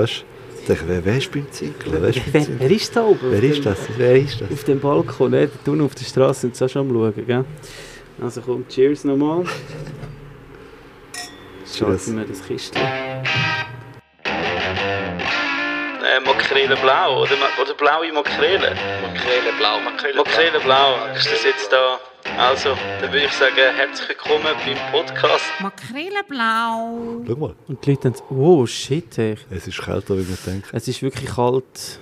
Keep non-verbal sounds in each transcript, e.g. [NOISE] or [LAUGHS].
Weißt du, wer, wer ist beim Zinkeln? Wer Wer, wer ist da oben? Wer ist dem- das? Wer ist das? Auf dem Balkon, ne? Da unten auf der Straße sind sie auch schon am Schauen, gell? Also komm, cheers nochmal. Schalten wir das Kistchen. Äh, Makrele blau oder, oder blaue Makrele? Makrele blau, Makrele Makrele blau, ist das jetzt da? Also, dann würde ich sagen, herzlich willkommen beim Podcast. Makrele blau. Schau mal, Und die Leute denken, oh shit, ey. es ist kälter, wie man denkt. es ist wirklich kalt.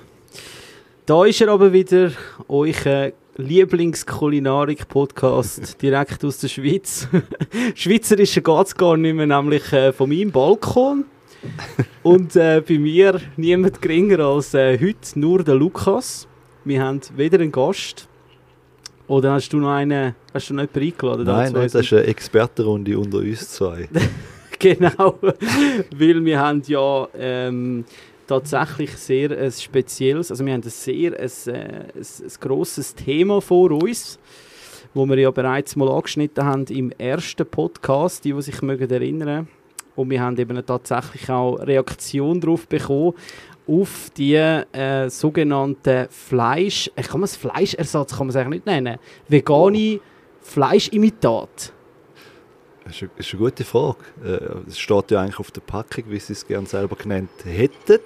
Da ist er aber wieder, euer Lieblingskulinarik-Podcast [LAUGHS] direkt aus der Schweiz. [LAUGHS] Schweizerischer geht es gar nicht mehr, nämlich äh, von meinem Balkon. Und äh, bei mir niemand geringer als äh, heute nur der Lukas. Wir haben weder einen Gast. Oder hast du noch einen, hast du noch jemanden eingeladen? Nein, nein, das ist eine Expertenrunde unter uns zwei. [LAUGHS] Genau, weil wir haben ja ähm, tatsächlich sehr ein spezielles, also wir haben ein sehr ein, äh, ein, ein grosses Thema vor uns, wo wir ja bereits mal angeschnitten haben im ersten Podcast, die, die sich mögen erinnern und wir haben eben tatsächlich auch Reaktion darauf bekommen, auf die äh, sogenannten Fleisch, äh, kann man es Fleischersatz, kann man es eigentlich nicht nennen, vegane Fleischimitat. Das ist eine, gute Frage. Äh, Es steht ja eigentlich auf der Packung, wie sie es gerne selber genannt hätten.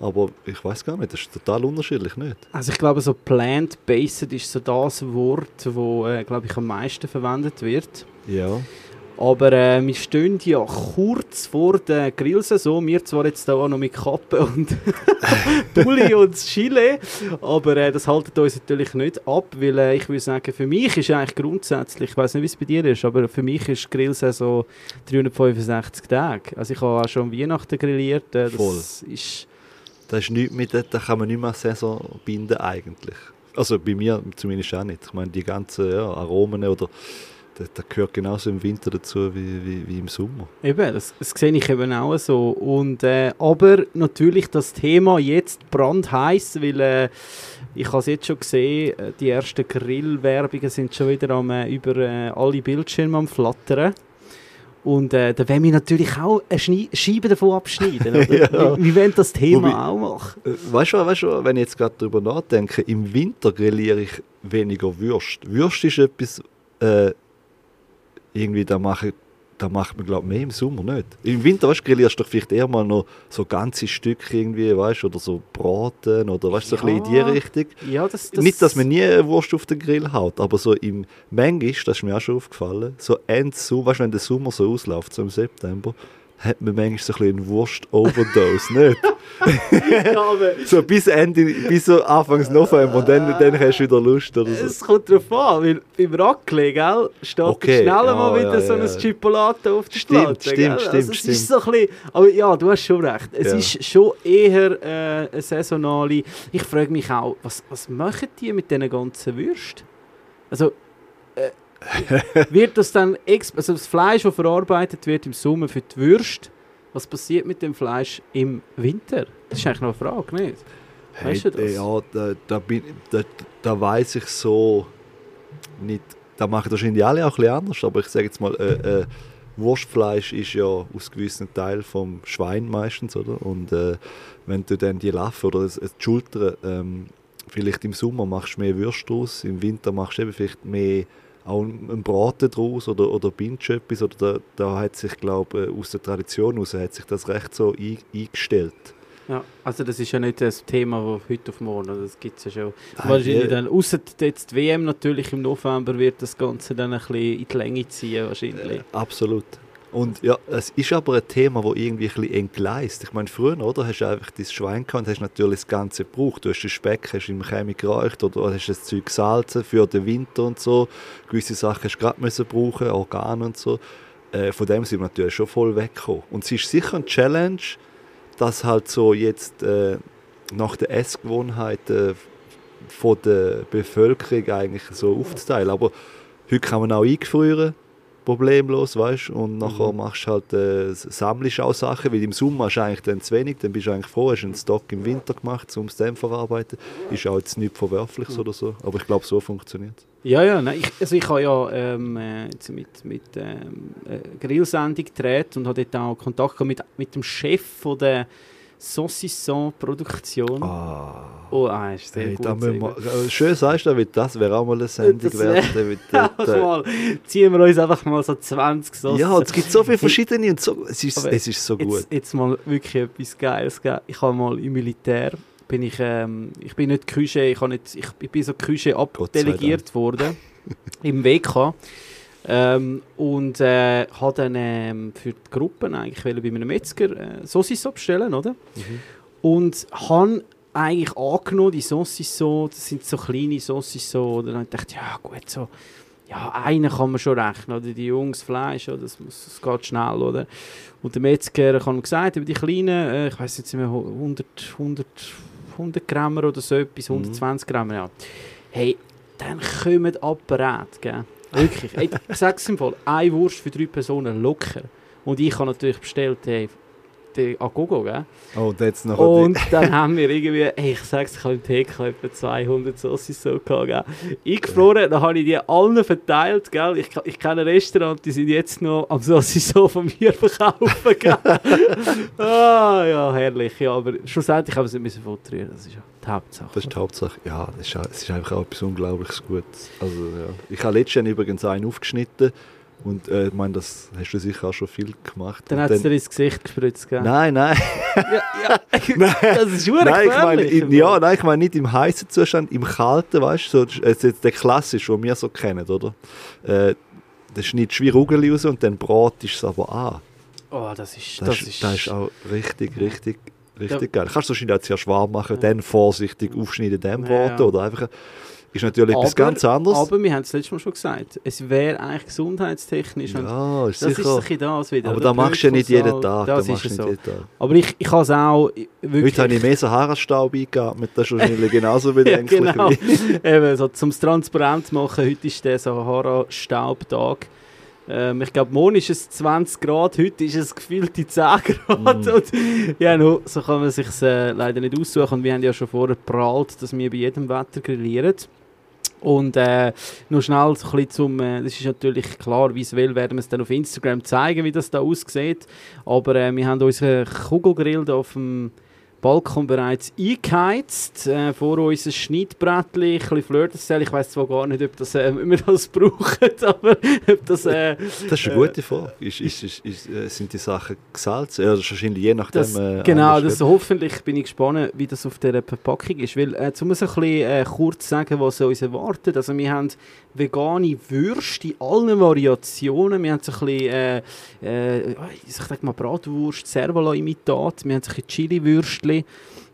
Aber ich weiß gar nicht, das ist total unterschiedlich, nicht? Also ich glaube, so plant-based ist so das Wort, das, äh, glaube ich, am meisten verwendet wird. Ja. Aber äh, wir stehen ja kurz vor der Grillsaison. Wir zwar jetzt da auch noch mit Kappe und [LAUGHS] Pulli und Chile, aber äh, das haltet uns natürlich nicht ab, weil äh, ich würde sagen, für mich ist eigentlich grundsätzlich, ich weiß nicht, wie es bei dir ist, aber für mich ist die Grillsaison 365 Tage. Also ich habe auch schon Weihnachten grilliert. Äh, das Voll. ist Das ist nichts mit, da kann man nicht mehr Saison binden eigentlich. Also bei mir zumindest auch nicht. Ich meine, die ganzen ja, Aromen oder das, das gehört genauso im Winter dazu wie, wie, wie im Sommer. Eben, das, das sehe ich eben auch so. Und, äh, aber natürlich das Thema jetzt brandheiß, weil äh, ich habe es jetzt schon gesehen, äh, die ersten Grillwerbungen sind schon wieder am, äh, über äh, alle Bildschirme am Flattern. Und äh, da wollen wir natürlich auch eine Schni Scheibe davon abschneiden. [LAUGHS] Ja. Wir, wir wollen das Thema Wobei- auch machen. Äh, Weißt du, weißt du, wenn ich jetzt gerade darüber nachdenke, im Winter grilliere ich weniger Würst. Würst ist etwas, äh, irgendwie, da mache da macht man glaube mehr im Sommer nicht. Im Winter weißt, du, grillierst du vielleicht eher mal noch so ganze Stücke irgendwie, weißt, oder so Braten oder weißt, so ein bisschen in die Ja, Richtung. Ja, das, das, Nicht, dass man nie eine Wurst auf den Grill haut, aber so im Manchmal, das ist mir auch schon aufgefallen, so Ende Sommer, weißt, wenn der Sommer so ausläuft, so im September, hat man manchmal so ein bisschen eine Wurst-Overdose, nicht? [LAUGHS] [LAUGHS] So bis Ende, bis so Anfangs November und dann, dann hast du wieder Lust oder so. Es kommt darauf an, weil beim Raclette, gell, steht Okay, schnell ja, mal wieder ja, so ein ja. Chipolato auf der Stimmt, Platte. stimmt, gell? also stimmt, es stimmt. Ist so ein bisschen, aber ja, du hast schon recht. Es Ja. ist schon eher äh, eine saisonale... Ich frage mich auch, was, was machen die mit diesen ganzen Würsten? Also... Äh, wird das dann... Also das Fleisch, das verarbeitet wird im Sommer für die Würste, was passiert mit dem Fleisch im Winter? Das ist eigentlich noch eine Frage, nicht? Weißt du das? Ja, da, da, bin, da, da weiß ich so nicht. Da machen wahrscheinlich alle auch ein bisschen anders, aber ich sage jetzt mal, äh, äh, Wurstfleisch ist ja aus gewissen Teil vom Schwein meistens, oder? Und äh, wenn du dann die Laffe oder die Schultern, ähm, vielleicht im Sommer machst du mehr Würste draus, im Winter machst du eben vielleicht mehr auch einen Braten draus oder, oder bindest etwas, oder da, da hat sich, glaube ich, aus der Tradition heraus hat sich das recht so ein, eingestellt. Ja, also das ist ja nicht das Thema, das heute auf morgen, also das gibt es ja schon. Nein, Wahrscheinlich ja. dann, ausser jetzt die WM natürlich im November wird das Ganze dann ein bisschen in die Länge ziehen wahrscheinlich. Absolut. Und ja, es ist aber ein Thema, das irgendwie ein bisschen entgleist. Ich meine, früher, oder, hast du einfach dein Schwein gehabt und hast natürlich das Ganze gebraucht. Du hast den Speck hast im Chemie gereicht oder hast das Zeug gesalzen für den Winter und so. Gewisse Sachen hast du gerade müssen brauchen, Organe und so. Äh, von dem sind wir natürlich schon voll weggekommen. Und es ist sicher eine Challenge, dass halt so jetzt äh, nach den Essgewohnheiten von der Bevölkerung eigentlich so aufzuteilen. Aber heute kann man auch eingefrieren problemlos, weißt Und nachher Mhm. machst du halt, äh, sammelst auch Sachen, weil im Sommer hast du eigentlich dann zu wenig, dann bist du eigentlich froh, hast einen Stock im Winter gemacht, um es dann verarbeiten. Ist auch jetzt nichts Verwerfliches Mhm. oder so, aber ich glaube, so funktioniert es. Ja, ja, nein, ich, also ich habe ja ähm, äh, jetzt mit, mit ähm, äh, Grillsendung gedreht und habe dort auch Kontakt mit, mit dem Chef von der Saucisson-Produktion. Ah. Oh, ah, ist sehr Hey, gut. wir, äh, schön sagst du, das wäre auch mal eine Sendung wert. Einfach [LAUGHS] äh, mal, ziehen wir uns einfach mal so 20 Sauce. ja, es gibt so viele [LAUGHS] verschiedene und so, es, ist, Aber es ist so gut. Jetzt, jetzt mal wirklich etwas Geiles. Ich habe mal im Militär, bin ich, ähm, ich bin nicht Küche, ich, nicht, ich, bin so Küche abdelegiert worden im WK. Ähm, und äh, habe dann ähm, für die Gruppen eigentlich bei einem Metzger äh, Saucis abstellen, oder? Mhm. Und habe eigentlich angenommen, die Saucis so, das sind so kleine Saucis so, oder dann dachte ich, ja gut, so, ja, einen kann man schon rechnen, oder die Jungs Fleisch, oder, das, muss, das geht schnell, oder? Und der Metzger hat gesagt, über die kleinen, äh, ich weiß jetzt nicht mehr, 100, 100, 100 Gramm oder so etwas, Mhm. 120 Gramm, ja. Hey, dann kommen Apparat, gell? Wirklich. Hey, ich sag's im Fall, eine Wurst für drei Personen locker. Und ich habe natürlich bestellt, hey, den Agogo, gell? Oh, jetzt noch Und dann haben wir irgendwie, hey, ich sag's, ich habe im TK etwa 200 Sauces so gehabt, gell? Eingefroren, dann habe ich die allen verteilt, gell? Ich, ich kenne Restaurants, die sind jetzt noch am Sauces so von mir [LAUGHS] verkaufen, gell? [LAUGHS] ah, ja, herrlich, ja, aber schlussendlich haben wir es nicht fortrühren, das ist ja die Hauptsache. Das ist die Hauptsache. Ja, das ist, es ist einfach auch etwas Unglaubliches Gutes. Also, ja. Ich habe letztens übrigens einen aufgeschnitten und äh, ich meine, das hast du sicher auch schon viel gemacht. dann hat es dir ins Gesicht gespritzt, gell? Nein, nein. Ja, ja. [LAUGHS] das ist schon nein, ich meine, in, ja, nein, ich meine nicht im heißen Zustand, im kalten, weißt du, so, das ist jetzt der klassische, den wir so kennen, oder? Äh, das schneidest du wie Rugeli raus und dann bratest du es aber an. Oh, das ist, Das, das ist, das ist auch richtig, richtig, richtig geil. Kannst du wahrscheinlich auch zuerst warm machen, dann vorsichtig aufschneiden, dann Ja, braten ja. oder einfach... Ist natürlich etwas Aber- ganz anderes. Aber wir haben es letztes Mal schon gesagt, es wäre eigentlich gesundheitstechnisch und ja, ist das ist sicher. ein bisschen das wieder. aber da machst du ja nicht jeden Tag. Das da ist so. nicht jeden Tag. Aber ich, ich habe es auch wirklich... Heute habe ich mehr Sahara-Staub eingeatmet, das ist wahrscheinlich [LAUGHS] genauso ja, bedenklich. genau. wie- [LAUGHS] Eben, so, zum es transparent zu machen, heute ist der Sahara-Staubtag. Ähm, ich glaube, morgen ist es 20 Grad, heute ist es gefühlte 10 Grad. Mm. Und, [LAUGHS] ja, no, so kann man sich äh, leider nicht aussuchen. Und wir haben ja schon vorher geprahlt, dass wir bei jedem Wetter grillieren. Und äh, noch schnell so ein bisschen zum, äh, das ist natürlich klar, visuell werden wir es dann auf Instagram zeigen, wie das da aussieht. Aber äh, wir haben unseren Kugelgrill auf dem Balkon bereits eingeheizt. Äh, vor uns ein Schneidbrettchen, ein bisschen Flirtenzell. Ich weiß zwar gar nicht, ob, das, äh, wir das [LAUGHS] brauchen, aber ob das... Äh, Das ist eine gute Frage. Ist, ist, ist, äh, sind die Sachen gesalzen? Ja, das ist wahrscheinlich je nachdem. Das, äh, genau, das hoffentlich bin ich gespannt, wie das auf dieser Verpackung ist. Weil, äh, um es ein bisschen äh, kurz sagen, was uns erwartet. Also wir haben vegane Würste in allen Variationen. Wir haben so ein bisschen, äh, äh, ich sag mal Bratwurst, Servola-Imitat. Wir haben so ein bisschen Chili-Würstchen.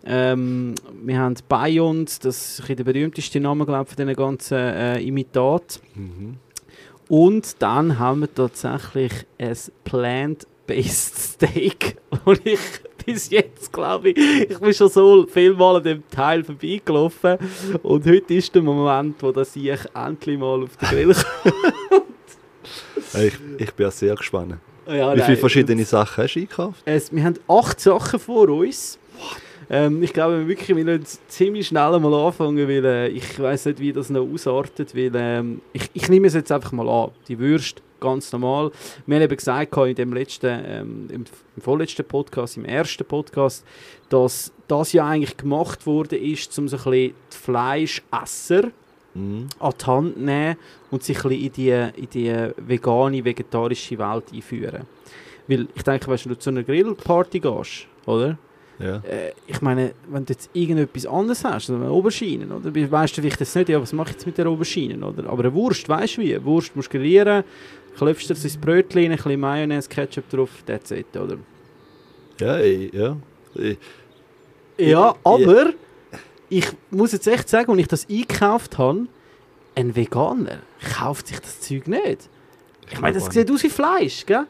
Ähm, wir haben Bayond, das ist der berühmteste Name, glaube ich, von diesen ganzen äh, Imitaten. Mhm. Und dann haben wir tatsächlich ein Plant-Based [LAUGHS] Steak. Und ich bis jetzt, glaube ich, ich bin schon so viel Mal an dem Teil vorbeigelaufen. Und heute ist der Moment, wo das ich endlich mal auf den Grill [LAUGHS] komme. Äh, Ich, ich bin auch sehr gespannt. ja, Wie viele verschiedene Sachen hast du eingekauft? Es, wir haben acht Sachen vor uns. Ähm, ich glaube wir wirklich, wir müssen ziemlich schnell mal anfangen, weil äh, ich weiß nicht, wie das noch ausartet, weil ähm, ich, ich nehme es jetzt einfach mal an. Die Würste, ganz normal. Wir haben eben gesagt in dem letzten, ähm, im, im vorletzten Podcast, im ersten Podcast, dass das ja eigentlich gemacht wurde, ist, um so ein bisschen die Fleischesser Mhm. an die Hand nehmen und sich ein bisschen in die, in die vegane, vegetarische Welt einführen. Weil ich denke, weißt, wenn du zu einer Grillparty gehst, oder? Ja. Äh, ich meine, wenn du jetzt irgendetwas anderes hast, also eine Aubergine, oder? Weißt du vielleicht jetzt nicht, ja, was mache ich jetzt mit der Aubergine, oder? Aber eine Wurst, weißt du wie? Eine Wurst musst du grillieren, klopfst dir so ins Brötchen, rein, ein bisschen Mayonnaise, Ketchup drauf, that's it, oder? Ja, ey, ja. Ey, Ja, aber ich muss jetzt echt sagen, als ich das eingekauft habe, ein Veganer kauft sich das Zeug nicht. Ich meine, das sieht aus wie Fleisch, gell?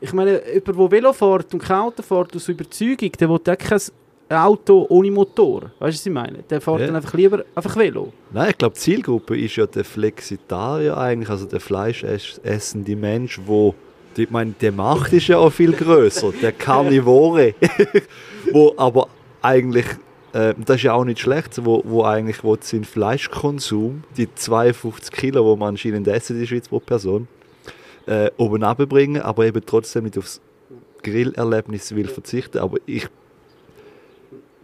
Ich meine, jemand, der Velo fährt und Auto fährt aus Überzeugung, der will auch kein Auto ohne Motor. Weißt du, was ich meine? Der fährt Ja. dann einfach lieber einfach Velo. Nein, ich glaube, die Zielgruppe ist ja der Flexitarier eigentlich, also der fleischessende Mensch, wo ich meine, der Macht ist ja auch viel größer, der [LAUGHS] Karnivore, [LAUGHS] wo aber eigentlich, äh, das ist ja auch nicht schlecht, wo, wo eigentlich wo sein Fleischkonsum, die 52 Kilo, wo man anscheinend essen in der Schweiz pro Person, äh, oben runterbringen, aber eben trotzdem nicht aufs Grillerlebnis will verzichten. Aber ich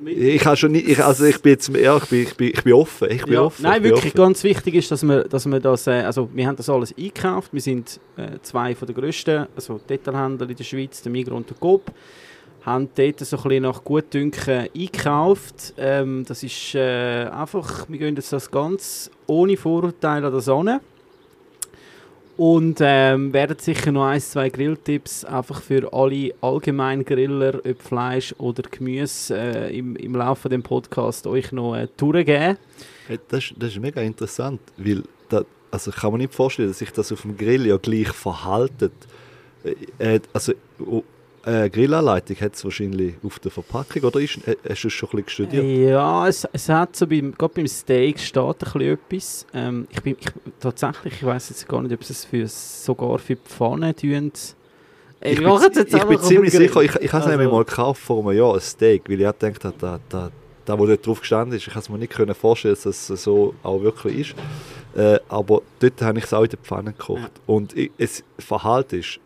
Ich, habe schon nicht, ich, also ich bin jetzt, ja, ich bin, ich bin, ich bin offen, ich bin Ja, offen. nein, bin wirklich offen. ganz wichtig ist, dass wir, dass wir das, äh, also wir haben das alles eingekauft. Wir sind äh, zwei von der grössten, also Detailhändler in der Schweiz, der Migros und der Coop, haben dort so ein bisschen nach Gutdünken eingekauft. Ähm, das ist äh, einfach, wir gehen jetzt das ganz ohne Vorurteile an das an. Und ähm, werden sicher noch ein, zwei Grilltipps einfach für alle Allgemeingriller, ob Fleisch oder Gemüse, äh, im, im Laufe des Podcasts euch noch äh, durchgeben. Hey, Das, das ist mega interessant, weil da, also kann man nicht vorstellen, dass sich das auf dem Grill ja gleich verhaltet. Äh, äh, also äh, Grillanleitung hat es wahrscheinlich auf der Verpackung, oder ist, äh, hast du es schon ein bisschen studiert? Ja, es, es hat so beim, gerade beim Steak steht ein bisschen etwas. Ähm, ich bin, ich, tatsächlich, ich weiß jetzt gar nicht, ob sie es für, sogar für die Pfanne tun. Ich wir bin, ich bin ziemlich sicher, ich, ich habe es Also- nämlich mal gekauft vor einem Jahr, ein Steak, weil ich auch gedacht habe, da, da, da, wo dort drauf gestanden ist, ich kann es mir nicht können vorstellen, dass es so auch wirklich ist. Äh, aber dort habe ich es auch in der Pfanne gekocht. Ja. Und ich, es Verhalten ist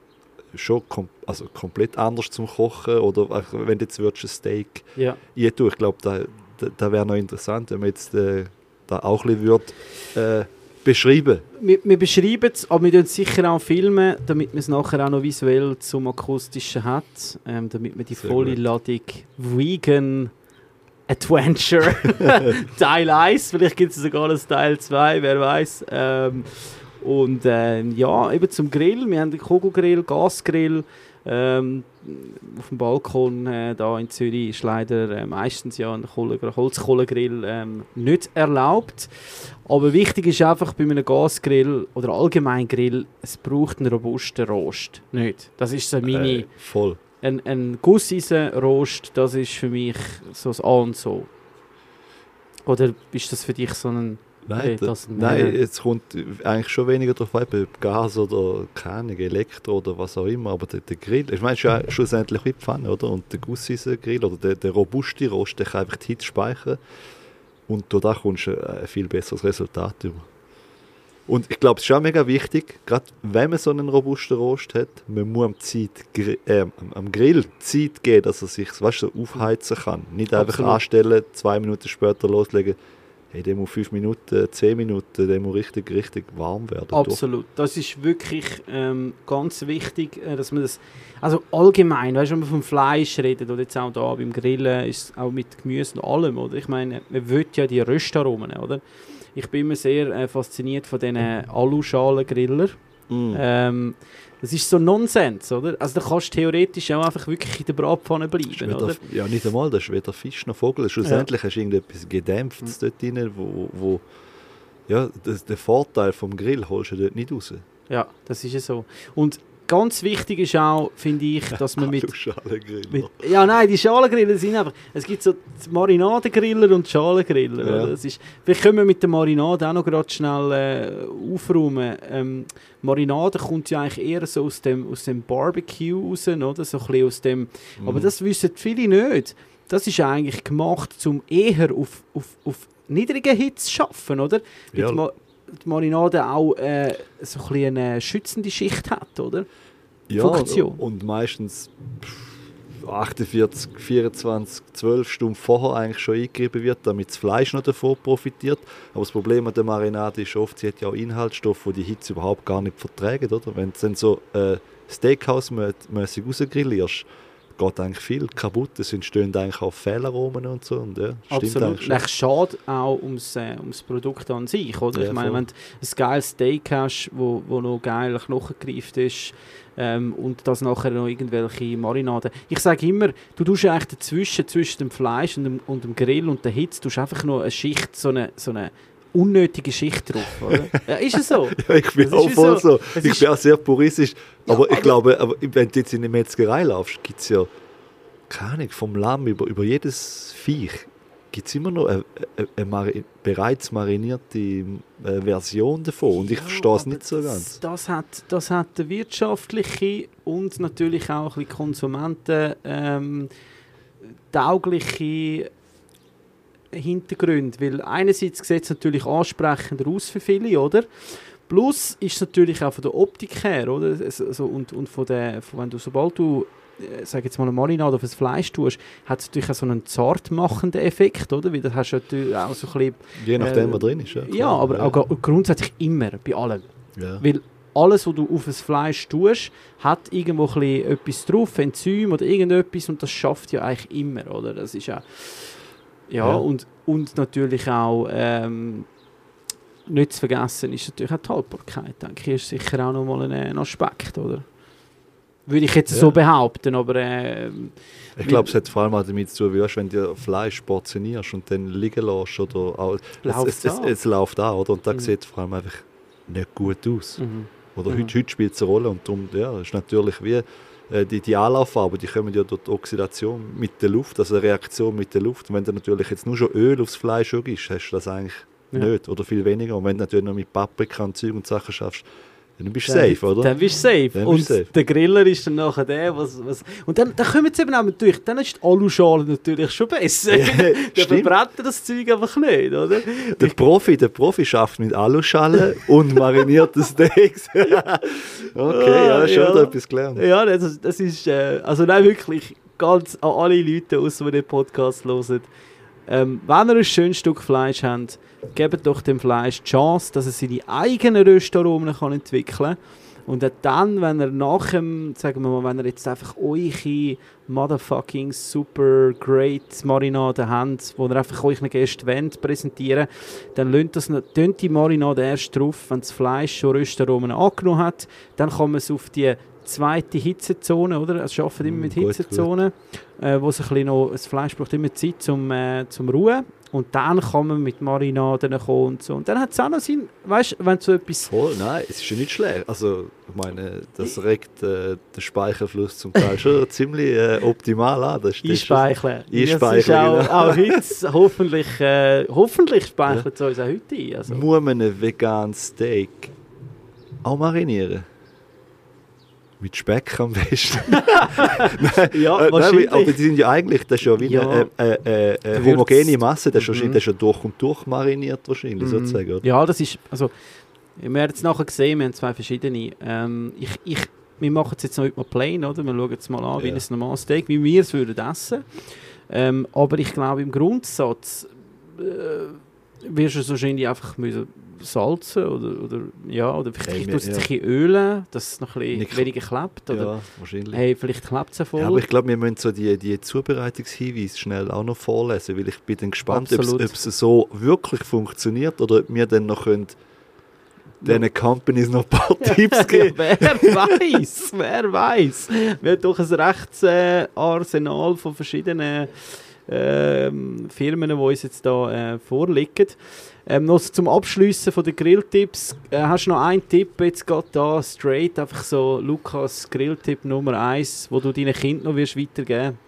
schon kom also komplett anders zum Kochen. Oder wenn du jetzt würdest ein Steak Ja. ich glaube, da, da, da wäre noch interessant, wenn man jetzt äh, da auch ein bisschen würde, äh, beschreiben Wir, wir beschreiben es, aber wir filmen sicher auch filmen, damit man es nachher auch noch visuell zum Akustischen hat, ähm, damit man die Sehr volle gut. Ladung Vegan Adventure [LAUGHS] [LAUGHS] Teil 1, vielleicht gibt es sogar ein Teil 2, wer weiß. Ähm, und ähm, ja, eben zum Grill, wir haben den Kugelgrill, Gasgrill, ähm, auf dem Balkon äh, da in Zürich ist leider äh, meistens ja ein Kohle Holzkohlegrill ähm, nicht erlaubt. Aber wichtig ist einfach bei einem Gasgrill oder allgemein Grill, es braucht einen robusten Rost. Nicht. Das ist so meine... äh, voll. Ein, ein Gusseisenrost, das ist für mich so das A und so. Oder ist das für dich so ein... Nein, da, das- nein, nein. es kommt eigentlich schon weniger darauf an, ob Gas oder keine Elektro oder was auch immer, aber der, der Grill, ich meine, ist ja schlussendlich wie die Pfanne, oder? Und der Gusseisen-Grill oder der, der robuste Rost, der kann einfach die Hitze speichern und durch das kommst du ein viel besseres Resultat über. Und ich glaube, es ist auch mega wichtig, gerade wenn man so einen robusten Rost hat, man muss am, Zeit, äh, am- am Grill Zeit geben, dass er sich weißt, so aufheizen kann. Nicht einfach Absolut. anstellen, zwei Minuten später loslegen. Hey, der muss fünf Minuten, zehn Minuten, der muss richtig, richtig warm werden. Absolut. Das ist wirklich ähm, ganz wichtig, äh, dass man das... Also allgemein, weißt du, wenn wir vom Fleisch reden oder jetzt auch da beim Grillen, ist es auch mit Gemüse und allem, oder? Ich meine, man will ja die Röstaromen, oder? Ich bin immer sehr äh, fasziniert von diesen Aluschalengriller. Mm. Ähm, das ist so Nonsens, oder? Also da kannst du theoretisch auch einfach wirklich in der Bratpfanne bleiben, weder, oder? ja, nicht einmal, das ist weder Fisch noch Vogel. Schlussendlich hast du irgendetwas Gedämpftes Mhm. dort drin, wo, wo ja, das, den Vorteil vom Grill holst du dort nicht raus. Ja, das ist ja so. Und ganz wichtig ist auch, finde ich, dass man mit. [LAUGHS] Mit, ja, nein, die Schalengriller sind einfach. Es gibt so die Marinadengriller und Schalengriller. Ja. Das ist, vielleicht können wir mit der Marinade auch noch gerade schnell äh, aufräumen. Ähm, Marinade kommt ja eigentlich eher so aus dem, aus dem Barbecue raus, oder? So ein aus dem. Mhm. Aber das wissen viele nicht. Das ist eigentlich gemacht, um eher auf, auf, auf niedrigen Hitze zu arbeiten, oder? Weil Ja. Die, Ma die Marinade auch äh, so ein bisschen eine schützende Schicht hat, oder? ja, Funktion. Und meistens pff, 48, 24, 12 Stunden vorher eigentlich schon eingegeben wird, damit das Fleisch noch davon profitiert. Aber das Problem an der Marinade ist oft, sie hat ja auch Inhaltsstoffe, die die Hitze überhaupt gar nicht verträgt. Oder? Wenn du dann so äh, Steakhouse-mäßig rausgrillierst, geht eigentlich viel kaputt. Es entstehen eigentlich auch Fehlaromen und so. Und, ja, Absolut. Echt schade auch ums, äh, ums Produkt an sich, oder? Ja, ich meine, voll. wenn du ein geiles Steak hast, wo, wo noch geil knochengereift ist ähm, und das nachher noch irgendwelche Marinaden. Ich sage immer, du tust eigentlich dazwischen, zwischen dem Fleisch und dem, und dem Grill und der Hitze, tust einfach noch eine Schicht, so eine, so eine unnötige Schicht drauf, oder? [LAUGHS] ja, ist es so? Ja, ich bin Das auch voll so- so. Ich bin auch sehr puristisch. Ja, aber ich aber- glaube, aber wenn du jetzt in eine Metzgerei laufst, gibt es ja, keine Ahnung, vom Lamm über, über jedes Viech gibt es immer noch eine, eine, eine bereits marinierte äh, Version davon. Und ich Ja, verstehe es nicht so das, ganz. Das hat, das hat eine wirtschaftliche und natürlich auch ein bisschen Konsumenten ähm, taugliche Hintergründe, weil einerseits sieht es natürlich ansprechender aus für viele, oder? Plus ist es natürlich auch von der Optik her, oder? Also, und, und von der, von, wenn du, sobald du äh, sag jetzt mal eine Marinade auf das Fleisch tust, hat es natürlich auch so einen zartmachenden Effekt, oder? Weil das hast du natürlich auch so ein bisschen, Je nachdem, Äh, was drin ist. Ja, ja, klar. aber auch gr- grundsätzlich immer, bei allem. Ja. Weil alles, was du auf das Fleisch tust, hat irgendwo ein bisschen etwas drauf, Enzym oder irgendetwas und das schafft ja eigentlich immer, oder? Das ist ja... Ja, Ja. Und, und natürlich auch... Ähm, nicht zu vergessen ist natürlich auch die Haltbarkeit, denke ich, ist sicher auch nochmal ein, ein Aspekt, oder? Würde ich jetzt Ja. so behaupten, aber... ähm, Ich glaube, es hat vor allem auch damit zu tun, wenn du Fleisch portionierst und dann liegen lässt oder auch, es, es, es, es läuft an, oder? Und da Mhm. sieht es vor allem einfach nicht gut aus. mhm. Oder Mhm. heute, heute spielt es eine Rolle und darum, ja, ist natürlich wie äh, die, die Anlauffarben, die kommen ja durch die Oxidation mit der Luft, also eine Reaktion mit der Luft. Und wenn du natürlich jetzt nur schon Öl aufs Fleisch gibst, hast du das eigentlich Ja. nicht oder viel weniger. Und wenn du natürlich noch mit Paprika und Zeug und Sachen schaffst, dann bist du Dann- safe, oder? Dann bist du safe. Dann und safe. der Griller ist dann nachher der, was... was und dann, dann kommen jetzt eben auch durch. Dann ist die Aluschale natürlich schon besser. [LAUGHS] Ja, stimmt. verbrennt das Zeug einfach nicht, oder? Der Profi, der Profi schafft mit Aluschale [LAUGHS] und marinierte Steaks. [LAUGHS] okay, ja, schon Ah, Ja. wieder etwas gelernt. Ja, das, das ist... Äh, also nein, wirklich ganz an alle Leute, außer die den Podcast hören. Ähm, wenn ihr ein schönes Stück Fleisch habt, gebt doch dem Fleisch die Chance, dass es seine eigenen Röstaromen kann entwickeln kann. Und dann, wenn er nach sagen wir mal, wenn ihr jetzt einfach eure motherfucking super great Marinade habt, wo ihr einfach euch Gästen wollt, präsentieren dann lönt das die Marinade erst drauf, wenn das Fleisch schon Röstaromen angenommen hat. Dann kann man es auf die zweite Hitzezone, oder? Es arbeitet immer Mm, mit gut, Hitzezonen, äh, wo es ein bisschen noch, das Fleisch braucht immer Zeit zum, äh, zum Ruhen. Und dann kann man mit Marinaden kommen und so. Und dann hat es auch noch Sinn, weißt du, wenn so etwas... Voll, nein, es ist ja nicht schlecht. Also, ich meine, das regt äh, den Speichelfluss zum Teil schon [LAUGHS] ziemlich äh, optimal an. Das, das ist- Einspeicheln. Einspeicheln, Das ist auch, genau. auch heute, hoffentlich, äh, hoffentlich speichert es uns auch heute ein. Also. Muss man ein veganes Steak auch marinieren? Mit Speck am besten. [LAUGHS] Ja, Äh, nein, aber die sind ja eigentlich, das ist ja wie Ja. eine äh, äh, äh, Gewürzt. homogene Masse, das ist, wahrscheinlich, Mhm. das ist ja durch und durch mariniert wahrscheinlich, Mhm. sozusagen, oder? Ja, das ist, also, wir haben jetzt nachher gesehen, wir haben zwei verschiedene. Ähm, ich, ich, wir machen es jetzt noch heute mal plain, oder? Wir schauen jetzt mal an, wie Ja. ein normales Steak, wie wir es würden essen. Ähm, aber ich glaube, im Grundsatz äh, wirst du es wahrscheinlich einfach müssen salzen oder, oder, ja, oder vielleicht tust du es ja. ein ölen, dass es noch ein bisschen Nicht- weniger klebt. Oder, Ja, wahrscheinlich. hey, vielleicht klebt es ja voll. Ja, aber ich glaube, wir müssen so die, die Zubereitungshinweise schnell auch noch vorlesen, weil ich bin dann gespannt, ob es so wirklich funktioniert oder ob wir dann noch können diesen Companies noch ein paar [LAUGHS] [LAUGHS] Tipps geben wer weiß, wer weiß. Wir haben doch ein rechtes äh, Arsenal von verschiedenen ähm, Firmen, die uns jetzt da äh, vorliegen. Ähm, noch zum Abschliessen von den Grilltipps. Äh, hast du noch einen Tipp jetzt gerade da, straight, einfach so Lukas Grilltipp Nummer 1, wo du deinen Kindern noch wirst weitergeben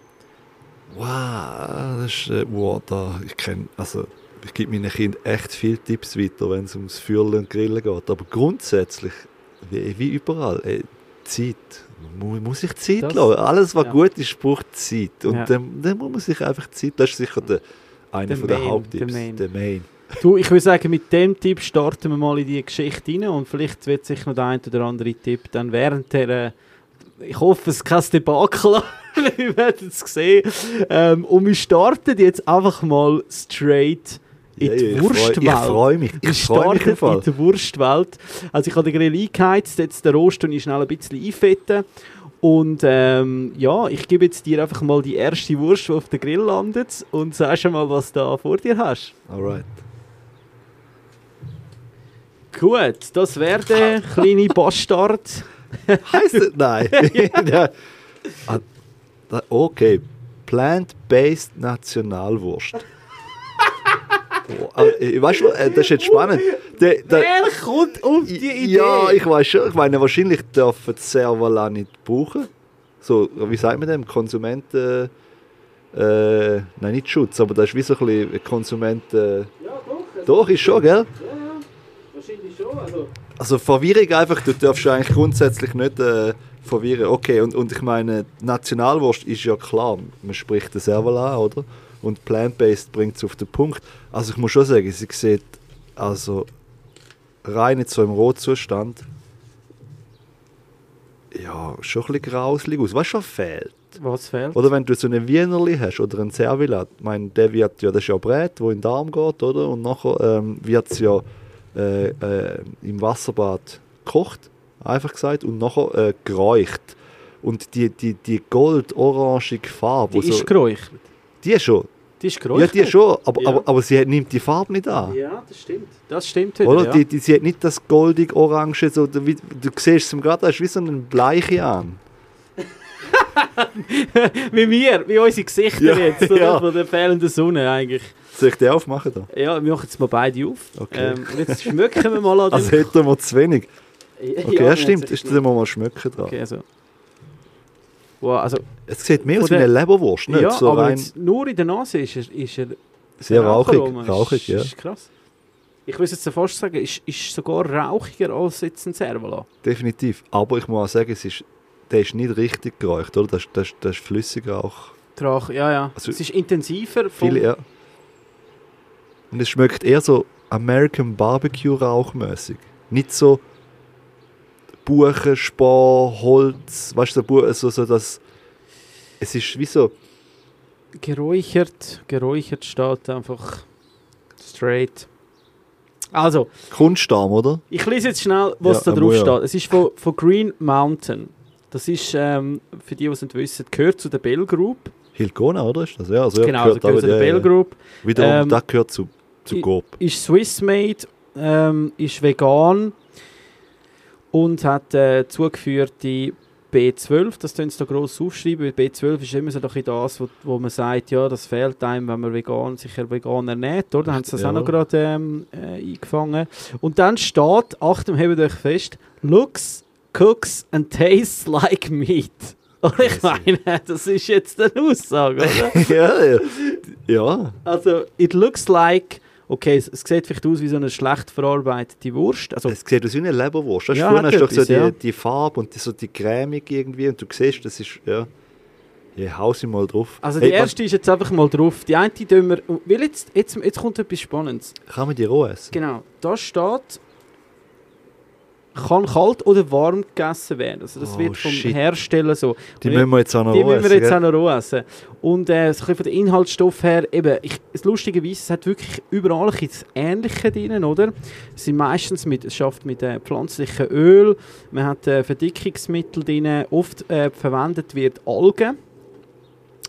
Wow, das ist, äh, wow, da, ich kenne, also ich gebe meinen Kindern echt viele Tipps weiter, wenn es ums Fürlen und Grillen geht. Aber grundsätzlich, wie, wie überall, äh, Zeit. Man mu- muss sich Zeit Das- lassen. Alles, was ja. gut ist, braucht Zeit. Und Ja. dann, dann muss man sich einfach Zeit. Das ist sicher der, einer der Main, Haupttipps. der Main. Der Main. Du, ich würde sagen, mit dem Tipp starten wir mal in die Geschichte rein und vielleicht wird sich noch der ein oder andere Tipp dann während der, äh, ich hoffe, es ist kein Debakel, [LAUGHS] wir werden es sehen. Ähm, und wir starten jetzt einfach mal straight in die ja, Wurstwelt. Ich freue mich. Ich freue mich im starten Fall. in der Wurstwelt. Also ich habe den Grill eingeheizt, jetzt den Rost und ich schnell ein bisschen einfetten. Und ähm, ja, ich gebe jetzt dir einfach mal die erste Wurst, die auf den Grill landet und sag schon mal, was du da vor dir hast. Alright. Gut, das wäre der kleine Bastard. [LAUGHS] Heißt das? Nein. [LAUGHS] Ja. [LAUGHS] Ah, okay. Plant-based Nationalwurst. Oh, äh, weißt du, äh, das ist jetzt spannend. Der, der, Wer kommt auf die Idee? ja, ich weiß schon. Ich meine, wahrscheinlich dürfen die Servala nicht brauchen. So, wie sagt man dem? Konsumenten. Äh, nein, nicht Schutz, aber das ist wie so ein bisschen Konsumenten. ja, doch. Doch, ist schon, gell? Ja, ja, wahrscheinlich schon. Also, Also Verwirrung einfach, du darfst eigentlich grundsätzlich nicht äh, verwirren. Okay, und, und ich meine, Nationalwurst ist ja klar, man spricht den Serval an, oder? Und Plant-Based bringt es auf den Punkt. Also ich muss schon sagen, sie sieht also rein jetzt so im Rotzustand ja, schon ein bisschen grauslig aus. Was schon fehlt? Was fehlt? Oder wenn du so eine Wienerli hast oder ein Servilat, ich meine, der wird ja, das ist ja Brät, wo in den Darm geht, oder? Und nachher ähm, wird es ja äh, äh, im Wasserbad gekocht, einfach gesagt, und nachher äh, geräucht. Und die, die, die gold-orangige Farbe, Die ist so, geräuchert. die ist schon, Die ist ja, geräuchert. die schon, aber, Ja. aber, aber sie hat- nimmt die Farbe nicht an. Ja, das stimmt. Das stimmt wieder, Oder? ja. Die, die, sie hat nicht das goldig-orange, so, wie, du siehst es im gerade, das ist wie so ein Bleiche an. [LAUGHS] wie wir, wie unsere Gesichter Ja, jetzt, oder? ja. von der fehlenden Sonne eigentlich. Soll ich die aufmachen da? Ja, wir machen jetzt mal beide auf. Okay. Ähm, und jetzt schmücken wir mal an [LAUGHS] Also hätten wir zu wenig. Ja, Okay, ja, wir stimmt, ist es da mal schmecken dran. Okay, also. Wow, also Es sieht mehr aus wie eine Leberwurst, nicht ja, so aber rein nur in der Nase ist er, ist er sehr rauchig. Rauchig, ja. Ist krass. Ich würde jetzt fast sagen, ist, ist sogar rauchiger als jetzt ein Servola. Definitiv. Aber ich muss auch sagen, es ist, der ist nicht richtig geräucht, oder? Das, das, das ist Flüssigrauch. Rauch, ja, ja. Also- es ist intensiver. Vom, Viel eher. Und es schmeckt eher so American Barbecue rauchmäßig. Nicht so Buchen, Spar, Holz, weißt du, so, so, so das. Es ist wie so. Geräuchert, geräuchert steht einfach straight. Also, Kunstdarm, oder? ich lese jetzt schnell, was Ja, da drauf steht. Es ist von, von Green Mountain. Das ist, ähm, für die, die es nicht wissen, gehört zu der Bell Group. Hilgona, oder? Ist das? Ja, also, ja, genau, also gehört zu der ja, Bell. Group. Wiederum, Ähm, das gehört zu, zu Coop. Ist Swiss-made, ähm, ist vegan und hat äh, zugeführte B12. Das tun sie da gross aufschreiben, weil B12 ist immer so ein das, wo, wo man sagt, ja, das fehlt einem, wenn man vegan, sicher vegan ernährt, oder? Da haben sie das Ja. auch noch gerade ähm, äh, eingefangen. Und dann steht, Achtung, hebt euch fest, looks, cooks and tastes like meat. [LAUGHS] Und ich meine, das ist jetzt eine Aussage, oder? [LAUGHS] ja, ja. ja. Also, it looks like. Okay, es, es sieht vielleicht aus wie so eine schlecht verarbeitete Wurst. Also, Es sieht aus wie eine Leberwurst. Weißt, Ja, hat hast du doch so die, ja. die Farbe und die, so die Cremig irgendwie und du siehst, das ist, ja, ja hau sie mal drauf. also Hey, die erste ist jetzt einfach mal drauf. Die eine tun wir. Weil jetzt, jetzt, jetzt kommt etwas Spannendes. Kann man die roh essen? Genau, da steht. Kann kalt oder warm gegessen werden. Also das Oh, wird vom shit. Hersteller so. Die müssen wir jetzt auch noch Die müssen wir jetzt auch noch essen. Und äh, so ein bisschen von den Inhaltsstoffen her, eben, ich, das lustigerweise, es hat wirklich überall ein bisschen das Ähnliche drin, oder? Es sind meistens mit, es schafft mit äh, pflanzlichem Öl, man hat äh, Verdickungsmittel drin, oft äh, verwendet wird Algen.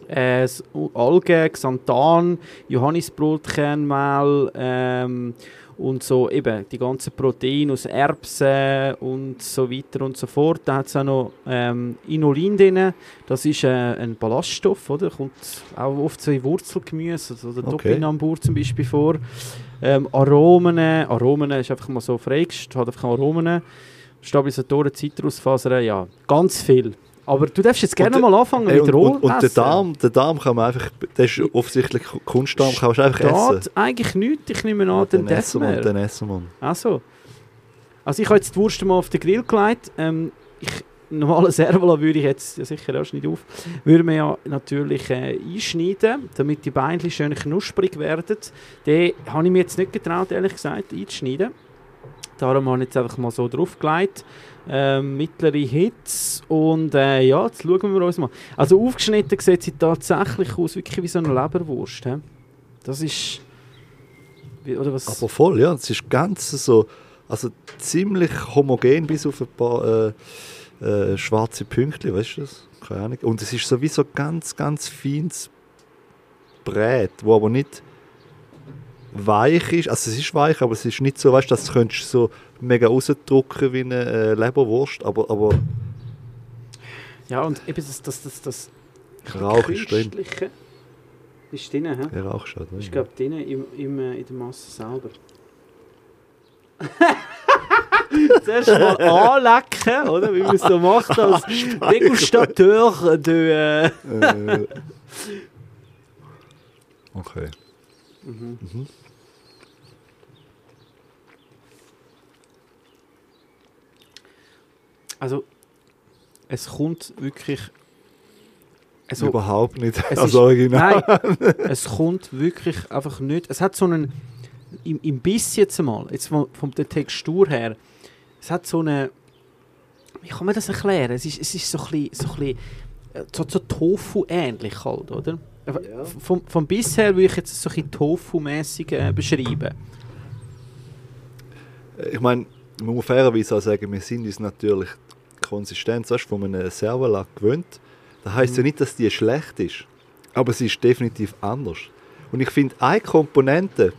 Äh, Algen, Xanthan, Johannisbrotkernmehl ähm, und so eben die ganzen Proteine aus Erbsen und so weiter und so fort. Da hat es auch noch ähm, Inulin drin. Das ist äh, ein Ballaststoff, oder? Kommt auch oft so in Wurzelgemüse, also der Okay. Topinambur zum Beispiel vor. Ähm, Aromen, Aromen ist einfach mal so freigestellt, hat einfach Aromen. Stabilisatoren, Zitrusfasern, ja, ganz viel. Aber du darfst jetzt gerne Und- mal anfangen Ey, mit und, Roh und, und der. Darm, der Darm kann man einfach, der ist offensichtlich Kunstdarm, kann man einfach essen. Eigentlich nichts, ich nehme an, dann den essen wir, dann essen wir. Also, also ich habe jetzt die Wurst mal auf den Grill gelegt. Ähm, ich, normalen Servola würde ich jetzt ja sicher erst nicht auf. Würde man ja natürlich äh, einschneiden, damit die Beine schön knusprig werden. Den habe ich mir jetzt nicht getraut, ehrlich gesagt, einzuschneiden. Darum habe ich jetzt einfach mal so draufgelegt. Ähm, mittlere Hitze und äh, ja, jetzt schauen wir uns mal. Also aufgeschnitten sieht sie tatsächlich aus, wirklich wie so eine Leberwurst. He? Das ist... Wie, oder was? Aber voll, ja. Es ist ganz so, also ziemlich homogen bis auf ein paar äh, äh, schwarze Pünktchen, weißt du das? Keine Ahnung. Und es ist sowieso ganz, ganz feines Brät, wo aber nicht weich ist. Also es ist weich, aber es ist nicht so, weißt du, das könntest du so mega rausdrücken wie eine äh, Leberwurst, aber, aber Ja, und eben das, das, das, das Rauch ist drin. Ist drin, hä? Ja, Rauch schon drin. Ist, glaube drin im, im, äh, in der Masse selber. [LAUGHS] Zuerst mal anlecken, oder? Wie man es so macht als [LAUGHS] Degustateur de... Äh. Äh, [LAUGHS] okay. Mhm. Mhm. Also, es kommt wirklich... Also, Überhaupt nicht es als ist- Original. Nein, es kommt wirklich einfach nicht. Es hat so einen. Im, im Biss jetzt mal, jetzt von, von der Textur her, es hat so eine. Wie kann man das erklären? Es ist, es ist so ein bisschen, so ein bisschen äh, so, so Tofu ähnlich halt, oder? Ja. Vom, vom bisher würde ich jetzt so ein Tofu-mäßig äh, beschreiben. Ich meine, man muss fairerweise auch sagen, wir sind uns natürlich Konsistenz weißt, von einem Serverlack gewöhnt. Das heisst mhm. ja nicht, dass die schlecht ist, aber sie ist definitiv anders. Und ich finde, eine Komponente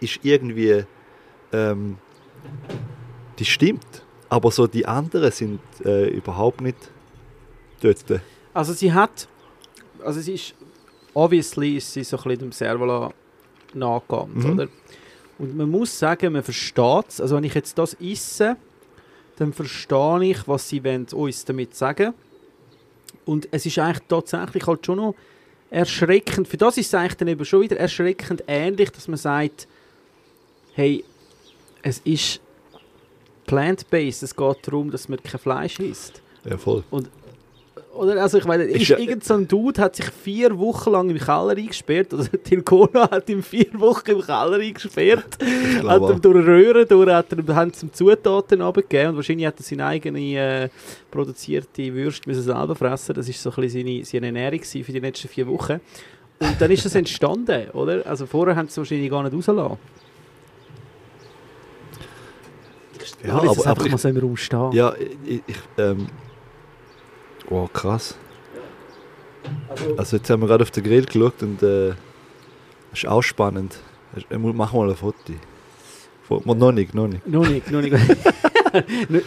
ist irgendwie, ähm, die stimmt, aber so die anderen sind äh, überhaupt nicht dort. Also sie hat, also sie ist, obviously ist sie so ein bisschen dem Servola nachgegangen, mhm. oder? Und man muss sagen, man versteht es. Also wenn ich jetzt das esse, dann verstehe ich, was sie uns damit sagen Und es ist eigentlich tatsächlich halt schon noch erschreckend. Für das ist es eigentlich dann eben schon wieder erschreckend ähnlich, dass man sagt, hey, es ist plant-based, es geht darum, dass man kein Fleisch isst. Ja, voll. Und oder? Also ich meine, ist, ist irgend so ein Dude hat sich vier Wochen lang im Keller eingesperrt, also [LAUGHS] Tilgona hat ihn vier Wochen im Keller eingesperrt, hat ihm durch Röhren durch, hat er, haben zum Zutaten abgegeben und wahrscheinlich hat er seine eigene äh, produzierte Würste müssen selber fressen, das ist so ein bisschen seine, seine Ernährung für die letzten vier Wochen. Und dann ist das entstanden, [LAUGHS] oder? Also vorher haben sie es wahrscheinlich gar nicht rausgelassen. Ja, aber, aber einfach ich, mal so im Raum stehen. Ja, ich, ich ähm, Wow, krass. Also, jetzt haben wir gerade auf den Grill geschaut und äh, ist auch spannend. Mach mal ein Foto. Noch nicht, noch nicht. Noch nicht, noch [LAUGHS] nicht.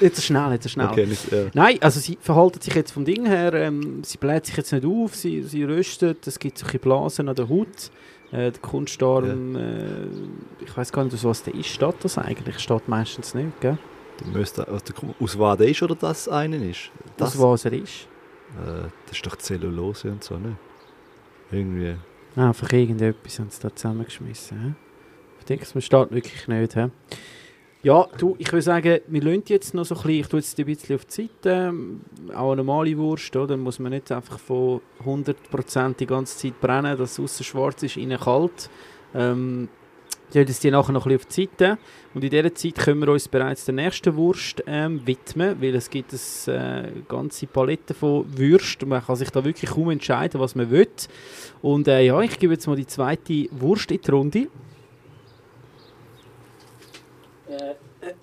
nicht so schnell, nicht so schnell. Okay, nicht, ja. Nein, also sie verhalten sich jetzt vom Ding her, ähm, sie bläht sich jetzt nicht auf, sie, sie röstet, es gibt solche Blasen an der Haut. Äh, der Kunstarm, ja. äh, ich weiß gar nicht, aus was der ist, steht das eigentlich? Steht meistens nicht, gell? Müsste, aus was der ist oder das einen ist? Das, aus was er ist? Äh, das ist doch Zellulose und so, ne? Irgendwie. Einfach irgendetwas haben sie da zusammengeschmissen. He? Ich denke, es steht wirklich nicht. He? Ja, du, ich würde sagen, wir lassen jetzt noch so ein bisschen, ich tue jetzt ein bisschen auf die Seite, auch eine normale Wurst, oder? muss man nicht einfach von 100% die ganze Zeit brennen, dass es außen schwarz ist, innen kalt. Ähm, stellen uns die nachher noch ein bisschen auf die Seite. Und in dieser Zeit können wir uns bereits der nächsten Wurst ähm, widmen, weil es gibt eine äh, ganze Palette von Würsten. Man kann sich da wirklich kaum entscheiden, was man will. Und äh, ja, ich gebe jetzt mal die zweite Wurst in die Runde. Äh,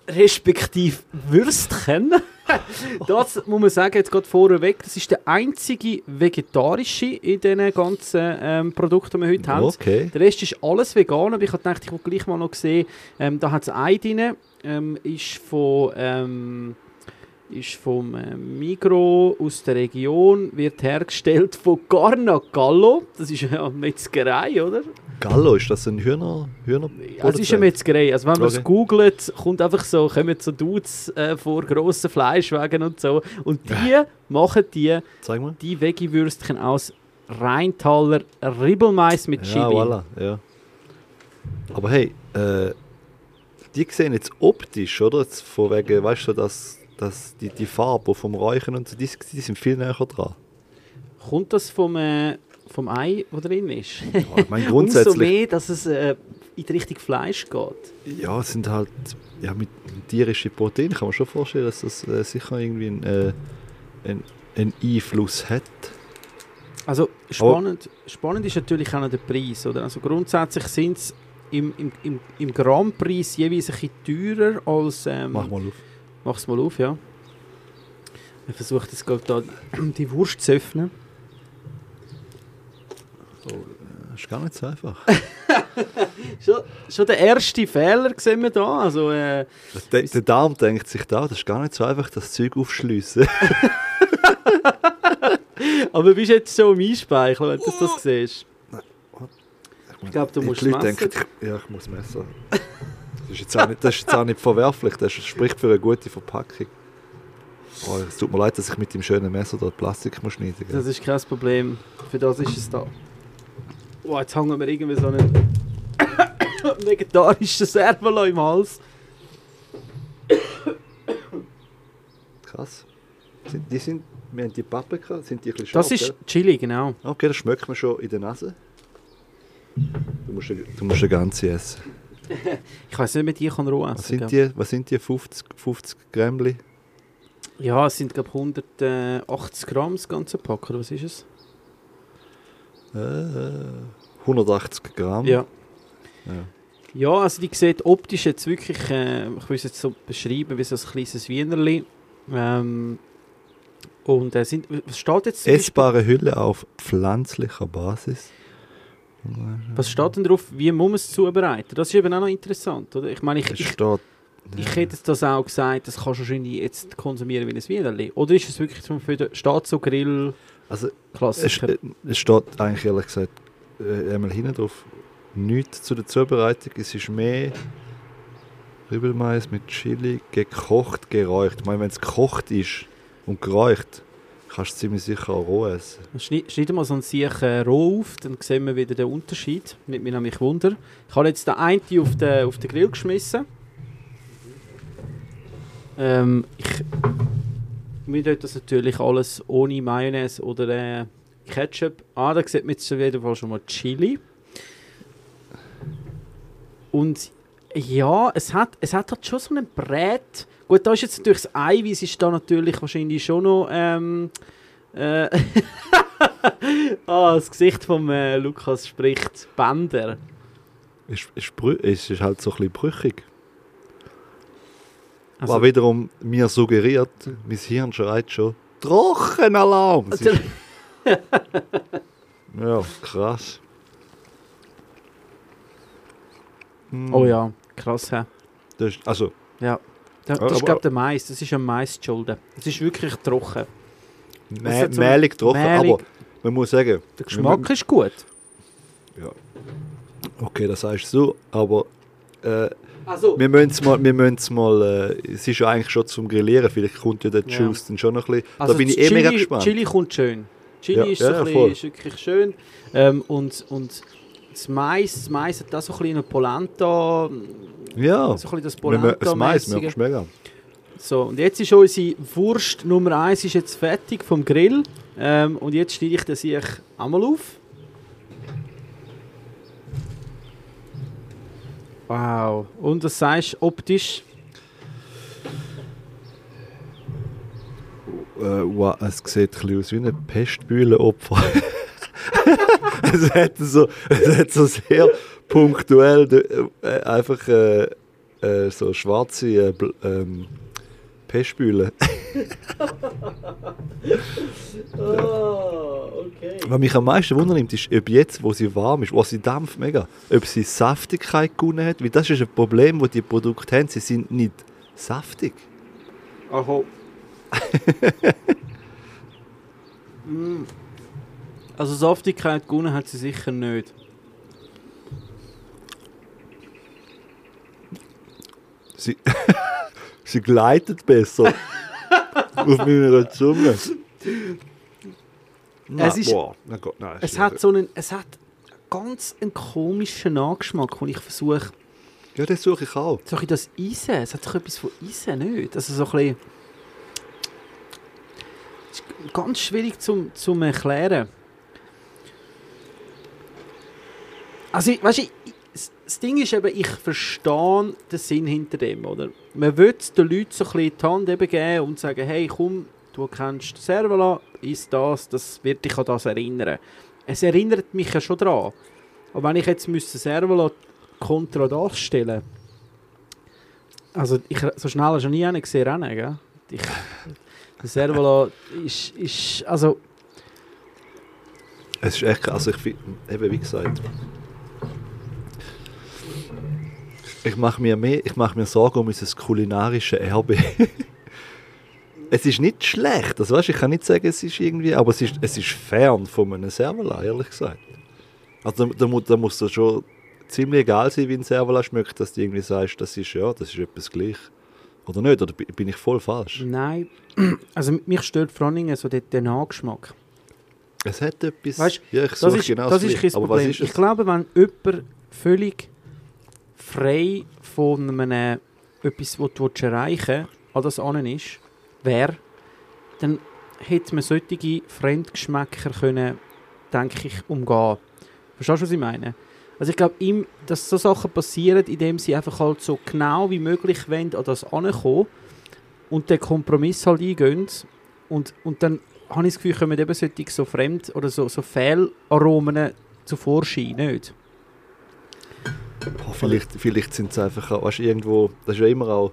respektive Würstchen. [LAUGHS] das muss man sagen, jetzt gerade vorweg, das ist der einzige vegetarische in diesen ganzen ähm, Produkten, die wir heute okay. haben. Der Rest ist alles vegan, aber ich habe gedacht, ich will gleich mal noch sehen, ähm, da hat es ein drin, ähm, ist von... Ist vom äh, Migro aus der Region, wird hergestellt von Garna Gallo. Das ist eine Metzgerei, oder? Gallo, ist das ein Hühner? Hühner ja, es ist eine Metzgerei. Also wenn man es googelt, kommt einfach so, kommen so Dudes äh, vor grossen Fleischwagen und so. Und die machen die, die Veggie-Würstchen aus Rheintaler Ribbelmais mit Chili. Ja, voilà, ja. Aber hey, äh, die sehen jetzt optisch, oder? Jetzt von wegen, weißt du, dass dass die, die Farbe vom Räuchern und so, die, die sind viel näher dran. Kommt das vom, äh, vom Ei, das drin ist? Ja, ich meine, grundsätzlich... [LAUGHS] Umso mehr, dass es äh, in die Richtung Fleisch geht. Ja, es sind halt ja, mit, mit tierischen Proteinen kann man schon vorstellen, dass das äh, sicher irgendwie einen, äh, einen, einen Einfluss hat. Also spannend, spannend ist natürlich auch noch der Preis. Oder? Also grundsätzlich sind es im, im, im, im Grammpreis jeweils ein bisschen teurer als... Ähm, Mach mal auf Mach's mal auf, ja. Ich versuche jetzt gerade da [CLEARS THROAT] die Wurst zu öffnen. Oh, das äh, ist gar nicht so einfach. [LAUGHS] schon, schon der erste Fehler sehen wir da. Also, äh, der, der Darm denkt sich da, das ist gar nicht so einfach, das Zeug aufschliessen. [LAUGHS] Aber bist jetzt so im Einspeichel, wenn du das siehst? Nein. Ich glaube, du musst messen. Denken, ja, ich muss messen. [LAUGHS] Das ist jetzt auch nicht, das ist jetzt auch nicht verwerflich, das spricht für eine gute Verpackung. Oh, es tut mir leid, dass ich mit dem schönen Messer dort Plastik muss schneiden muss. Das ist kein Problem, für das ist es da. Oh, jetzt hängen wir irgendwie so einen [COUGHS] vegetarischen Servolo im Hals. Krass. Die sind, wir haben die Paprika, sind die ein bisschen scharf, Das ist gell? Chili, genau. Okay, das schmeckt man schon in der Nase. Du musst, du musst eine ganze essen ich weiß nicht, mit die kann roh essen. Was sind die, was sind die 50, 50 Grämmli? Ja, es sind, glaube ich, 180 Gramm das ganze Pack, oder was ist es? Äh, 180 Gramm. Ja. Ja. Ja, also die sieht optisch jetzt wirklich, äh, ich will es jetzt so beschreiben, wie so ein kleines Wienerli. Ähm, und äh, sind, was steht jetzt Essbare Hülle auf pflanzlicher Basis. Was steht denn drauf, wie muss man es zubereiten? Das ist eben auch noch interessant, oder? Ich meine, ich, Es ich, ich hätte das auch gesagt, das kannst du wahrscheinlich jetzt konsumieren wie ein Wienerli. Oder ist es wirklich zum den steht so Grill Also, es, Klassiker? äh, es steht eigentlich ehrlich gesagt äh, einmal hinten drauf nichts zu der Zubereitung. Es ist mehr Rübelmais mit Chili, gekocht, geräucht. Ich meine, wenn es gekocht ist und geräucht, kannst du ziemlich sicher auch roh essen. Schneid, wir so einen Sieg äh, roh auf, dann sehen wir wieder den Unterschied. Nimmt mich nämlich Wunder. Ich habe jetzt den einen auf den, auf den Grill geschmissen. Ähm, ich wir tun das natürlich alles ohne Mayonnaise oder äh, Ketchup. Ah, da sieht man jetzt auf jeden Fall schon mal Chili. Und ja, es hat, es hat halt schon so einen Brät. Gut, da ist jetzt natürlich das Eiweiß ist da natürlich wahrscheinlich schon noch ähm, äh, [LAUGHS] ah, das Gesicht von äh, Lukas spricht Bänder. Es ist, ist, ist halt so ein bisschen brüchig. Also, Was wiederum mir suggeriert, mein Hirn schreit schon, Trochenalarm! Ist, [LAUGHS] ja, krass. Hm, oh ja, krass, hä? Das ist, also, Ja. Da, Ja, das ist, glaube der Mais. Das ist am Mais zu schulden. Es ist wirklich trocken. mä hat so mehlig trocken, mehlig- aber man muss sagen, Der Geschmack ist gut. okay, das heißt so, aber äh, Also, wir müssen es mal, wir müssen's mal äh, es ist ja eigentlich schon zum Grillieren, vielleicht kommt ja der Ja. Juice dann schon noch ein bisschen, also da bin ich das eh mega Chili, gespannt. Chili kommt schön. Chili Ja, ist, so ja, ein ja, bisschen, ist wirklich schön. Ähm, und, und das Mais, das Mais hat auch so ein bisschen eine Polenta, ja, so ein das das Mais, mir Polenta-mäßige. mega. So, und jetzt ist unsere Wurst Nummer 1 ist jetzt fertig vom Grill. Ähm, und jetzt schneide ich das ich einmal auf. Wow. Und das sagst du optisch. Äh, wow, es sieht ein bisschen aus wie ein Pestbühlenopfer. [LAUGHS] [LAUGHS] es, hat so, es hat so sehr punktuell äh, einfach äh, äh, so schwarze äh, ähm, Pestbühlen. [LAUGHS] Oh, okay. Was mich am meisten wundernimmt, ist, ob jetzt, wo sie warm ist, wo sie dampft mega, ob sie Saftigkeit gewonnen hat. Weil das ist ein Problem, das die Produkte haben. Sie sind nicht saftig. Aho. [LAUGHS] Mm. Also Saftigkeit gewonnen hat sie sicher nicht. Sie, [LAUGHS] sie gleitet besser auf meiner Zunge. Es ist- boah, na Gott, nein, Es hat so einen, es hat ganz einen komischen Nachgeschmack, den ich versuche, Ja, das suche ich auch. so ein bisschen das Eisen, es hat so etwas von Eisen, nicht? Also so ein bisschen... Es ist ganz schwierig zum, zum erklären. Also, ich- weißt du, ich- das- Ding ist eben, ich verstehe den Sinn hinter dem, oder? Man will den Leuten so ein bisschen die Hand eben geben und sagen, hey, komm, du kennst Servola, ist das, das wird dich an das erinnern. Es erinnert mich ja schon daran. Aber wenn ich jetzt müsste Servola kontra das stellen also ich, so schnell hast du noch nie einen gesehen rennen, gell? Ich, Servola ist, ist, also, Es ist echt, also ich eben wie gesagt, ich mache mir mehr, ich mache mir Sorgen um unser kulinarisches Erbe. [LAUGHS] es ist nicht schlecht, das weißt, ich kann nicht sagen, es ist irgendwie, aber es ist, es ist fern von einem Servola, ehrlich gesagt. Also da, da, da muss das schon ziemlich egal sein, wie ein Servola schmeckt, dass du irgendwie sagst, das ist ja, das ist etwas gleich. Oder nicht? Oder bi- bin ich voll falsch? nein, [CLEARS THROAT] also mich stört Dingen so der, der Nachgeschmack. Es hat etwas. Weißt, ja, ich Das ist, genau das ist kein Aber Problem. ist es? Ich glaube, wenn jemand völlig frei von einem etwas, was du erreichen willst, an das an ist, wäre, dann hätte man solche Fremdgeschmäcker können, denke ich, umgehen. Verstehst du, was ich meine? Also ich glaube, dass so Sachen passieren, indem sie einfach halt so genau wie möglich an das ankommen. und den Kompromiss halt eingehen. Und, und dann habe ich das Gefühl, kommen eben solche so Fremd- oder so, so Fehlaromen zu Vorschein, nicht? Vielleicht vielleicht sind es einfach, auch- weißt, irgendwo, das ist ja immer auch,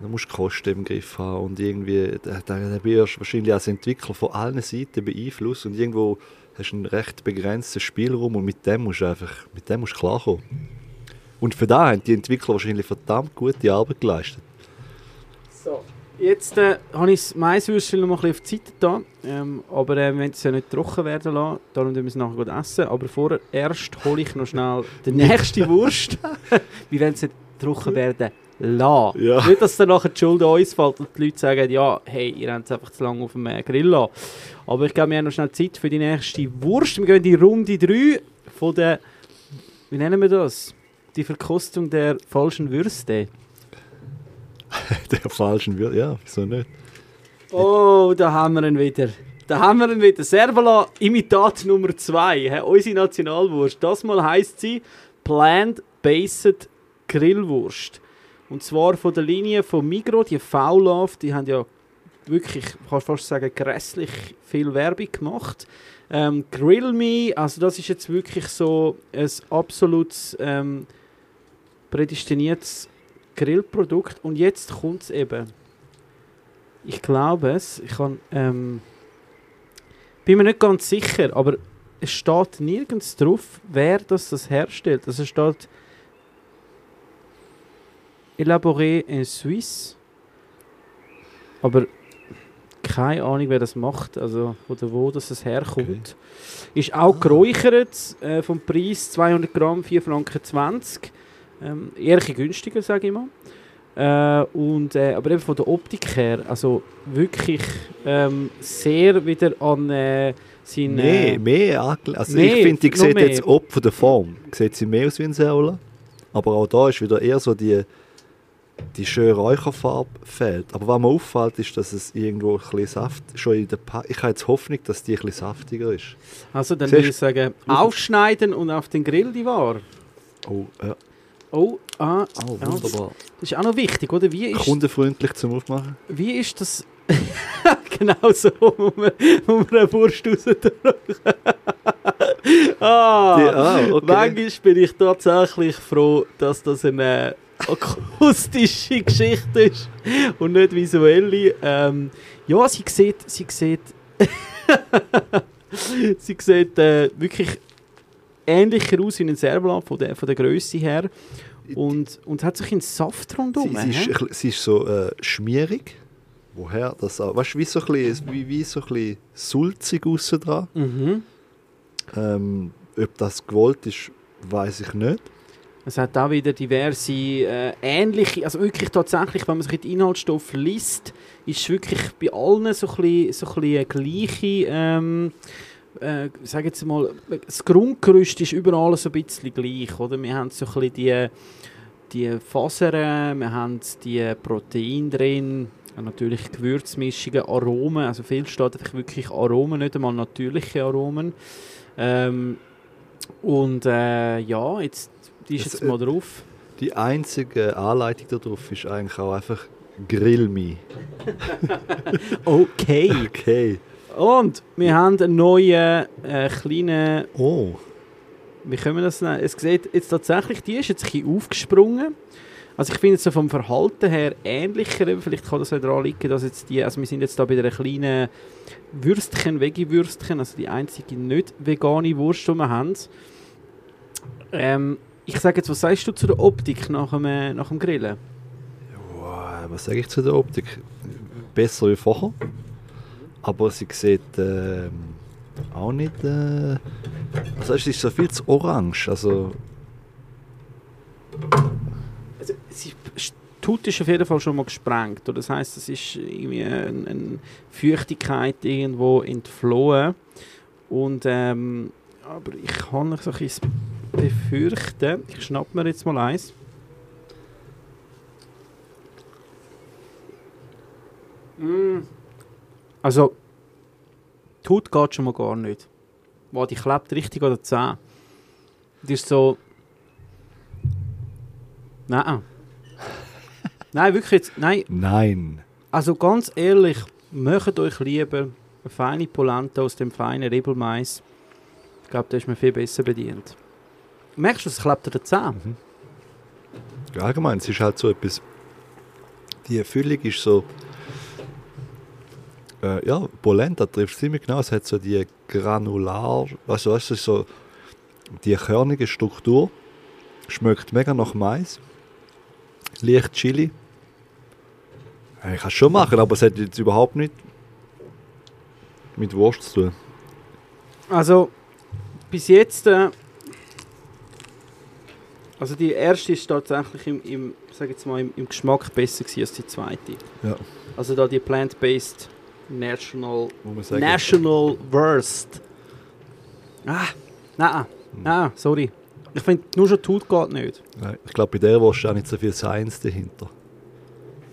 da musst du Kosten im Griff haben und irgendwie, da, da wirst du wahrscheinlich als Entwickler von allen Seiten beeinflusst und irgendwo hast du einen recht begrenzten Spielraum und mit dem musst du einfach, mit dem musst du klarkommen. Und für da haben die Entwickler wahrscheinlich verdammt gute Arbeit geleistet. So. Jetzt äh, habe ich das Maiswürstchen noch mal ein bisschen auf die Seite da, ähm, aber äh, wir wollen es ja nicht trocken werden lassen, darum werden wir es nachher gut essen. Aber vorher erst hole ich noch schnell die nächste Wurst. [LAUGHS] wir wollen es nicht trocken werden lassen. Ja. Nicht, dass dann nachher die Schuld an uns fällt und die Leute sagen, ja, hey, ihr habt es einfach zu lange auf dem äh, Grill lassen. Aber ich glaube, wir haben noch schnell Zeit für die nächste Wurst. Wir gehen in die Runde 3 von der, wie nennen wir das? Die Verkostung der falschen Würste. [LAUGHS] Der falschen wird, ja, wieso nicht? Oh, da haben wir ihn wieder. Da haben wir ihn wieder. Servola Imitat Nummer 2. Unsere Nationalwurst. Das mal heisst sie Plant-Based Grillwurst. Und zwar von der Linie von Migro, die V-Love, die haben ja wirklich, ich kann fast sagen, grässlich viel Werbung gemacht. Ähm, Grill Me, also das ist jetzt wirklich so ein absolutes ähm, prädestiniertes Grillprodukt. Und jetzt kommt es eben. Ich glaube es. Ich kann, ähm, bin mir nicht ganz sicher, aber es steht nirgends drauf, wer das, das herstellt. Also es steht Elaboré in Suisse. Aber keine Ahnung, wer das macht, also oder wo das es herkommt. Ist auch geräuchert, äh, vom Preis 200 Gramm, 4 Franken 20. Ähm, eher ein günstiger, sage ich mal. Äh, und, äh, aber eben von der Optik her, also wirklich ähm, sehr wieder an äh, seinen... Mehr, mehr angelegt. Also mehr, ich finde, die sieht mehr. jetzt ob von der Form, sieht sie mehr aus wie ein Servola. Aber auch da ist wieder eher so die, die schöne Räucherfarbe fehlt. Aber was mir auffällt, ist, dass es irgendwo ein bisschen Saft schon in der pa Ich habe jetzt Hoffnung, dass die ein bisschen saftiger ist. Also dann Siehst- würde ich sagen, aufschneiden und auf den Grill die Ware. Oh, ja. Oh, ah, Oh, wunderbar. das ist auch noch wichtig, oder? Wie ist, Kundenfreundlich zum Aufmachen. wie ist das... [LAUGHS] genau so, wo man, wo man eine Wurst rausdrückt. [LAUGHS] ah, Die- ah, okay. manchmal bin ich tatsächlich froh, dass das eine akustische Geschichte ist und nicht visuelle. Ähm, ja, sie sieht, sie sieht, [LAUGHS] sie sieht äh, wirklich ähnlicher aus wie ein Servola von der, von der Größe her und, und hat sich in Saft rundum. Sie, sie, ist, sie ist so äh, schmierig. Woher das auch? Weißt du, wie so ein bisschen, wie, wie so ein bisschen sulzig aussen dran. Mhm. Ähm, ob das gewollt ist, weiß ich nicht. Es hat auch wieder diverse äh, ähnliche, also wirklich tatsächlich, wenn man sich die Inhaltsstoffe liest, ist es wirklich bei allen so ein bisschen, so ein bisschen eine gleiche, ähm, äh, sag jetzt mal, das Grundgerüst ist überall so ein bisschen gleich, oder? Wir haben so ein bisschen die, die Fasern, wir haben die Proteine drin, natürlich Gewürzmischungen, Aromen, also viel steht einfach wirklich Aromen, nicht einmal natürliche Aromen. Ähm, und äh, ja, jetzt die ist Das, jetzt mal drauf. Die einzige Anleitung darauf ist eigentlich auch einfach Grill me. [LAUGHS] Okay. Okay. Und wir haben einen neuen äh, kleinen. Oh. Wie können wir das nennen? Es sieht jetzt tatsächlich, die ist jetzt ein bisschen aufgesprungen. Also ich finde es so vom Verhalten her ähnlicher. Vielleicht kann das ja daran liegen, dass jetzt die. Also wir sind jetzt da bei der kleinen Würstchen, Veggie-Würstchen, also die einzige nicht vegane Wurst, die wir haben. Ähm, ich sage jetzt, was sagst du zu der Optik nach dem, äh, nach dem Grillen? Wow, was sage ich zu der Optik? Besser wie vorher. Aber sie sieht ähm, auch nicht. Äh, also es ist so viel zu orange. Also Also, sie, die Haut ist auf jeden Fall schon mal gesprengt. Das heißt, es ist irgendwie eine, eine Feuchtigkeit irgendwo entflohen. Und, ähm, aber ich kann so ein bisschen befürchten. Ich schnapp mir jetzt mal eins. Mm. Also, die Haut geht schon mal gar nicht. Wow, die klebt richtig an der Zähne. Die ist so... Nein. [LAUGHS] Nein, wirklich jetzt. Nein, nein. Also ganz ehrlich, macht euch lieber eine feine Polenta aus dem feinen Rebelmais. Ich glaube, da ist man viel besser bedient. Merkst du, es klappt dir zusammen? Ja, allgemein, es ist halt so etwas. Die Füllung ist so. Äh, ja, Polenta trifft ziemlich genau. Es hat so die granular. Also, weißt du, so die körnige Struktur. Schmeckt mega nach Mais. Leicht Chili. Ich kann es schon machen, aber es hat jetzt überhaupt nicht mit Wurst zu tun. Also, bis jetzt. Äh, also, die erste ist tatsächlich im, im, sag jetzt mal, im, im Geschmack besser gewesen als die zweite. Ja. Also, da die Plant-Based National. National Worst. Ah, nein, nein, sorry. Ich finde, nur schon Tut geht nicht. Nein, Ich glaube, bei der Wurst ist auch nicht so viel Science dahinter.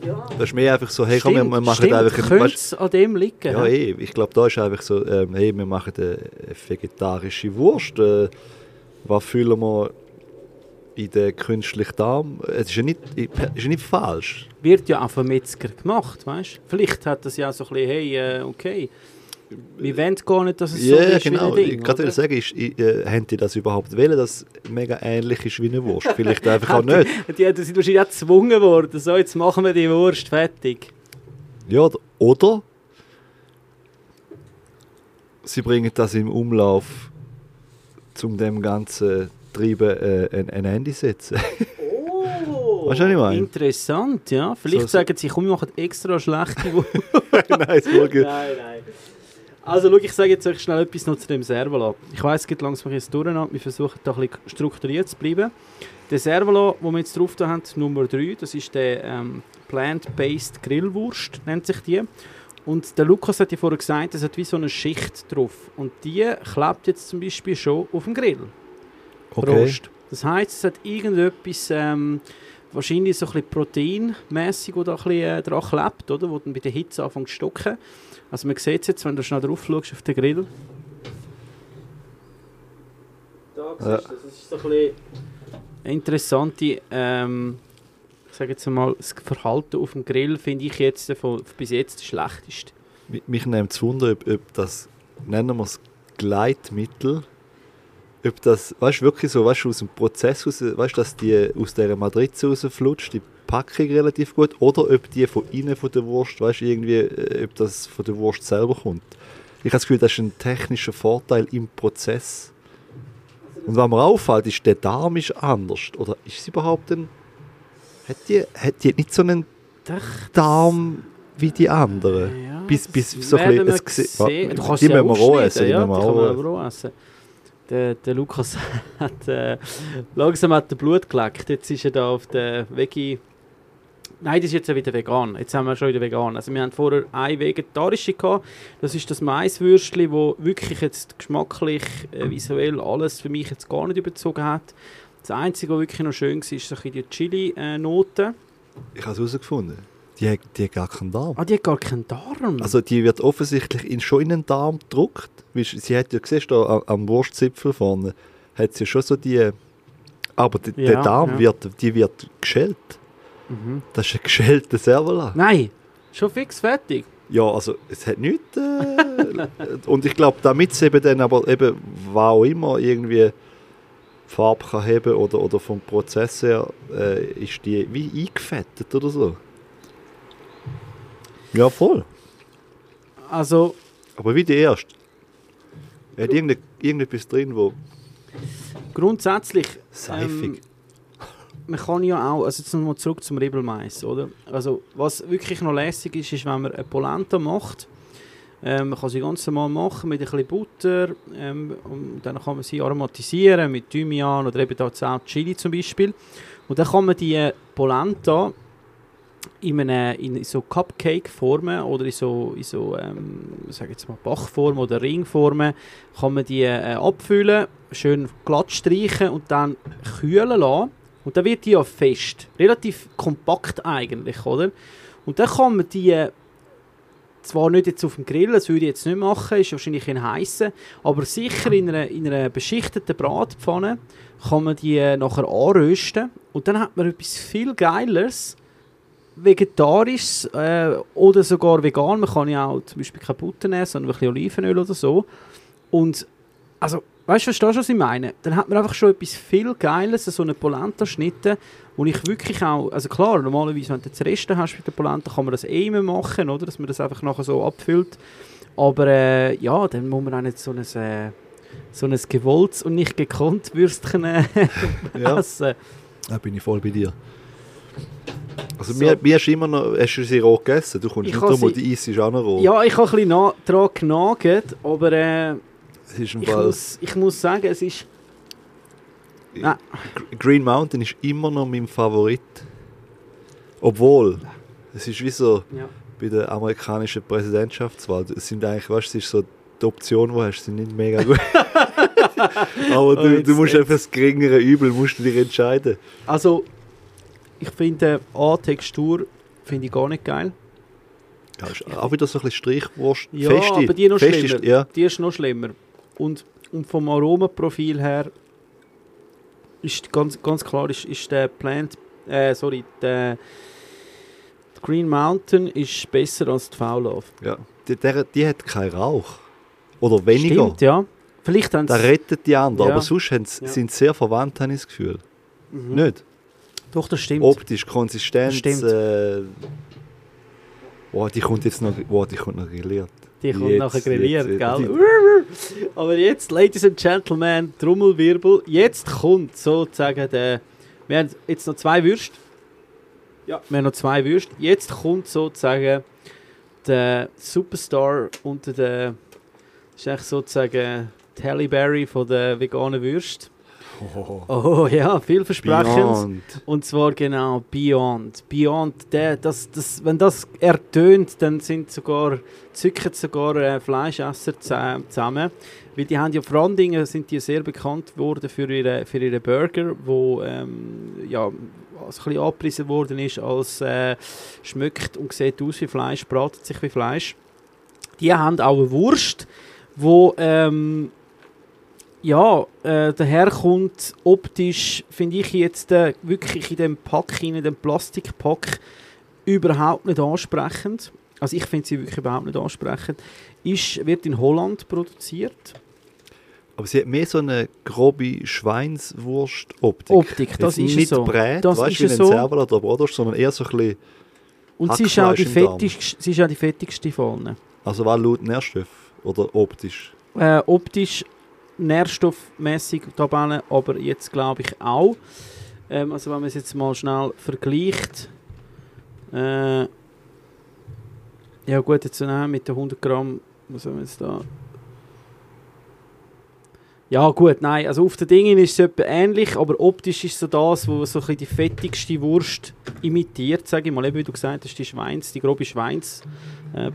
Das ist mehr einfach so, hey, komm, wir, wir machen stimmt, einfach könnte es an dem liegen? Ja, hä? eh, ich glaube, da ist einfach so, ähm, hey, wir machen eine vegetarische Wurst. Äh, was füllen wir in den künstlichen Darm? Es ist ja nicht, ist ja nicht falsch. Wird ja auch vom Metzger gemacht, weißt du? Vielleicht hat das ja so ein bisschen, hey, äh, okay, wir wollen gar nicht, dass es so Ja, ist genau. wie ein Ich Ding, gerade oder? sagen, ist, ich, äh, haben die das überhaupt wollen, dass es mega ähnlich ist wie eine Wurst? Vielleicht einfach auch [LAUGHS] nicht. Die, die sind wahrscheinlich auch gezwungen worden, so, jetzt machen wir die Wurst fertig. Ja, oder- oder sie bringen das im Umlauf, um dem ganzen Treiben äh, ein, ein zu setzen. Oh, [LAUGHS] Weißt du, was ich meine? interessant, ja. Vielleicht So- so- sagen sie, komm, wir machen extra schlechte. [LAUGHS] Nein, ist wohl gut. Nein, nein. Also, schau, ich sage jetzt euch schnell etwas noch zu dem Servola. Ich weiß, es geht langsam ein bisschen durcheinander. Wir versuchen da ein bisschen strukturiert zu bleiben. Der Servola, den wir jetzt drauf da haben, Nummer 3, das ist der ähm, Plant-Based Grillwurst, nennt sich die. Und der Lukas hat ja vorher gesagt, es hat wie so eine Schicht drauf. Und die klebt jetzt zum Beispiel schon auf dem Grill. Okay. Rost. Das heisst, es hat irgendetwas, ähm, wahrscheinlich so ein bisschen proteinmässig, wo da ein bisschen äh, dran klebt, oder? Wo dann bei der Hitze anfängt zu stocken. Also man sieht es jetzt, wenn du schnell drauf schaust auf den Grill. Da Ja. siehst du, das ist so ein bisschen interessante, ähm, ich sage jetzt mal, das Verhalten auf dem Grill finde ich jetzt von, bis jetzt das schlechteste. Mi- Mich nimmt es Wunder, ob, ob das, nennen wir es Gleitmittel, ob das, weißt du, wirklich so, weißt aus dem Prozess raus, weißt du, dass die aus dieser Matrize rausflutscht, die Packung relativ gut, oder ob die von innen von der Wurst, weißt du, irgendwie, äh, ob das von der Wurst selber kommt. Ich habe das Gefühl, das ist ein technischer Vorteil im Prozess. Und was mir auffällt, ist, der Darm ist anders. Oder ist sie überhaupt ein... Hat die, hat die nicht so einen Darm wie die anderen? Ja, bis, bis so ein bisschen, es. Ja, Du kannst die müssen wir auch essen, die ja, die kann man auch essen. Der, der Lukas [LAUGHS] hat äh, langsam hat Blut geleckt. Jetzt ist er da auf der Veggie. Nein, das ist jetzt wieder vegan. Jetzt haben wir schon wieder vegan. Also wir haben vorher eine vegetarische gehabt. Das ist das Maiswürstli, wo wirklich jetzt geschmacklich, äh, visuell alles für mich jetzt gar nicht überzogen hat. Das Einzige, was wirklich noch schön war, ist so ein die Chili-Note. Ich habe es herausgefunden. Die, hat- die hat gar keinen Darm. Ah, die hat gar keinen Darm. Also die wird offensichtlich in, schon in den Darm gedruckt. Sie sie hat ja gesehen, da am, am Wurstzipfel vorne, hat sie schon so die... Aber die, Ja, der Darm ja. wird, die wird geschält. mhm. Das ist ein geschälter Servola. Nein, schon fix fertig. Ja, also es hat nichts... Äh, [LAUGHS] und ich glaube, damit es eben dann aber eben, was auch immer, irgendwie Farbe kann haben oder, oder vom Prozess her, äh, ist die wie eingefettet oder so. Ja, voll. Also, Aber wie die erste. Er hat irgende, irgendetwas drin, wo grundsätzlich, seifig. Ähm, man kann ja auch, also jetzt nochmal zurück zum Rebelmais, oder? Also, was wirklich noch lässig ist, ist, wenn man eine Polenta macht. Ähm, man kann sie ganz normal machen mit ein bisschen Butter. Ähm, und dann kann man sie aromatisieren mit Thymian oder eben da auch Chili zum Beispiel. Und dann kann man die Polenta in, eine, in so Cupcake-Formen oder in so, in so ähm, sag jetzt mal Bachform oder Ringformen kann man die äh, abfüllen, schön glatt streichen und dann kühlen lassen. Und dann wird die ja fest. Relativ kompakt eigentlich, oder? Und dann kann man die äh, zwar nicht jetzt auf dem Grill, das würde ich jetzt nicht machen, ist wahrscheinlich in heißen, aber sicher in einer, in einer beschichteten Bratpfanne kann man die äh, nachher anrösten und dann hat man etwas viel Geileres, vegetarisches äh, oder sogar vegan. Man kann ja auch zum Beispiel keine Butter essen, sondern ein bisschen Olivenöl oder so. Und also, weißt du, verstehst du, was ich meine? Dann hat man einfach schon etwas viel Geiles, so eine Polenta-Schnitte, wo ich wirklich auch, also klar, normalerweise, wenn du das Reste hast mit der Polenta, kann man das eh immer machen, oder? Dass man das einfach nachher so abfüllt. Aber äh, ja, dann muss man auch nicht so ein, äh, so ein gewolltes und nicht gekonnt Würstchen äh, [LAUGHS] Ja, essen. da bin ich voll bei dir. Also So. mir, mir ist immer noch, hast du sie roh gegessen? Du kommst Ich nicht sie- die Eis ist auch noch roh. Ja, ich habe ein bisschen daran genagt, aber äh, ich, muss, ich muss sagen, es ist... Nein. Green Mountain ist immer noch mein Favorit. Obwohl, es ist wie so Ja. bei der amerikanischen Präsidentschaftswahl. Es sind eigentlich, weißt du, es ist so die Optionen, die du hast, sind nicht mega gut. [LAUGHS] Aber Oh, du, jetzt- du musst jetzt. einfach das geringere Übel musst du dich entscheiden. Also, ich finde A, Textur finde ich gar nicht geil. Ja, ist auch wieder so ein bisschen Streichwurst. Ja, Feste, aber die noch feste schlimmer. Ist, ja, Die ist noch schlimmer. Und, und vom Aromaprofil her ist ganz, ganz klar ist, ist der Plant, äh, sorry, der Green Mountain ist besser als die Faulove. ja. Die, der, die hat keinen Rauch. Oder weniger. Stimmt, ja. Vielleicht haben Da rettet die anderen. Ja. Aber sonst Ja. sind sie sehr verwandt, habe ich das Gefühl. Mhm. Nicht? Doch, das stimmt. Optisch, Konsistenz. Stimmt. Äh, boah, die kommt jetzt noch, boah, die kommt noch grilliert. Die kommt Jetzt, nachher grilliert, jetzt, gell? Aber jetzt, Ladies and Gentlemen, Trommelwirbel, jetzt kommt sozusagen der... Wir haben jetzt noch zwei Würste. Ja. Wir haben noch zwei Würste. Jetzt kommt sozusagen der Superstar unter der... Das ist eigentlich sozusagen die Halle Berry von der veganen Würste. Oh, Oh ja, vielversprechend. Beyond. Und zwar genau Beyond. Beyond, der, das, das, wenn das ertönt, dann sind sogar, zücken sogar äh, Fleischesser zusammen. Weil die haben ja, vor allen Dingen sind die sehr bekannt worden für ihre, für ihre Burger, wo ähm, ja, also ein bisschen angepriesen worden ist als äh, schmeckt und sieht aus wie Fleisch, bratet sich wie Fleisch. Die haben auch eine Wurst, wo ähm, ja, äh, daherkommt optisch, finde ich jetzt äh, wirklich in dem Pack, in dem Plastikpack, überhaupt nicht ansprechend. Also ich finde sie wirklich überhaupt nicht ansprechend. Ist, wird in Holland produziert. Aber sie hat mehr so eine grobe Schweinswurst-Optik. Optik, das Jetzt ist nicht so. brät, Das weißt ist wie ein so. Serval oder Brotwurst, sondern eher so ein bisschen, Und sie ist, auch die fettigste, sie ist auch die fettigste von allen. also war laut Nährstoff oder optisch. Äh, optisch, nährstoffmäßig Tabelle, aber jetzt glaube ich auch. Ähm, also wenn man es jetzt mal schnell vergleicht. Äh, ja gut, jetzt äh, mit den 100 Gramm, was haben wir jetzt da? Ja gut, nein, also auf den Dingen ist es etwa ähnlich, aber optisch ist so das, wo so ein bisschen die fettigste Wurst imitiert, sage ich mal, eben wie du gesagt hast, die Schweins, die grobe Schweins äh.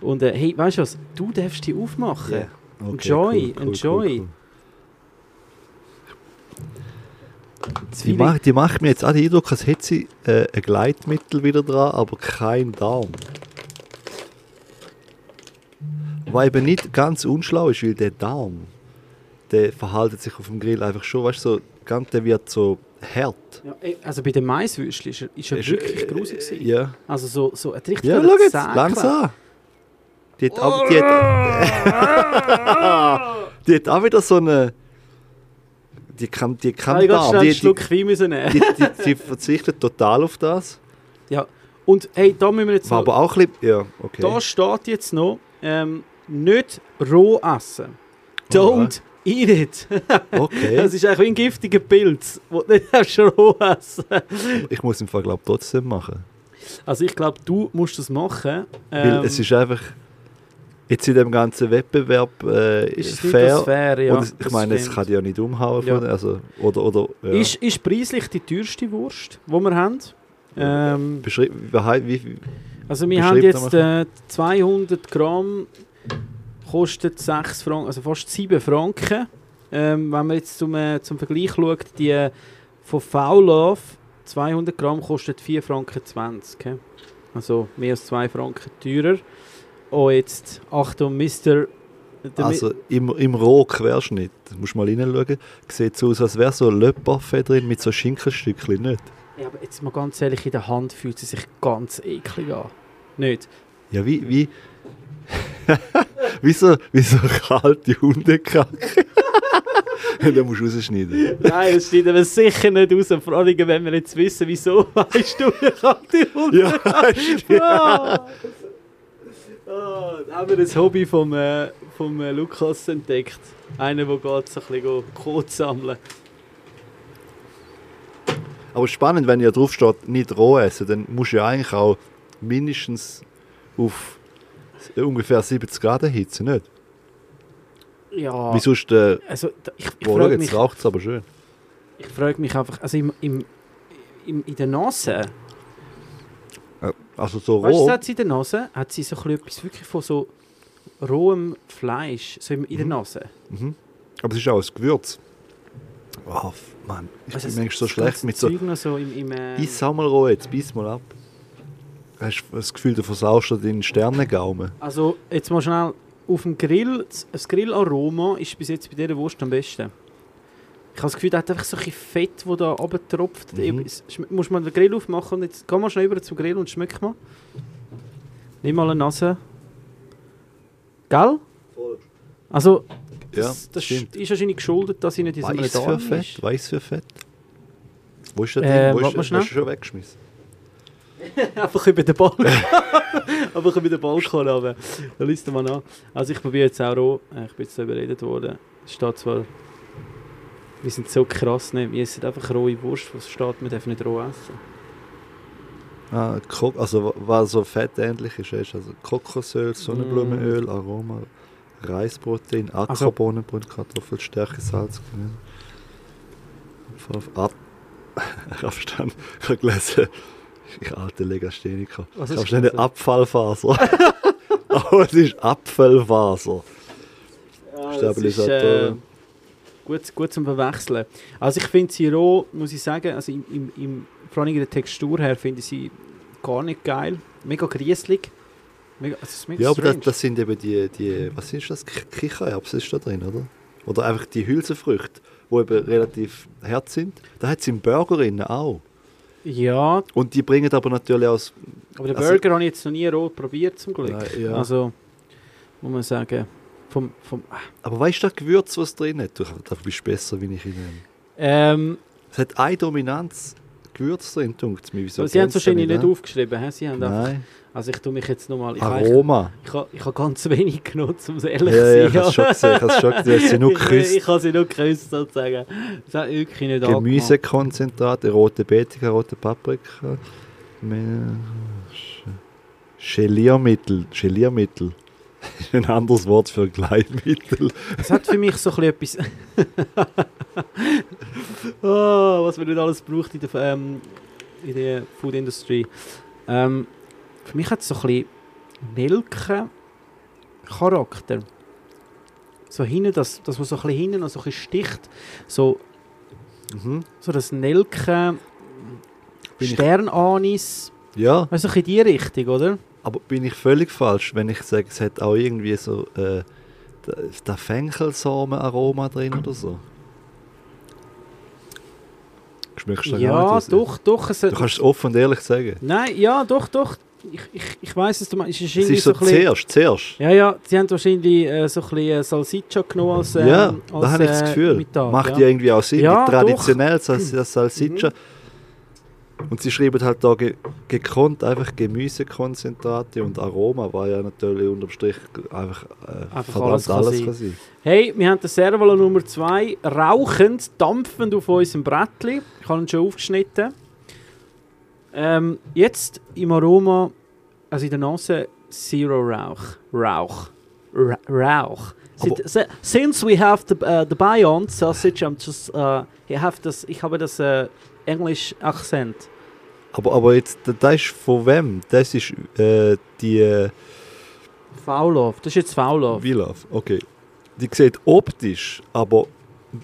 Und äh, hey, weißt du was, du darfst die aufmachen. Yeah. Enjoy, enjoy. Die, Das Feeling- macht, die macht mir jetzt auch den Eindruck, als hätte sie äh, ein Gleitmittel wieder dran, aber kein Darm. Was eben nicht ganz unschlau ist, weil der Darm, der verhaltet sich auf dem Grill einfach schon, weißt du, so, ganz, der wird so hart. Ja, ey, also bei den Maiswürstchen ist er, ist er Ist, wirklich äh, grusig. Ja, Also so, so ein richtig ja schau jetzt, langsam. Die hat, auch, die, hat, [LAUGHS] die hat auch wieder so eine. Die kann, die kann Ich schnell Die, die, die, die, die verzichtet total auf das. Ja. Und hey, da müssen wir jetzt War noch, aber auch ein bisschen. Ja, okay. da steht jetzt noch, ähm, nicht roh essen. Don't eat it. [LAUGHS] Okay. Das ist eigentlich wie ein giftiger Pilz, den du nicht roh essen ich muss im Fall, glaube trotzdem machen. Also ich glaube, du musst das machen. Weil Ähm, es ist einfach. Jetzt in dem ganzen Wettbewerb äh, ist es fair. fair, ja. es- ich meine, es kann die ja nicht umhauen. Ja. Also, oder, oder, ja. Ist, ist preislich die teuerste Wurst, die wir haben. Ähm, wie, wie, Also wir haben jetzt äh, 200 Gramm kostet 6 Franken, also fast 7 Franken. Ähm, wenn man jetzt zum, äh, zum Vergleich schaut, die äh, von V-Love 200 Gramm kostet 4 Franken 20. hä? Also mehr als 2 Franken teurer. Oh jetzt, Achtung, Mr. also im, im Rohquerschnitt, musst du mal reinschauen, sieht es aus, als wäre so ein Le Parfait drin mit so Schinkenstückchen, nicht? Ja, aber jetzt mal ganz ehrlich, in der Hand fühlt sie sich ganz eklig an. Nicht? Ja, wie, wie, [LAUGHS] wie so, wie so kalte Hundekacke. [LAUGHS] Den musst du rausschneiden. Nein, das schneiden wir sicher nicht raus. Vor allem, wenn wir jetzt wissen, wieso, [LAUGHS] weißt du, wie kalte Hunde Ja, Ah. Ah, da haben wir das Hobby vom, äh, vom äh, Lukas entdeckt. Einer, der geht so ein bisschen Kot sammeln. Aber spannend, wenn ja drauf steht, nicht roh essen, dann musst du ja eigentlich auch mindestens auf ungefähr 70 Grad erhitzen, nicht? Ja, Wie sonst, äh, also da- ich, ich boah, jetzt mich, raucht es aber schön. ich frage mich einfach, also im, im, im, in der Nase, Also so weißt roh, was hat sie in der Nase? Hat sie so etwas wirklich von so rohem Fleisch, so in, der Mhm. Nase. mhm. aber es ist auch ein Gewürz. Oh, Mann, ich Also bin manchmal so schlecht mit so... So im, im, ähm, Iss mal roh jetzt, beiß mal ab. Hast du das Gefühl, du versaust deinen Sternengaumen? Also, jetzt mal schnell auf dem Grill. Das Grillaroma ist bis jetzt bei dieser Wurst am besten. Ich habe das Gefühl, da hat einfach so ein bisschen Fett, das da runtertropft. Mhm. Es- schm- Muss man den Grill aufmachen und jetzt geh mal schnell über zum Grill und schmeck mal. Nimm mal eine Nase. Gell? Also, Ja, das, das stimmt. ist wahrscheinlich geschuldet, dass ich nicht in so einem Weiß für Fett? ist. Weiß für Fett? Wo ist das Äh, Ding? Wo ist mal das? schnell. Hast du schon weggeschmissen? [LAUGHS] Einfach über den Balkon. [LAUGHS] Einfach über den Balkon runter. Da liest du mal an. Also ich probiere jetzt auch roh. Ich bin jetzt so überredet worden. Es steht zwar... Wir sind so krass, ne? wir essen einfach rohe Wurst, was steht, wir dürfen nicht roh essen. Ah, also wa- was so fettähnlich ist, ist also Kokosöl, Sonnenblumenöl, Mm. Aroma, Reisprotein, Also- Ackerbohnenbrot, Kartoffelstärke, Salz, Gemüse. [LAUGHS] Ab ich habe verstanden, ich habe gelesen, ich alte Legastheniker. Was verstanden, gelesen? Abfallfaser. [LAUGHS] Aber es ist Apfelfaser. Ja, Stabilisatoren. Gut, gut zum Verwechseln. Also ich finde sie roh, muss ich sagen, also im, im, im, vor allem in der Textur her finde ich sie gar nicht geil. Mega grieselig. Mega, also mega Ja, aber das, strange. das sind eben die, die was ist das? Kichererbsen ist da drin, oder? Oder einfach die Hülsenfrüchte, die eben relativ hart sind. Da hat es im Burger drin auch. Ja, Und die bringen aber natürlich aus... aber den Also- Burger habe ich jetzt noch nie roh probiert zum Glück. Nein, ja. Also, muss man sagen, vom, vom, Aber weißt du, das Gewürz, was drin hat? Du, da bist du besser, wie ich ihn nenne. ähm, Es hat eine Dominanz Gewürz drin, dunkt mir. Wieso Sie haben es wahrscheinlich nicht hä? aufgeschrieben. hä? Sie haben einfach, Nein. also ich tue mich jetzt nochmal... Ich, ich, Aroma. ich, habe- ich habe ganz wenig genutzt, um es ehrlich Ja, zu ja, sein. ich habe es schon gesehen. Ich habe es schon gesehen. Sie nur [LAUGHS] Ich- geküsst. Ich habe sie nur geküsst, sozusagen. Das hat wirklich nicht. Gemüsekonzentrat, rote Beete, rote Paprika. Geliermittel. Geliermittel. Ist [LAUGHS] ein anderes Wort für Gleitmittel. Es hat für mich so ein bisschen etwas... oh, [LAUGHS] was man nicht alles braucht in der, ähm, in der Food Industry. Ähm, für mich hat es so ein bisschen Nelken-Charakter. So hinten, das, das was so ein bisschen hinten noch so ein bisschen sticht. So, Mhm. so das Nelken... Sternanis... Ja, Weißt du, so ein bisschen in die Richtung, oder? Aber bin ich völlig falsch, wenn ich sage, es hat auch irgendwie so äh, da- Fenchelsamen-Aroma drin oder so? Schmeckst du da gar Ja, nicht raus? doch, doch. Es, Du kannst es offen und ehrlich sagen. Nein, ja, doch, doch. Ich, ich, ich weiss es, du meinst, es ist Es ist so so zuerst, zuerst. Ja, ja, sie haben wahrscheinlich äh, so ein bisschen äh, Salsiccia genommen als, ähm, ja, als da habe ich das äh, Gefühl. Mittag, Macht ja. ja irgendwie auch Sinn. Ja, traditionell, das, [CLEARS THROAT] das Salsiccia. Mhm. Und sie schreiben halt da ge gekonnt einfach Gemüsekonzentrate und Aroma, war ja natürlich unterm Strich einfach, äh, Einfach alles kann alles kann sein. Hey, wir haben den Servola Nummer 2 rauchend, dampfend auf unserem Brettli. Ich habe ihn schon aufgeschnitten. Ähm, jetzt im Aroma, also in der Nase, Zero Rauch. Rauch. Ra Rauch. Aber- Since we have the, uh, the Beyond Sausage, I'm just, uh, I have das, ich habe das uh, English Akzent. Aber, aber jetzt, da- das ist von wem? Das ist äh, die äh, Faulov, das ist jetzt Faulov. Vilaf. Okay. Die sieht optisch aber ein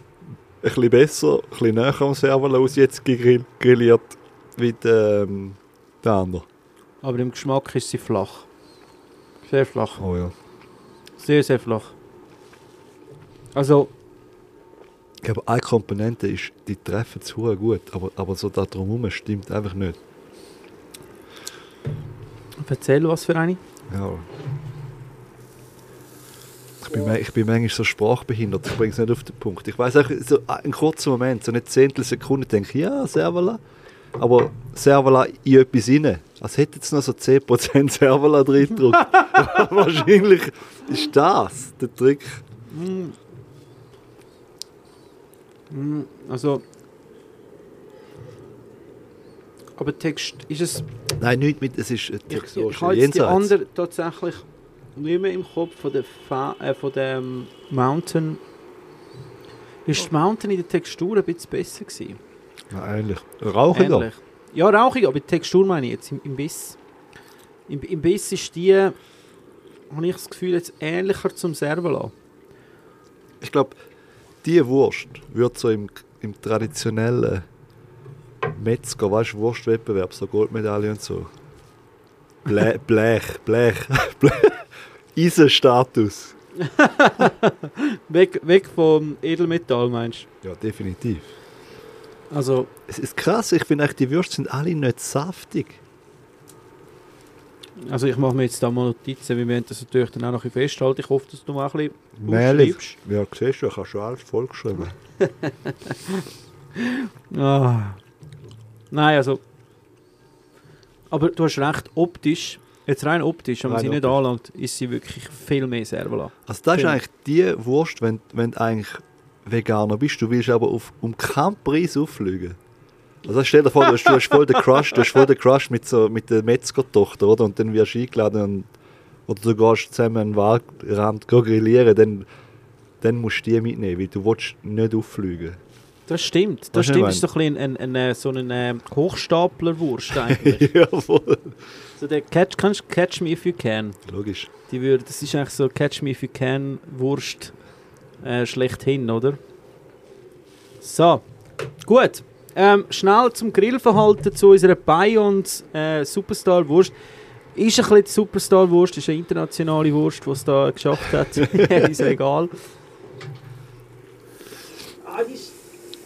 bisschen besser, ein bisschen näher am Servola aus jetzt gegrill grilliert wie der, ähm, der andere. Aber im Geschmack ist sie flach. Sehr flach. Oh ja. Sehr, sehr flach. Also, Ich glaube, eine Komponente ist, die treffen hure gut, aber, aber so da drumherum stimmt einfach nicht. Erzähl, was für eine? Ja. Ich bin, ich bin manchmal so sprachbehindert, ich bringe es nicht auf den Punkt. Ich weiß auch, so einen kurzen Moment, so eine Zehntelsekunde, denke ich, ja, Servala. Aber Servala in etwas rein. Als hätte jetzt noch so 10% [LAUGHS] Servala drin gedrückt. [LAUGHS] Wahrscheinlich ist das der Trick. Also. Aber Text ist es. Nein, nicht mit, es ist ein Ich, ich habe jetzt die andere tatsächlich nicht mehr im Kopf von der, Fa äh, von der Mountain. Ist die Mountain in der Textur ein bisschen besser gewesen? Ja, ähnlich. Rauchiger. Ähnlich. Ja, rauchig, aber die Textur meine ich jetzt im, im Biss. Im, Im Biss ist die, habe ich das Gefühl, jetzt ähnlicher zum Servola. Ich glaube, diese Wurst wird so im, im traditionellen Metzger, weißt du, Wurstwettbewerb, so Goldmedaille und so. [LAUGHS] Blech, Blech, Blech, [LAUGHS] Blech. Eisenstatus. [LAUGHS] Weg, weg vom Edelmetall, meinst Ja, definitiv. Also, Es ist krass, ich finde die Würste sind alle nicht saftig. also ich mache mir jetzt da mal Notizen, wir haben das natürlich dann auch noch ein bisschen festhalten. Ich hoffe, dass du mal ein bisschen Mehlig. aufschreibst. Ja, siehst du, ich habe schon alles vollgeschrieben. [LAUGHS] Ah. Nein, also. Aber du hast recht, optisch, jetzt rein optisch, wenn man Rein sie nicht optisch. anlangt, ist sie wirklich viel mehr Servola. Also das ist Film. eigentlich die Wurst, wenn, wenn eigentlich Veganer bist, du willst aber auf, um keinen Preis auffliegen. Also stell dir vor, du hast, du hast voll den Crush, du hast voll den Crush mit, so, mit der Metzgertochter, oder? Und dann wirst du eingeladen und, oder du gehst zusammen an den Waldrand grillieren, dann, dann musst du die mitnehmen, weil du willst nicht auffliegen. Das stimmt, das du, stimmt. was Das ist so ein, ein, ein, ein, so ein äh, Hochstaplerwurst [LAUGHS] eigentlich. ja, voll. so der catch, kannst du Catch Me If You Can. Logisch. Die würde, das ist eigentlich so Catch Me If You Can Wurst äh, schlechthin, oder? So, gut. Ähm, schnell zum Grillverhalten zu unserer Bayons äh, Superstar Wurst. Ist ein bisschen die Superstar Wurst, ist eine internationale Wurst, die es da geschafft hat. [LAUGHS] [LAUGHS] ist egal. Ah, die ist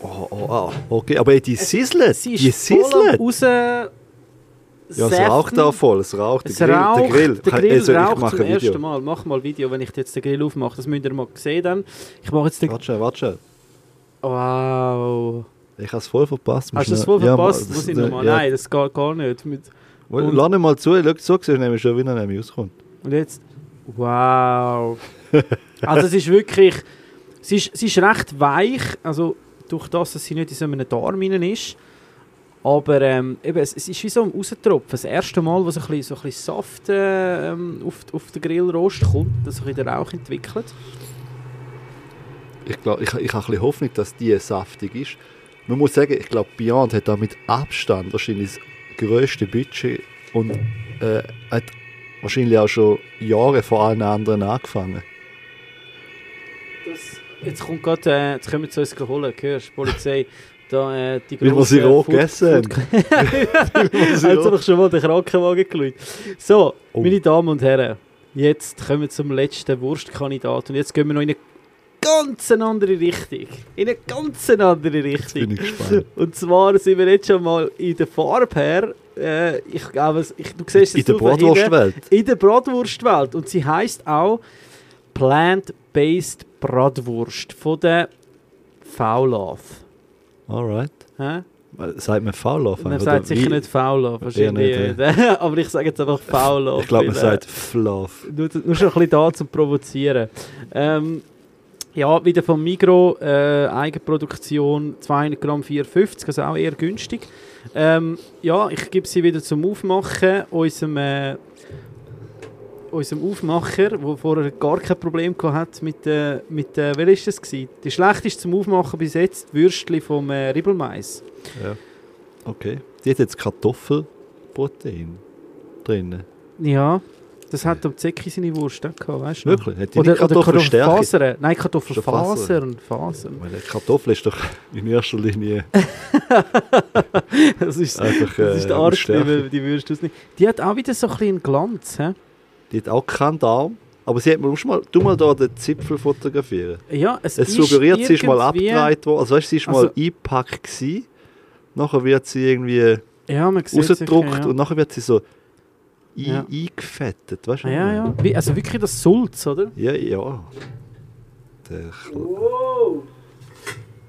Oh, oh, oh, okay, aber die sizzlet, Sie die ist raus. Ja, es raucht auch voll, es raucht. Es der Grill, raucht, der Grill. der Grill also, ich raucht mache zum ersten Mal. Mach mal ein Video, wenn ich jetzt den Grill aufmache. Das müsst ihr mal sehen dann. Ich mache jetzt den... Warte schnell, warte schnell. Wow. Ich habe es voll verpasst. Hast du Musst voll ja, verpasst? ma- Muss ich nochmal? ja. Nein, das geht gar nicht. Mit Und- ihn mal zu, schau, so siehst nämlich schon, wie er nämlich rauskommt. Und jetzt... Wow. also es ist wirklich... Sie ist, sie ist recht weich. Also durch das, dass sie nicht in so einem Darm ist. Aber ähm, eben, es, es ist wie so ein Raustropfen. Das erste Mal, wo so ein bisschen, so ein bisschen Saft äh, ähm, auf, auf den Grillrost kommt, dass sich der Rauch entwickelt. Ich, glaub, ich, ich habe ein bisschen Hoffnung, dass die saftig ist. Man muss sagen, ich glaube, Beyond hat da mit Abstand wahrscheinlich das grösste Budget und äh, hat wahrscheinlich auch schon Jahre vor allen anderen angefangen. Das, jetzt kommt gerade, äh, jetzt kommen sie uns holen, hörst Polizei. Da, äh, die Weil wir sie roh gegessen haben. [LAUGHS] Ich schon mal den Krankenwagen geschaut. So, Oh. meine Damen und Herren, jetzt kommen wir zum letzten Wurstkandidat und jetzt gehen wir noch in eine ganz andere Richtung. In eine ganz andere Jetzt bin Richtung. ich gespannt. Und zwar sind wir jetzt schon mal in der Farbe her. Äh, ich glaube, es- ich, du siehst es In der. Bratwurstwelt. In der Bratwurstwelt. Und sie heißt auch Plant-Based Bratwurst von der Faulaf. Alright. Hä? Sagt man Faulaf? Man sagt sicher nicht Faulaf, wahrscheinlich. nicht, äh, [LAUGHS] Aber ich sage jetzt einfach Faulaf. Ich glaube, man äh, sagt Flav. Nur, nur schon ein bisschen da zum Provozieren. Ähm, ja, wieder vom Migro, äh, Eigenproduktion, 200 Gramm 4,50, also auch eher günstig. Ähm, ja, ich gebe sie wieder zum Aufmachen. Unserem, äh, unserem Aufmacher, der vorher gar kein Problem gehabt hat mit, äh, mit äh, welches ist das gewesen? Die schlechteste zum Aufmachen bis jetzt, die Würstchen vom äh, Ribbelmais. Ja. Okay. Die hat jetzt Kartoffelprotein drin. Ja, das hat am Zecki seine Wurst auch gehabt, weißt du? Wirklich? Hat die Oder, Kartoffelstärke? Kartoffelfasern. Nein, Kartoffelfasern. Fasern. Weil Kartoffel ist doch in erster Linie [LAUGHS] Das ist, einfach das ist äh, der Stärke. die, die Würste ausnehmen. Die hat auch wieder so ein bisschen einen Glanz. He? Die hat auch keinen Darm, Aber sie hat mir mal, du mal da den Zipfel fotografieren. Ja, es, Es ist suggeriert, sie ist mal abgedreht worden. Also weißt, du, sie ist Also- mal eingepackt gewesen. Nachher wird sie irgendwie Ja, rausgedruckt sicher, ja. und nachher wird sie so ein, Ja. eingefettet. Weißt du? Ja, ja. Wie, also wirklich das Sulz, oder? Ja, ja. Der Wow!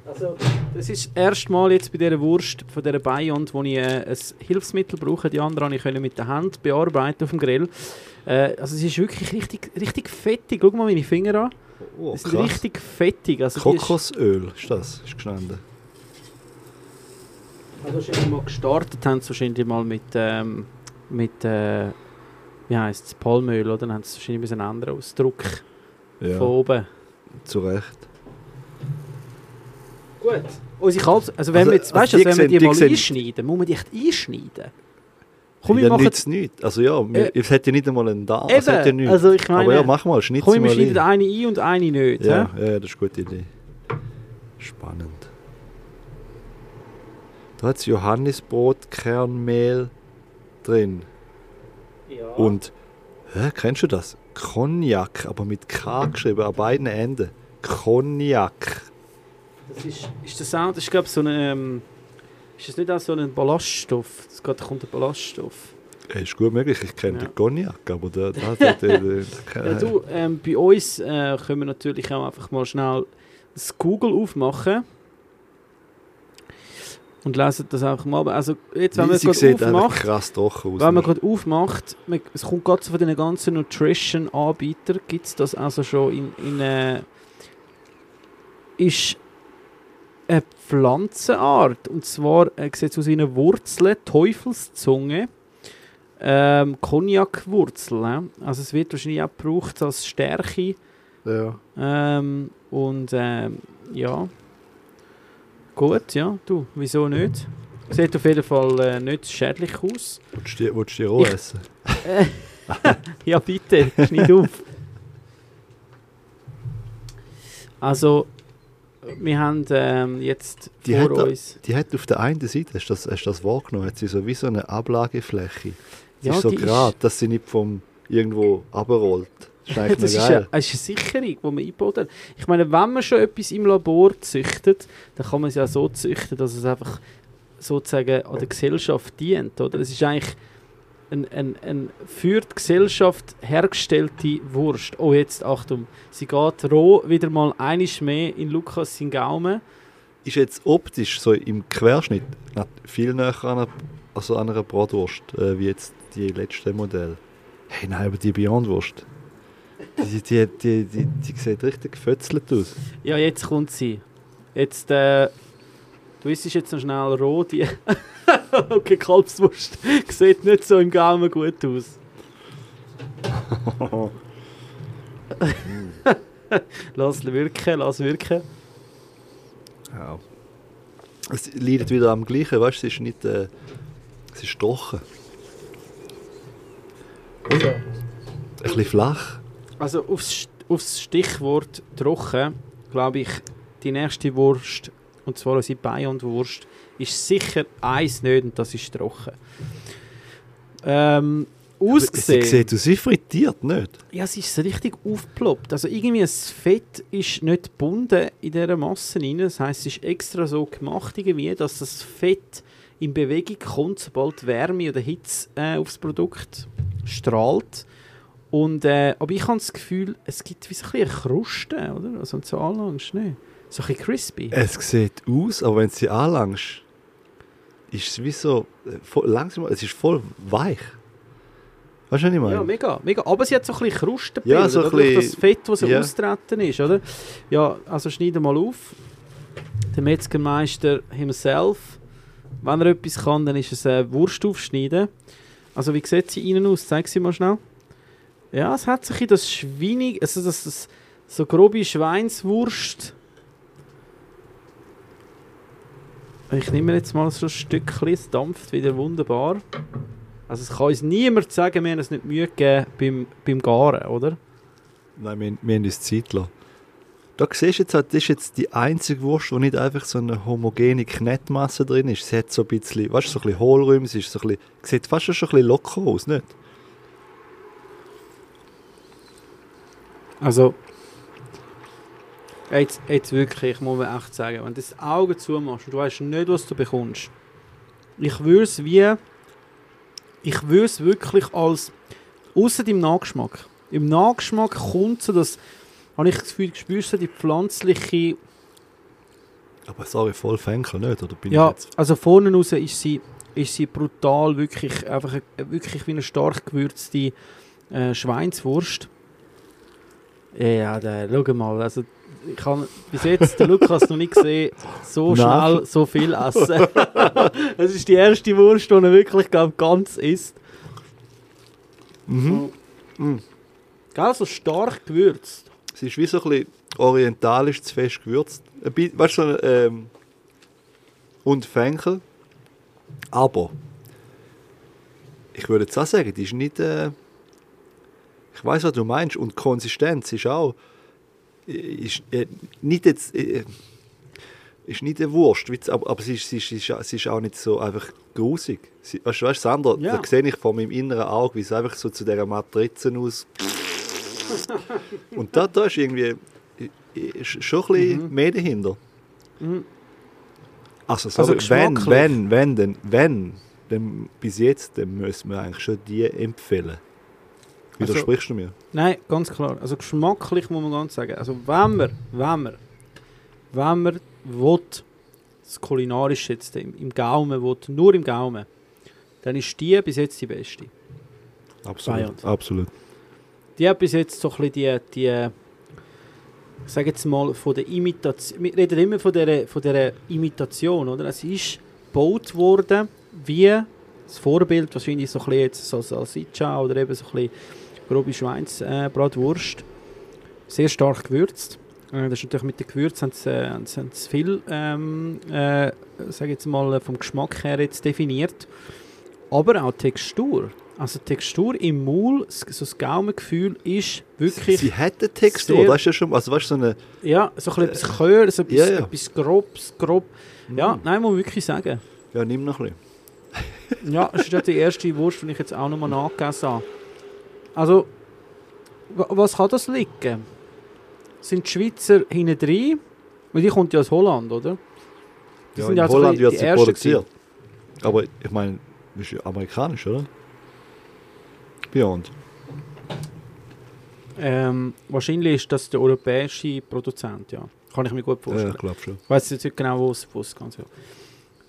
Also, das ist das erste Mal jetzt bei dieser Wurst von dieser Beyond, wo ich äh, ein Hilfsmittel brauche. Die andere konnte ich mit der Hand bearbeiten auf dem Grill. Äh, also es ist wirklich richtig, richtig fettig. Schau mal meine Finger an. oh, Es ist krass. richtig fettig. Also Kokosöl ist das, ist gestanden. Also wahrscheinlich mal gestartet haben sie wahrscheinlich mal mit, ähm, mit äh, wie heisst es, Palmöl, oder? Dann haben sie wahrscheinlich müssen ändern aus Druck Ja, von oben. zu Recht. Gut. Unsere Kalbs, also wenn Also- wir jetzt, also weißt du, die also wenn wir die, die mal einschneiden, muss man die echt einschneiden? Komm, wir ja, machen... nützt nichts. Also ja, wir- es hat ja nicht einmal einen Darm. Es hat ja nichts. also ich meine, Aber ja, mach mal, schneid komm, sie wir mal schneiden ein. eine ein und eine nicht. Ja, hä? ja, das ist eine gute Idee. Spannend. Da hat es Johannisbrotkernmehl drin. Ja. Und, hä, kennst du das? Cognac, aber mit K geschrieben, an beiden Enden. Cognac. Das ist, ist das auch, das ist glaube ich so ein, ähm, ist das nicht auch so ein Ballaststoff? Da kommt ein Ballaststoff. Äh, Ist gut möglich, ich kenne Ja. den Cognac, aber der, der, [LAUGHS] der, der, der, Ja, du, ähm, bei uns äh, können wir natürlich auch einfach mal schnell das Google aufmachen. Und lesen das einfach mal. Also jetzt, wenn man es gerade aufmacht, krass trocken aus. wenn man gerade aufmacht, man, es kommt gerade von den ganzen Nutrition-Anbietern, gibt es das also schon in, in äh, ist eine Pflanzenart. Und zwar äh, sieht es aus wie eine Wurzel, Teufelszunge, ähm, Cognac-Wurzel. Äh? Also es wird wahrscheinlich auch gebraucht als Stärke. ja. Ähm, und ähm, ja. Gut, ja, du, wieso nicht? Sieht auf jeden Fall äh, nicht schädlich aus. Willst du die- roh Ich- essen? [LAUGHS] Ja, bitte, schneid auf. [LAUGHS] Also, wir haben ähm, jetzt Die vor hat uns. Die hat auf der einen Seite, hast du das, hast das wahrgenommen, hat sie so wie so eine Ablagefläche. Sie Ja, ist so gerade, dass sie nicht vom irgendwo runterrollt. Das ist [LAUGHS] Das ist, eine, das ist eine Sicherung, die man eingebaut hat. Ich meine, wenn man schon etwas im Labor züchtet, dann kann man es ja so züchten, dass es einfach sozusagen an der Gesellschaft dient. Oder? Es ist eigentlich ein, ein, ein für die Gesellschaft hergestellte Wurst. Oh, jetzt Achtung, sie geht roh wieder mal einiges mehr in Lukas seinen Gaumen. Ist jetzt optisch so im Querschnitt viel näher an einer, also an einer Bratwurst, äh, wie jetzt die letzte Modell. Hey, nein, aber die Beyond-Wurst, die, die, die, die, die sieht richtig gefötzelt aus. Ja, jetzt kommt sie. Jetzt, äh, du isst jetzt noch schnell roh, [LAUGHS] die... okay, Kalbswurst [LAUGHS] sieht nicht so im Gaumen gut aus. [LAUGHS] lass wirken, lass wirken. Ja. Es leidet wieder am gleichen, weißt du, es ist nicht, äh, es ist trocken. Ein bisschen flach. Also aufs, aufs Stichwort trocken, glaube ich, die nächste Wurst, und zwar unsere Bayern-Wurst, ist sicher eins nicht und das ist trocken. Ähm, Sie ausgesehen... sieht aus wie frittiert, nicht? Ja, es ist richtig aufgeploppt. Also irgendwie das Fett ist nicht gebunden in dieser Masse rein. Das heisst, es ist extra so gemacht, irgendwie, dass das Fett in Bewegung kommt, sobald Wärme oder Hitze äh, aufs Produkt strahlt. Und, äh, aber ich habe das Gefühl, es gibt wie so ein eine Kruste, oder? Also so anlangst, ne? So ein bisschen crispy. Es sieht aus, aber wenn du sie anlangst, ist es wie so, äh, voll, langsam, es ist voll weich. Weißt du, was ich meine? Ja, mega, mega. Aber sie hat so ein bisschen Kruste Ja, so ein bisschen- das Fett, das sie ja. austreten ist, oder? Ja, also schneide mal auf. Der Metzgermeister himself, wenn er etwas kann, dann ist es äh, Wurst aufschneiden. Also wie sieht sie innen aus? Zeig sie mal schnell. Ja, es hat sich in das Schweinig, also das, das so grobe Schweinswurst. Ich nehme jetzt mal so ein Stückchen, es dampft wieder wunderbar. Also es kann uns niemand sagen, wir haben es nicht Mühe gegeben beim, beim Garen, oder? Nein, wir, wir haben uns Zeit gelassen. Da siehst du jetzt, halt, das ist jetzt die einzige Wurst, wo nicht einfach so eine homogene Knettmasse drin ist. Sie hat so ein bisschen, weißt du, so ein bisschen Hohlräume, sie ist so ein bisschen, sieht fast schon ein bisschen locker aus, nicht? Also, jetzt, jetzt wirklich, muss man echt sagen, wenn du das Auge zumachst und du weißt nicht, was du bekommst, ich würde es wie, ich würde es wirklich als, außer im Nachgeschmack, im Nachgeschmack kommt so das, habe ich das Gefühl, spürst du die pflanzliche, Aber sorry, voll Fenkel nicht, oder bin ja, ich jetzt... also vorne raus ist sie, ist sie brutal, wirklich, einfach wirklich wie eine stark gewürzte äh, Schweinswurst. Ja, da, schau mal, also ich habe bis jetzt den Lukas noch nicht gesehen, so Nein. schnell so viel essen. [LAUGHS] Es ist die erste Wurst, die er wirklich glaub, ganz isst. Mhm. So. Gell, so stark gewürzt. Es ist wie so ein bisschen orientalisch zu fest gewürzt. Ein bi- Weißt du, so, ähm, und Fenkel. Aber ich würde jetzt auch sagen, die ist nicht. Äh, ich weiß, was du meinst. Und Konsistenz ist auch. Ist, äh, nicht jetzt. Äh, ist nicht eine Wurst, aber, aber sie, ist, sie, ist, sie, ist, auch nicht so einfach grusig. Sie, weißt du, andere, Ja. da sehe ich vor meinem inneren Auge, wie es einfach so zu dieser Matrize aus. Und da, da ist irgendwie ist schon ein bisschen mehr dahinter. Mhm. Also, Also sorry, wenn, geschmacklich. wenn, wenn, denn, wenn, dann bis jetzt, dann müssen wir eigentlich schon die empfehlen. Also- Widersprichst du mir? Nein, ganz klar. Also geschmacklich muss man ganz sagen. Also wenn man, wenn man, wenn man will, das Kulinarische jetzt im, im Gaumen will, nur im Gaumen, dann ist die bis jetzt die beste. Absolut. Bayern. Absolut. Die hat bis jetzt so ein bisschen die, die ich sage jetzt mal, von der Imitation, wir reden immer von dieser, von dieser Imitation, oder? Es ist gebaut worden wie das Vorbild, wahrscheinlich so ein bisschen jetzt so Salsiccia oder eben so ein bisschen grobe Schweinsbratwurst. Sehr stark gewürzt. Äh, Das ist natürlich mit den Gewürzen haben sie, äh, haben sie, haben sie viel, ähm, äh, sage jetzt mal, äh, vom Geschmack her jetzt definiert. Aber auch Textur. Also die Textur im Maul, so das Gaumengefühl ist wirklich... Sie hat eine Textur, sehr- das ist ja schon, also weißt du, so eine... Ja, so ein bisschen etwas Chör, so etwas, ja, ja. etwas Grobes, grob. Ja, Mm. nein, muss man wirklich sagen. Ja, nimm noch ein bisschen. Ja, das ist ja die erste Wurst, die ich jetzt auch nochmal nachgegessen habe. Also, wa- was kann das liegen? Sind die Schweizer hinten drin? Weil die kommt ja aus Holland, oder? Die Ja, sind in ja also Holland wird sie produziert. Aber ich meine, ist ja amerikanisch, oder? Beyond. Ähm, wahrscheinlich ist das der europäische Produzent, ja. Kann ich mir gut Ja, vorstellen. ich glaube schon. Ich weiß jetzt nicht genau, wo es es ganz ja.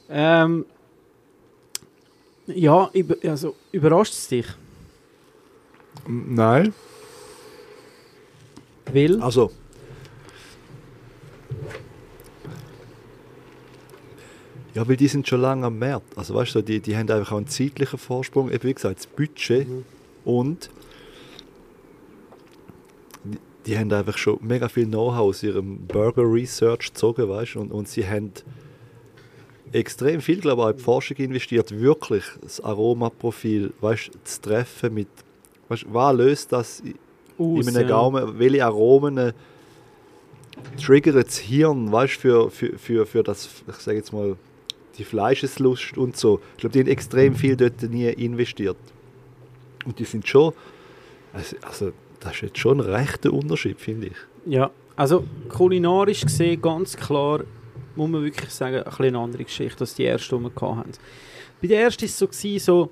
Ähm, ja, also, überrascht es dich? Nein. Weil, Also. Ja, weil die sind schon lange am Markt. Also weißt du, die, die haben einfach auch einen zeitlichen Vorsprung. Eben wie gesagt, das Budget Mhm. und die, die haben einfach schon mega viel Know-how aus ihrem Burger Research gezogen, weißt du, und, und sie haben extrem viel, glaube ich, auch in die Forschung investiert, wirklich das Aromaprofil, weißt du, zu treffen mit, weißt was löst das in aus, einem ja. Gaumen, welche Aromen äh, triggern das Hirn, weißt für, für, für, für das, ich sage jetzt mal, die Fleischeslust und so. Ich glaube, die haben extrem viel dort nie investiert. Und die sind schon, also, also das ist jetzt schon ein rechter Unterschied, finde ich. Ja, also kulinarisch gesehen ganz klar, muss man wirklich sagen, ein eine andere Geschichte als die erste, die wir hatten. Bei der ersten war es so, gewesen, so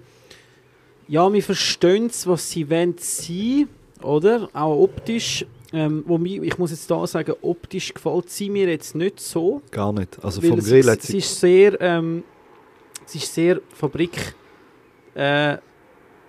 ja, wir verstehen es, was sie wollen sein, oder? Auch optisch. Ähm, wo mir, ich muss jetzt da sagen, optisch gefällt sie mir jetzt nicht so. Gar nicht. Also vom Grill es sie... ist sehr, ähm, es ist sehr Fabrik, äh,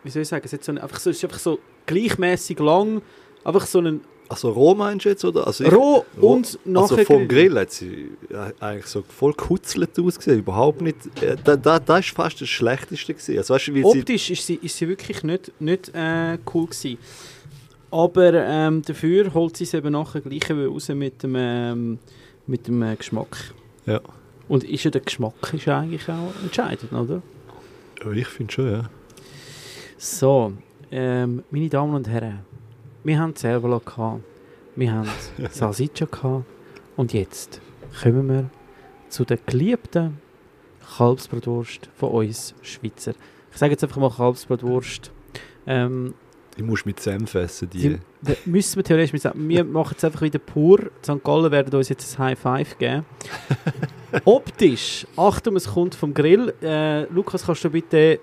wie soll ich sagen, es, so eine, einfach so, es ist einfach so gleichmäßig lang, einfach so ein Also roh meinst du jetzt, oder? Also ich- roh roh- und nachher Also vom. Grill hat sie eigentlich so voll kutzelt ausgesehen. Überhaupt nicht... äh, Da, da, das ist fast das Schlechteste gewesen. Also weißt du, wie sie... Optisch ist sie, ist sie wirklich nicht, nicht äh, cool gewesen. Aber ähm, dafür holt sie es eben nachher gleich raus mit dem, ähm, mit dem äh, Geschmack. Ja. Und ist ja der Geschmack ist eigentlich auch entscheidend, oder? ja, ich finde schon, ja. So, ähm, meine Damen und Herren, wir haben Cervelo gehabt, wir haben [LAUGHS] Salsiccia gehabt und jetzt kommen wir zu der geliebten Kalbsbratwurst von uns Schweizer. Ich sage jetzt einfach mal Kalbsbratwurst. Ähm, musst du mit Senf essen, die. Da müssen wir theoretisch mit sagen, wir machen es einfach wieder pur. St. Gallen werden uns jetzt ein High Five geben. [LAUGHS] Optisch, Achtung, es kommt vom Grill. Äh, Lukas, kannst du bitte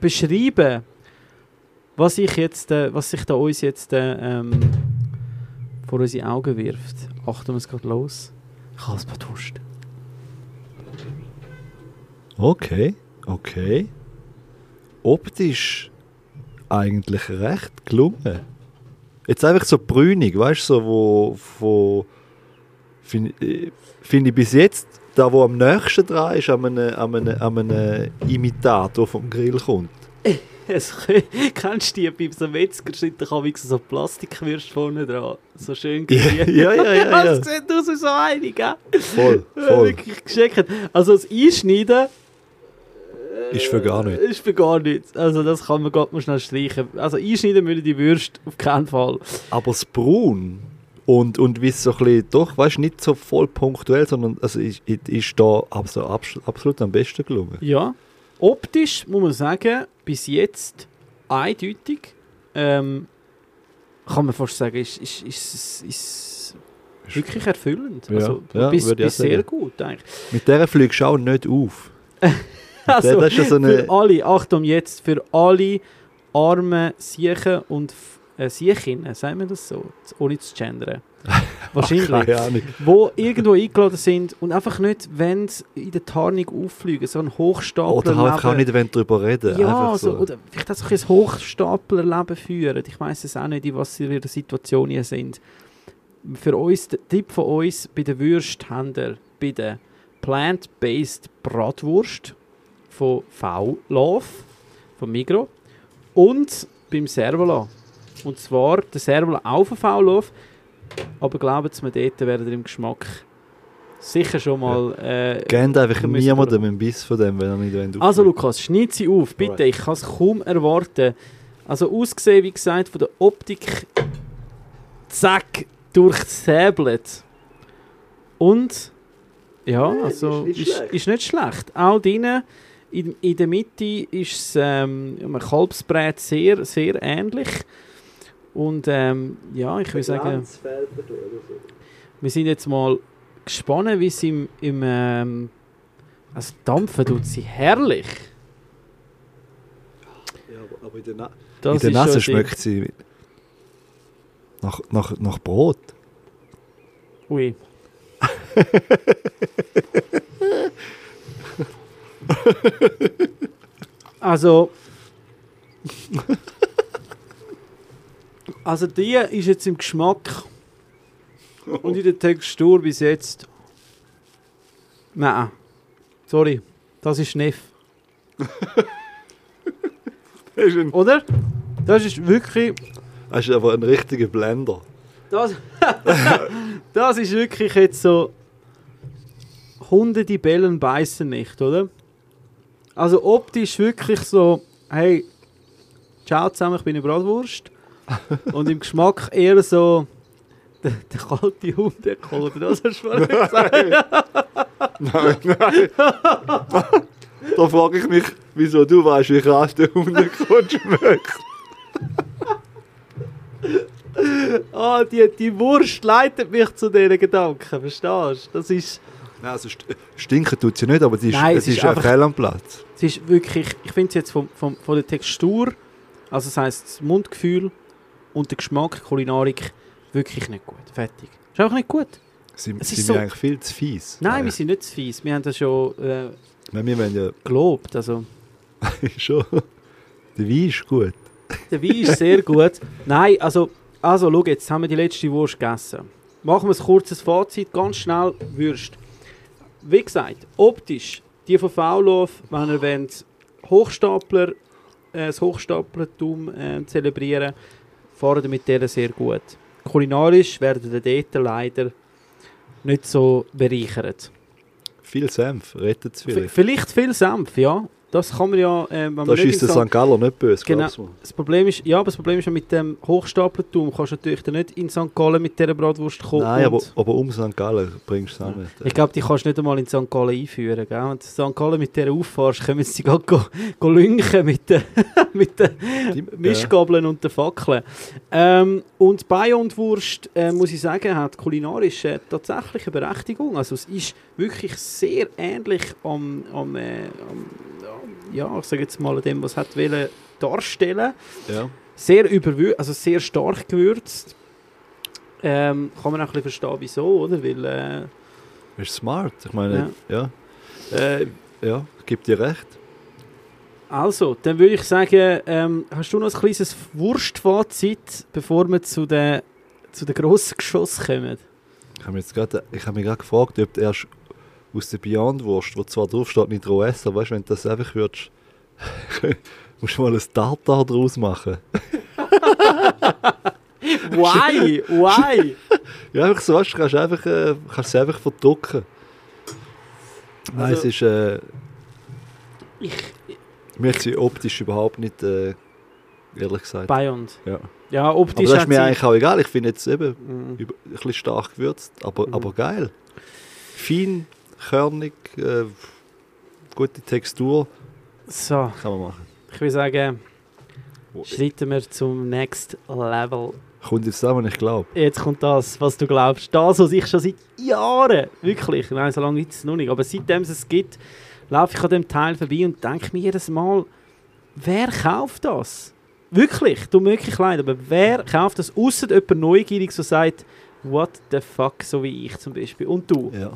beschreiben, was ich jetzt, äh, was sich da uns jetzt äh, ähm, vor unsere Augen wirft? Achtung, es geht los. Kalbsbratwurst. Okay, okay. Optisch eigentlich recht gelungen. Jetzt einfach so brünig, weißt du, so, wo, wo finde äh, find ich bis jetzt, da wo am nächsten dran ist, an einem, an einem, an einem Imitator vom Grill kommt. [LAUGHS] Kennst du die beim so Metzger steht da wie so Plastikwürste vorne dran. So schön grün. ja, ja, ja, ja. [LAUGHS] Das sieht aus wie so eine, gell? Voll, [LAUGHS] voll. Wirklich geschickt. Also das Einschneiden Ist für gar nichts. ist für gar nichts. Also das kann man gerade mal schnell streichen. Also einschneiden müssen die Würste auf keinen Fall. Aber das Braun und, und wie es so ein bisschen, doch, weißt du, nicht so voll punktuell, sondern also ist, ist da also abs absolut am besten gelungen. Ja. Optisch muss man sagen, bis jetzt eindeutig. Ähm, kann man fast sagen, ist, ist, ist, ist wirklich erfüllend. Ja, also ja, bis, bis sehr gut eigentlich. Mit der fliegst du auch nicht auf. [LAUGHS] Also, ist ja so eine- für alle, Achtung jetzt, für alle armen Siechen und äh, Siechinnen, sagen wir das so, ohne zu gendern. [LAUGHS] Wahrscheinlich. Keine Ahnung. wo irgendwo eingeladen sind und einfach nicht, wenn sie in der Tarnung auffliegen, so ein Hochstapler Oder einfach auch nicht wenn drüber reden. ja, so. oder vielleicht auch so ein Hochstaplerleben führen. Ich weiß es auch nicht, in was sie in der Situation hier sind. Für uns, der Tipp von uns, bei der Würst haben wir bei der Plant-Based Bratwurst von V-Love, von Migro und beim Servola. Und zwar der Servola auch von V-Love, aber glauben Sie mir, dort werden ihr im Geschmack sicher schon mal... Äh, Gebt einfach niemandem einen Biss von dem, wenn er nicht wollt also. Lukas, schneid sie auf, bitte. Alright. Ich kann es kaum erwarten. Also ausgesehen, wie gesagt, von der Optik zack, durchsäbelt. Und ja, also ist nicht ist, schlecht. ist nicht schlecht. Auch drinnen, in, in der Mitte ist es ähm, einem Kalbsbrät sehr, sehr ähnlich. Und ähm, ja, ich will sagen, wir sind jetzt mal gespannt, wie es im, im ähm, also dampfen tut sie herrlich. Ja, aber- in der, Na Das in der Nase schmeckt sie nach, nach, nach Brot. Ui. [LAUGHS] also. Also die ist jetzt im Geschmack und in der Textur bis jetzt. Nein. Sorry. Das ist Neff. [LAUGHS] Das ist, ein, Oder? Das ist wirklich. das ist aber ein richtiger Blender. Das, [LAUGHS] das ist wirklich jetzt so. Hunde, die bellen, beißen nicht, oder? Also optisch wirklich so, hey, ciao zusammen, ich bin eine Bratwurst. Und im Geschmack eher so der, der kalte Hundekohl, oder das hast du vorhin [LAUGHS] gesagt. Nein, nein. da frage ich mich, wieso du weißt, wie krass der Hundekohl schmeckt. Ah, die, die Wurst leitet mich zu diesen Gedanken, verstehst du? Das ist, Nein, also st stinken tut sie nicht, aber sie ist, Nein, es ist ist ein einfach- Fehl am Platz. es ist wirklich, ich finde es jetzt vom, vom, von der Textur, also das heisst das Mundgefühl und der Geschmack, Kulinarik, wirklich nicht gut. Fertig. Ist einfach nicht gut. Sie Es sind ist wir so- eigentlich viel zu fies. Nein, wir Eigentlich. sind nicht zu fies. Wir haben das schon äh, Nein, wir wollen ja gelobt. Also, [LAUGHS] schon. Der Wein ist gut. der Wein ist sehr gut. Nein, also, also schau jetzt, haben wir die letzte Wurst gegessen. Machen wir ein kurzes Fazit, ganz schnell Würst. Wie gesagt, optisch, die von Faulhof, wenn ihr wollt, Hochstapler, äh, das Hochstaplertum äh, zelebrieren, fahren mit der sehr gut. Kulinarisch werden ihr dort leider nicht so bereichert. Viel Senf, rettet es V vielleicht. vielleicht viel Senf, ja. Das kann man ja, äh, wenn man Da nicht ist in der St. Galler nicht böse, Genau. Das Problem ist, ja, aber das Problem ist ja mit dem Hochstaplertum kannst du natürlich dann nicht in St. Gallen mit dieser Bratwurst kommen. Nein, aber, aber um St. Gallen bringst du es auch nicht. Ich glaube, die kannst du nicht einmal in St. Gallen einführen. Gell? Wenn du St. Gallen mit dieser auffährst, können sie gerade go, go lünchen mit den, [LAUGHS] mit den Mischgabeln und den Fackeln. Ähm, und Bayondwurst, äh, muss ich sagen, hat kulinarisch äh, tatsächlich eine Berechtigung. Also es ist wirklich sehr ähnlich am, am, äh, am ja, ich sage jetzt mal, dem, was hat wollen darstellen. Ja. Sehr überwür also sehr stark gewürzt. Ähm, kann man auch ein bisschen verstehen, wieso, oder? Weil äh, Ist smart. Ich meine, ja. Ja. Äh, ja, gib dir recht. Also, dann würde ich sagen, ähm, hast du noch ein kleines Wurstfazit, bevor wir zu den, zu den grossen Geschossen kommen? Ich habe mich, jetzt gerade- ich habe mich gerade gefragt, ob du erst aus der Beyond-Wurst, wo zwar drauf steht, nicht roh essen, aber weißt, wenn du das einfach würdest, [LAUGHS] musst du mal ein Tartar draus machen. [LAUGHS] Why? Why? [LAUGHS] Ja, einfach so, weißt, du kannst einfach, äh, kannst es einfach verdrucken. Nein, Also- es ist, äh, Ich, mir sie optisch überhaupt nicht, äh, ehrlich gesagt. Beyond. Ja. Ja, Aber optisch das ist mir eigentlich auch egal, ich finde jetzt eben Mhm. ein bisschen stark gewürzt, aber, Mhm. aber geil. Fein, körnig, äh, gute Textur, So, kann man machen. ich würde sagen, schreiten wir zum Next Level. Kommt jetzt das, was ich glaube. Jetzt kommt das, was du glaubst. Das, was ich schon seit Jahren, wirklich, nein, so lange gibt es noch nicht, aber seitdem es es gibt, laufe ich an dem Teil vorbei und denke mir jedes Mal, wer kauft das? Wirklich, mir wirklich leid, aber wer kauft das, außer jemand neugierig, so sagt, what the fuck, so wie ich zum Beispiel. Und du, Ja.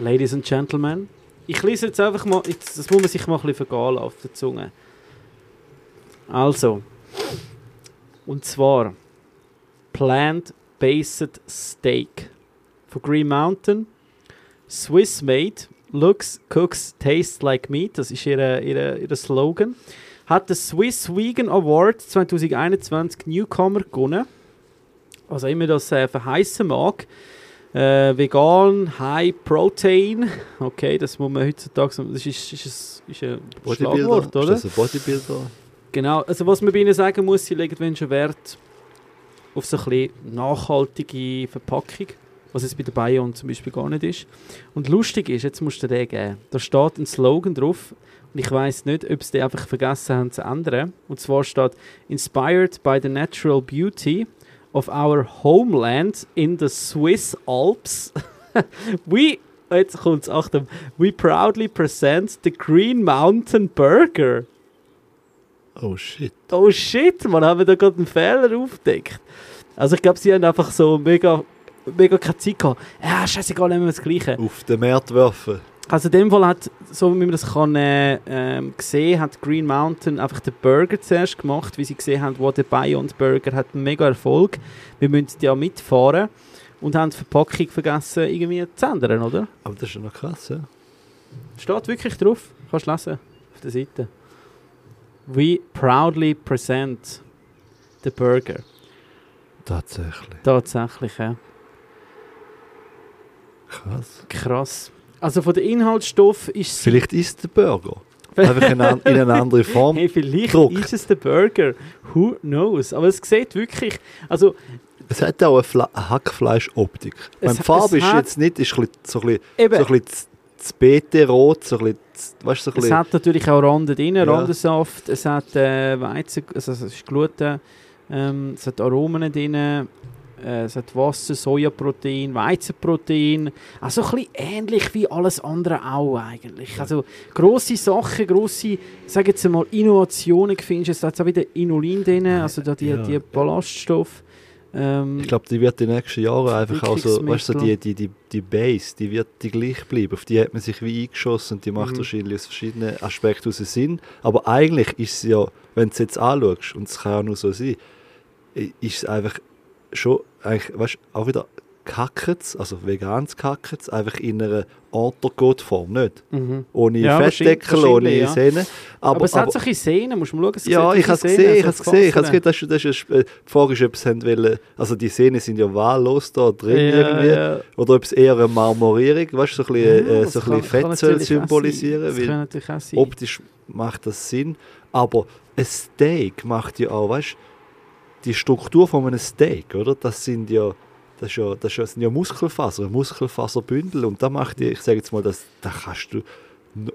Ladies and Gentlemen, ich lese jetzt einfach mal, jetzt, das muss man sich mal ein bisschen vergehen auf der Zunge. Also, und zwar Plant-Based Steak. Von Green Mountain, Swiss Made, Looks, Cooks, Tastes Like Meat, das ist ihr, ihr, ihr Slogan, hat den Swiss Vegan Award 2021 Newcomer gewonnen, was auch immer das äh, verheißen mag. Äh, vegan, High Protein. Okay, das muss man heutzutage sagen. Das ist, ist, ist, ist ein Schlagwort, oder? Ist das ein Bodybuilder? Genau. Also, was man bei ihnen sagen muss, sie legen wenn schon Wert auf so ein nachhaltige Verpackung. Was es bei der Bayern zum Beispiel gar nicht ist. Und lustig ist, jetzt musst du den geben. Da steht ein Slogan drauf. Und ich weiß nicht, ob sie den einfach vergessen haben zu ändern. Und zwar steht: Inspired by the natural beauty of our homeland in the Swiss Alps. [LAUGHS] we, jetzt kommt's, Achtung, we proudly present the Green Mountain Burger. Oh shit. Oh shit, man, haben wir da gerade einen Fehler aufgedeckt. Also ich glaube, sie haben einfach so mega, mega keine Zeit gehabt. Ja, scheißegal, nehmen wir das Gleiche. Auf den Markt werfen. Also in dem Fall hat, so wie man das kann, äh, ähm, gesehen hat Green Mountain einfach den Burger zuerst gemacht, wie sie gesehen haben, wo der Beyond Burger hat einen mega Erfolg. Wir müssen ja mitfahren und haben die Verpackung vergessen irgendwie zu ändern, oder? Aber das ist ja noch krass, ja. Steht wirklich drauf, kannst du lesen auf der Seite. We proudly present the burger. Tatsächlich. Tatsächlich, ja. Krass. Krass. Also von den Inhaltsstoffen ist es... Vielleicht ist der Burger. Einfach in, an, in eine andere Form. [LAUGHS] Hey, vielleicht Druck. ist es der Burger. Who knows? Aber es sieht wirklich... Also, Es hat auch eine, eine Hackfleisch-Optik. Es- Meine Farbe es ist jetzt nicht, ist ein bisschen, so ein bisschen, eben, so ein bisschen z- das Beete-Rot, so ein bisschen, z- weißt so es hat natürlich auch Rande drin, Ja. Randensaft, es hat äh, Weizen... Also es ist Gluten, ähm, es hat Aromen drin, es hat Wasser, Sojaprotein, Weizenprotein. Also ein bisschen ähnlich wie alles andere auch eigentlich. Also grosse Sachen, grosse, sag jetzt mal, Innovationen findest du. Es hat auch wieder Inulin drin, also da die, Ja. die Ballaststoffe. Ähm, ich glaube, die wird die nächsten Jahre einfach auch so, weißt du, so die, die, die, die Base, die wird die gleich bleiben. Auf die hat man sich wie eingeschossen und die macht Mhm. wahrscheinlich aus verschiedenen Aspekten aus Sinn. Aber eigentlich ist sie ja, wenn du es jetzt anschaust, und es kann ja nur so sein, ist es einfach schon, eigentlich, weißt auch wieder Kackets, also veganes Kackets, einfach in einer Entrecote-Form, nicht? Mhm. Ohne Ja, Fettdeckel, ohne ja. Sehne. Aber, Aber, es hat solche Szenen, musst du mal schauen. es ja, ich habe es gesehen, ich habe es gesehen, ich habe es gesehen, das ist, das ist, die Frage ist, ob sie haben wollen, also die Szenen sind ja wahllos da drin Ja, irgendwie, ja. oder ob es eher eine Marmorierung, weißt du, so ein bisschen, Ja, äh, so ein bisschen Fett soll symbolisieren, weil optisch macht das Sinn, aber ein Steak macht ja auch, weißt du, die Struktur von einem Steak, oder? Das sind ja, das ist ja, das ist ja- sind ja Muskelfaser, Muskelfaserbündel und da macht die, ich sage jetzt mal, das, da kannst du,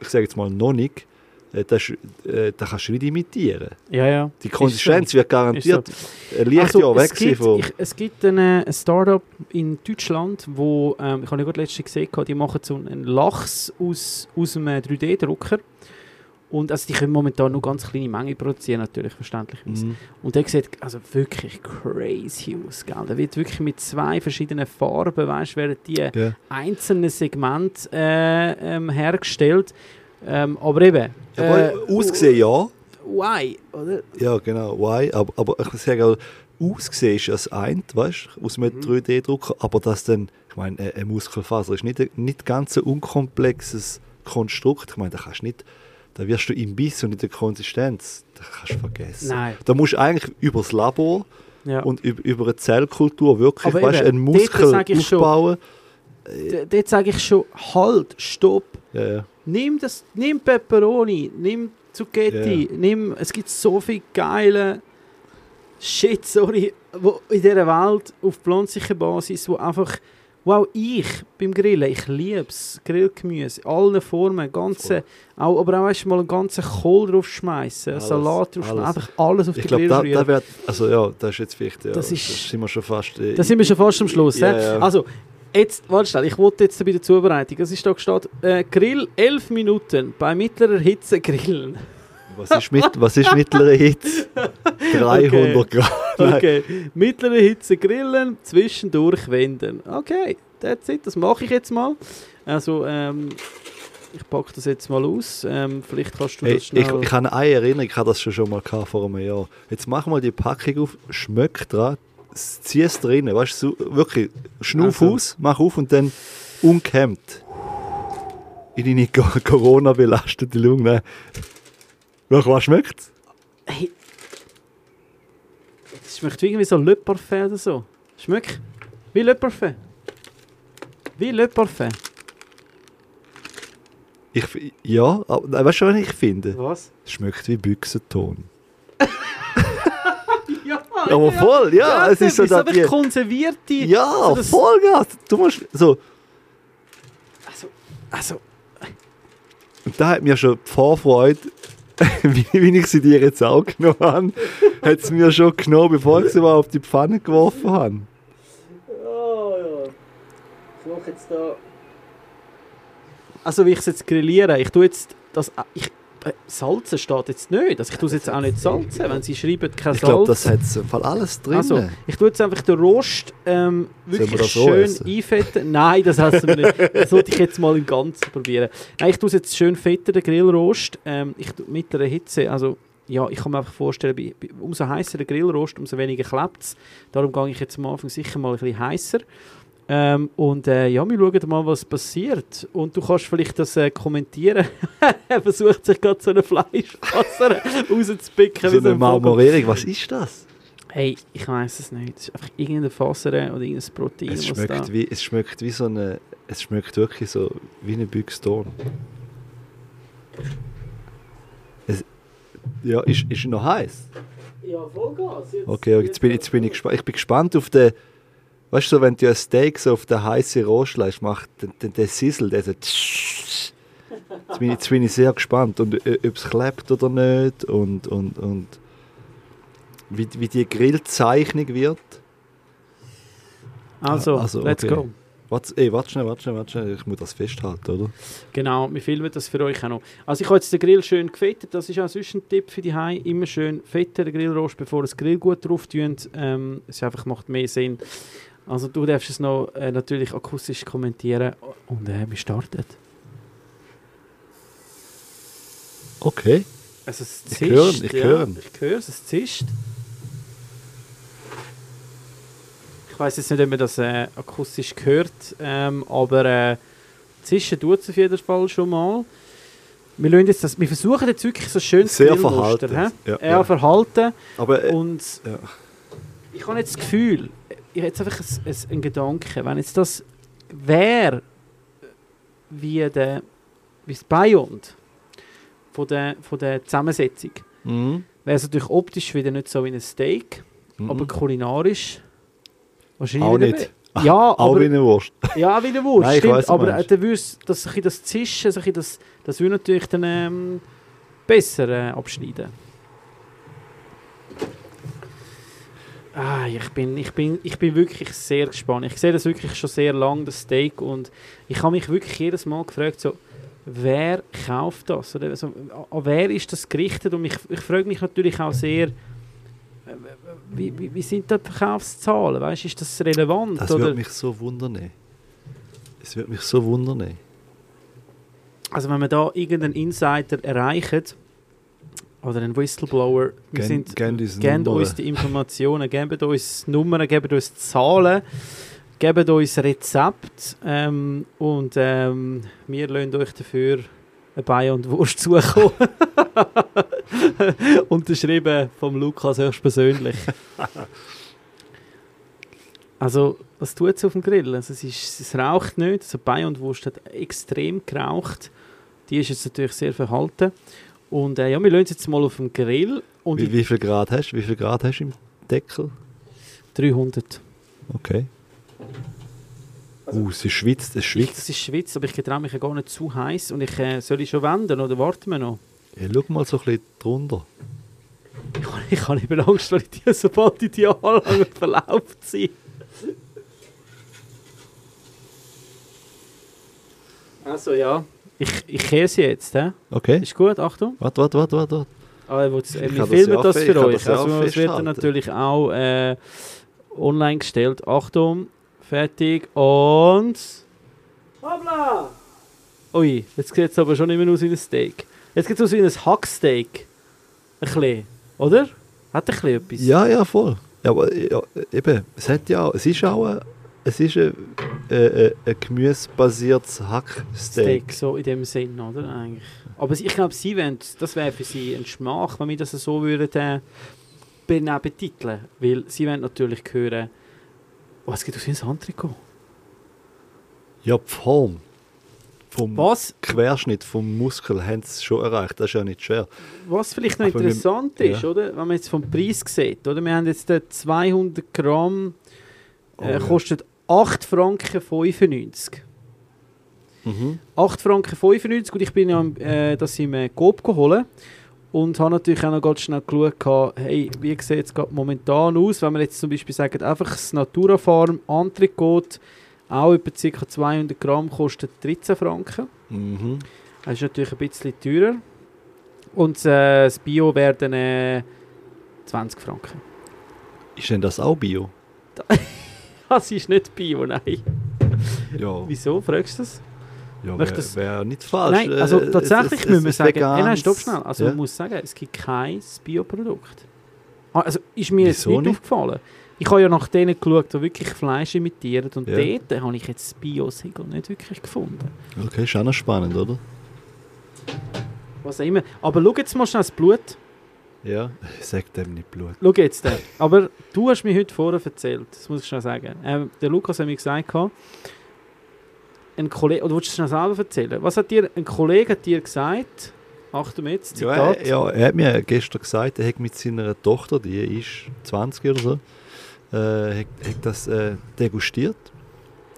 ich sage jetzt mal noch nicht, äh, das, äh, da kannst du nicht imitieren. ja, ja. Die Konsistenz wird garantiert Ist ein Lichtjahr Also, weg es sein gibt, von... ich, es gibt eine, ein Startup in Deutschland, wo, ähm, ich habe ja gerade letztens gesehen, die machen so einen Lachs aus, aus einem 3D-Drucker. Und also die können momentan nur ganz kleine Mengen produzieren, natürlich, verständlicherweise. Mhm. Und der sieht also wirklich crazy aus, gell? Der wird wirklich mit zwei verschiedenen Farben, weißt, werden die Ja. einzelnen Segmente äh, ähm, hergestellt. Ähm, aber eben, Aber äh, ausgesehen ja, why, oder? ja genau, why, aber, aber ich sage auch, ausgesehen ist das eine, weißt du, aus einem Mhm. 3D-Drucker, aber das dann, ich meine, eine- Muskelfaser ist nicht, ein- nicht ganz ein unkomplexes Konstrukt, ich meine, da kannst du nicht, da wirst du im Biss und in der Konsistenz, das kannst du vergessen. Nein. Da musst du eigentlich über das Labor Ja. und über, über eine Zellkultur wirklich, Aber weißt, eben, einen Muskel schon- aufbauen. D- Dort sage ich schon, halt, stopp. Ja, ja. Nimm das, nimm Pepperoni, nimm Zucchetti, nimm, es gibt so viel geile Shit, sorry, wo in dieser Welt auf pflanzlicher Basis, wo einfach, wow, ich beim Grillen, ich liebe es, Grillgemüse, allen Formen, ganze, auch, aber auch du, mal einen ganzen Kohl draufschmeißen, Salat draufschmeißen, einfach alles auf Ich den glaube, Grill da, rühren. da wird, also ja, das ist jetzt vielleicht, ja, Das das ist- sind wir schon fast... Äh, Da sind wir schon fast am Schluss. Ja, ja. Also, jetzt, warte schnell, ich wollte jetzt bei der Zubereitung. Es ist da gestanden, äh, Grill 11 Minuten bei mittlerer Hitze grillen. Was ist, mit, was ist mittlere Hitze? [LAUGHS] 300 Grad. Nein. Okay, mittlere Hitze grillen, zwischendurch wenden. Okay, that's it, das mache ich jetzt mal. Also, ähm, ich packe das jetzt mal aus. Ähm, vielleicht kannst du Hey, das ich, schnell... ich habe eine Erinnerung, ich habe das schon, mal gehabt vor einem Jahr. Jetzt mach mal die Packung auf, schmöck dran, zieh es drin, weißt du, wirklich, schnuff Also. aus, mach auf und dann unkemmt. In deine Co- Corona-belastete Lunge. Nach was schmeckt hey, es schmeckt wie irgendwie so Le Parfait oder so. Schmeckt wie Le Parfait. Wie Le Parfait. Ich, ja, aber weißt du, was ich finde? Was? Es schmeckt wie Büchsenton. [LAUGHS] Ja, Aber voll, ja, es ist so, einfach die... konservierte. Ja, so das- Vollgas. Du musst so... Also, also, Und da hat mir schon die Vorfreude, [LAUGHS] wie, wie ich sie dir jetzt auch genommen habe, hat es mir schon genommen, bevor ich sie mal auf die Pfanne geworfen habe. Oh ja. Ich mache jetzt da. Also wie ich es jetzt grilliere, ich tue jetzt das. Ich, salzen steht jetzt nicht. Also ich tue es jetzt auch nicht salzen, wenn sie schreiben kein Ich glaube, Salz. das hat im Fall alles drin. also, ich tue jetzt einfach den Rost ähm, wir wirklich so schön essen? einfetten. Nein, das essen wir nicht. Das sollte ich jetzt mal im Ganzen probieren. Nein, ich tue es jetzt schön fetten, den Grillrost. Ähm, ich tue mittlere Hitze, also ja, ich kann mir einfach vorstellen, bei, bei, umso heißer der Grillrost, umso weniger klebt es. Darum gehe ich jetzt am Anfang sicher mal ein bisschen heißer. Ähm, und äh, ja, wir schauen mal, was passiert. Und du kannst vielleicht das äh, kommentieren. [LAUGHS] er versucht sich gerade so eine Fleischwasser [LAUGHS] rauszupicken. so eine. Marmorierung, was ist das? Hey, ich weiß es nicht. Es ist einfach irgendeine Faser oder irgendein Protein. Es schmeckt, da. wie, es schmeckt wie so eine... Es schmeckt wirklich so wie eine Büchston. Es, ja, ist, ist noch heiß. Ja, Vollgas. Jetzt, Okay, jetzt bin, jetzt bin ich gespannt. Ich bin gespannt auf den. Weißt du, wenn du ein Steak so auf den heißen Rost lässt, macht der, der, der Sizzle, der so. Jetzt bin, ich- jetzt bin ich sehr gespannt, und äh, ob es klebt oder nicht und, und, und wie, wie die Grillzeichnung wird. Also, Also, let's okay. go. Warte, ey, warte schnell, warte schnell, warte schnell. Ich muss das festhalten, oder? Genau, wir filmen das für euch auch noch. Also ich habe jetzt den Grill schön gefettet, das ist auch sonst ein Tipp für die Hai. Immer schön fetten den Grillrost, bevor ihr das Grillgut drauf tut. Ähm, es einfach macht mehr Sinn. Also du darfst es noch äh, natürlich akustisch kommentieren und äh, wir starten. Okay. Also es Ich zischt. höre ihn, ich ja, höre. Ich höre es, es zischt. Ich Ich weiß jetzt nicht, ob man das äh, akustisch hört, ähm, aber äh, zischen tut es auf jeden Fall schon mal. Wir, lassen jetzt das, wir versuchen jetzt wirklich so schön zu Sehr verhalten. Ja, ja. verhalten. Aber äh, Und ja. ich habe jetzt das Gefühl, ich habe jetzt einfach ein, ein, einen Gedanken, wenn jetzt das wäre, wie, der, wie das Beyond von der, von der Zusammensetzung, mhm. wäre es natürlich optisch wieder nicht so wie ein Steak, Mhm. aber kulinarisch wahrscheinlich auch nicht. Ja, [LAUGHS] Auch aber, wie eine Wurst. ja, wie eine Wurst, [LAUGHS] Nein, stimmt. weiss, aber äh, meinst. dann würd's, das, das Zischen, das, das würde natürlich dann ähm, besser äh, abschneiden. Ah, ich bin, ich, bin, ich bin wirklich sehr gespannt. Ich sehe das wirklich schon sehr lange, das Steak. Und ich habe mich wirklich jedes Mal gefragt, so, wer kauft das? Oder also, an wer ist das gerichtet? Und ich, ich frage mich natürlich auch sehr, äh, wie, wie, wie sind da die Verkaufszahlen? Weißt, ist das relevant? Das würde mich so wundern. Es würde mich so wundern. Also wenn wir da irgendeinen Insider erreichen oder einen Whistleblower, wir Gen- sind, gebt Nummern. uns die Informationen, gebt uns Nummern, gebt uns Zahlen, gebt uns Rezept ähm, und ähm, wir lassen euch dafür ein Bein und Wurst [LAUGHS] zukommen. [LAUGHS] Unterschrieben vom Lukas höchstpersönlich. [LAUGHS] Also, was tut es auf dem Grill? Also, es, ist, es raucht nicht. Also, Bein und Wurst hat extrem geraucht. Die ist jetzt natürlich sehr verhalten. Und äh, ja, wir lassen es jetzt mal auf dem Grill. Und Wie, wie viel Grad hast du? Wie viel Grad hast du im Deckel? 300. Okay. uh, es schwitzt, es Ich, schwitzt. es ist Schweiz, aber ich traue mich ja gar nicht zu heiß. Und ich äh, soll ich schon wenden oder warten wir noch? Ja, schau mal so ein bisschen drunter. Ich, habe- ich habe eben Angst, weil ich die, sobald ich die anlange, [LAUGHS] verlauft sie. Also ja, ich, ich kehre sie jetzt. He? Okay. Ist gut, Achtung. Warte, warte, warte, warte. warte. Ah, äh, wir das filmen das für euch. das also es wird dann natürlich auch äh, online gestellt. Achtung, fertig und... Hoppla! Ui, jetzt sieht es aber schon nicht mehr aus wie ein Steak. Jetzt sieht es aus wie ein Hacksteak. Ein bisschen, oder? Hat ein bisschen etwas. Ja, ja, voll. Ja, aber ja, eben, es hat ja es ist auch ein, es ist ein, äh, äh, ein gemüsebasiertes Hacksteak. Steak, so in dem Sinn, oder? Eigentlich. Aber ich glaube, sie wollen, das wäre für sie ein Schmach, wenn wir das so würden äh, betiteln. Weil sie wollen natürlich hören, oh, es geht aus wie ein Antrikot. Ja, die Form vom Was, Querschnitt vom Muskel haben sie schon erreicht. Das ist ja nicht schwer. was vielleicht noch Aber wir- interessant ist, ja. oder? Wenn man jetzt vom Preis sieht, oder? Wir haben jetzt den 200 Gramm, Oh, äh, ja. kostet 8 Franken 95. Mhm. 8 Franken 95 und ich bin ja äh, das im äh, Coop geholt und habe natürlich auch noch ganz schnell geschaut, hey, wie sieht es momentan aus, wenn wir jetzt zum Beispiel sagen, einfach das Natura Farm Antrikot, auch etwa ca. 200 Gramm, kostet 13 Franken. Mhm. Das ist natürlich ein bisschen teurer. Und äh, das Bio werden äh, 20 Franken. Ist denn das auch Bio? [LAUGHS] Das ist nicht Bio, nein. Ja, Wieso, fragst du das? ja wäre wär nicht falsch. Nein, also Äh, tatsächlich es- es- müssen wir sagen, nein, nein, stopp schnell. Also ja. man muss sagen, es gibt kein Bioprodukt. Ah, Also ist mir jetzt nicht, nicht? aufgefallen. Ich habe ja nach denen geschaut, die wirklich Fleisch imitieren und Ja. dort habe ich jetzt das Bio-Siegel nicht wirklich gefunden. Okay, ist auch noch spannend, oder? Was auch immer. Aber schau jetzt mal schnell das Blut. Ja. [LAUGHS] Sag dem nicht Blut. Schau jetzt. Äh. Aber du hast mir heute vorher erzählt, das muss ich schnell sagen. Ähm, der Lukas hat mir gesagt, ein Kollege, oder willst du es selber erzählen? Was hat dir, ein Kollege hat dir gesagt, Achtung jetzt, Ja, Zitat. er, ja, er hat mir gestern gesagt, er hat mit seiner Tochter, die ist 20 oder so, äh, hat, hat das äh, degustiert.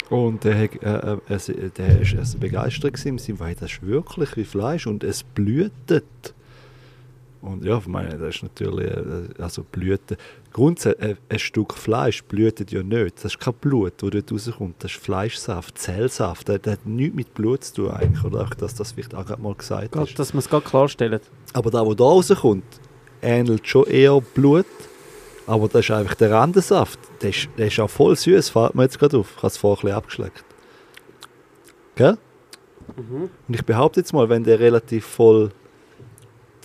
Und er, hat, äh, äh, er, der ist also begeistert gewesen, weil das ist wirklich wie Fleisch und es blühtet. Und ja, ich meine, das ist natürlich, äh, also Blüten. Grundsätzlich, ein, ein Stück Fleisch blühtet ja nicht. Das ist kein Blut, das dort rauskommt. Das ist Fleischsaft, Zellsaft. Das, das hat nichts mit Blut zu tun eigentlich. Oder auch, dass das vielleicht auch gerade mal gesagt Gerade, ist. dass wir es gerade klarstellen. Aber da, wo da rauskommt, ähnelt schon eher Blut. Aber das ist einfach der Randensaft. Der ist, der ist auch voll süß, fällt mir jetzt gerade auf. Ich habe es vorher ein bisschen abgeschleckt. Gell? Mhm. Und ich behaupte jetzt mal, wenn der relativ voll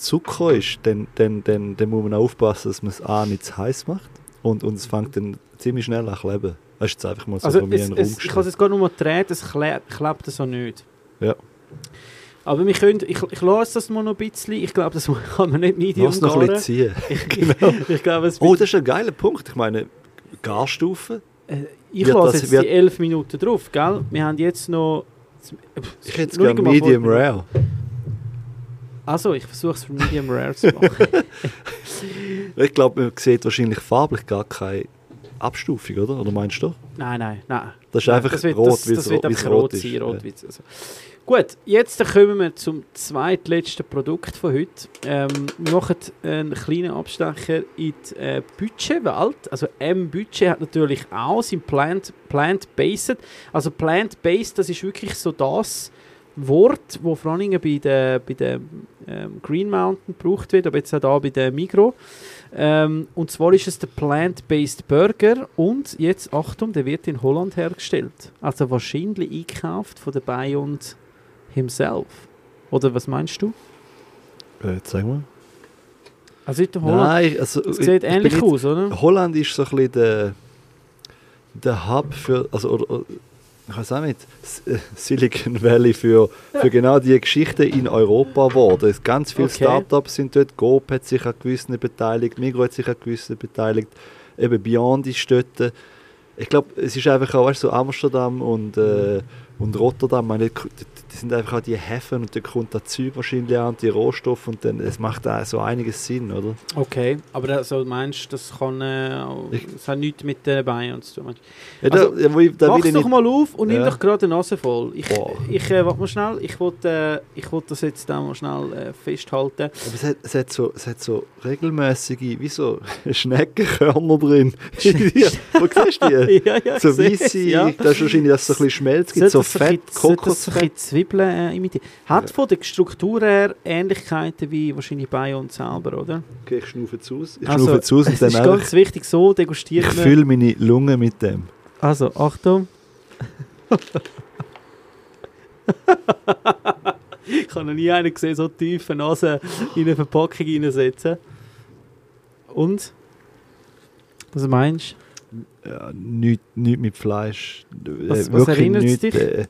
Zucker ist, dann, dann, dann, dann muss man aufpassen, dass man es A nicht zu heiß macht und, und es fängt dann ziemlich schnell an zu kleben. Das ist einfach mal so Also von mir es, es, ich kann es jetzt gerade nur drehen, es klebt, klebt so nicht. Ja. Aber wir können, ich, ich lasse das mal noch ein bisschen, ich glaube, das [LAUGHS] kann man nicht medium Lass noch ein bisschen ziehen. [LAUGHS] Ich, [LAUGHS] Genau. ich glaube, es Oh, das ist ein geiler Punkt. Ich meine, Garstufe. äh, ich lasse jetzt die 11 Minuten drauf, gell? Wir haben jetzt noch... Ich hätte gerne Medium Rare. Also, ich versuche es für Medium Rare zu machen. [LAUGHS] Ich glaube, man sieht wahrscheinlich farblich gar keine Abstufung, oder? Oder meinst du? nein, nein, nein. Das ist einfach das wird, rot, wie es rot, rot ist. sein. Rot Ja. also. Gut, jetzt kommen wir zum zweitletzten Produkt von heute. Ähm, wir machen einen kleinen Abstecher in die äh, Budgetwelt. Also M-Budget hat natürlich auch sein Plant- Plant-Based. also Plant-Based, das ist wirklich so das Wort, wo vor allem bei der, bei der ähm, Green Mountain gebraucht wird, aber jetzt auch da bei der Migro. Ähm, und zwar ist es der Plant-Based Burger und jetzt, Achtung, der wird in Holland hergestellt. Also wahrscheinlich eingekauft von der Beyond himself. Oder was meinst du? Äh, zeig mal. Also in Holland. Nein, also... Es sieht ich ähnlich aus, oder? Holland ist so ein bisschen der, der Hub für, also, oder, ich weiß auch nicht, äh, Silicon Valley für, für genau die Geschichte in Europa geworden. Es Ganz viele Okay. Startups sind dort, Coop hat sich an gewissen beteiligt, Migros hat sich an gewissen beteiligt, eben Beyond ist dort. Ich glaube, es ist einfach auch, weißt, du, so Amsterdam und, äh, und Rotterdam, meine, die die sind einfach auch die Häfen und da kommt das Zeug wahrscheinlich an, die Rohstoffe und dann, es macht auch so einiges Sinn, oder? Okay, aber also, meinst du, das kann äh, das hat nichts mit den Beinen zu tun? du? Ja, da, Also, ja, da Mach's doch mal auf und nimm Ja. doch gerade die Nase voll. Ich, Boah. ich äh, warte mal schnell, ich wollte äh, ich wollt das jetzt auch mal schnell äh, festhalten. Aber es hat, es hat, so, es hat so regelmäßige, wie so [LAUGHS] Schneckenkörner drin. [LAUGHS] wo siehst du die? ja, ja, So weisse, ja. das ist wahrscheinlich, dass es so ein bisschen Schmelz gibt, so ein Fett, Kokosfett. Zwiebeln äh, imitieren. Hat Ja. von der Struktur her Ähnlichkeiten wie wahrscheinlich bei uns selber, oder? Okay, ich schnaufe zu aus. Ich Also, schnaufe zu aus und Es dann ist einfach, ganz wichtig, so ich degustiert man. fülle meine Lunge mit dem. Also, Achtung. [LAUGHS] ich habe noch nie einen gesehen, so tiefe Nase in eine Verpackung reinsetzen. Und? Was meinst Ja, nichts nicht mit Fleisch. Äh, Was- was wirklich erinnert es nichts, dich? Äh,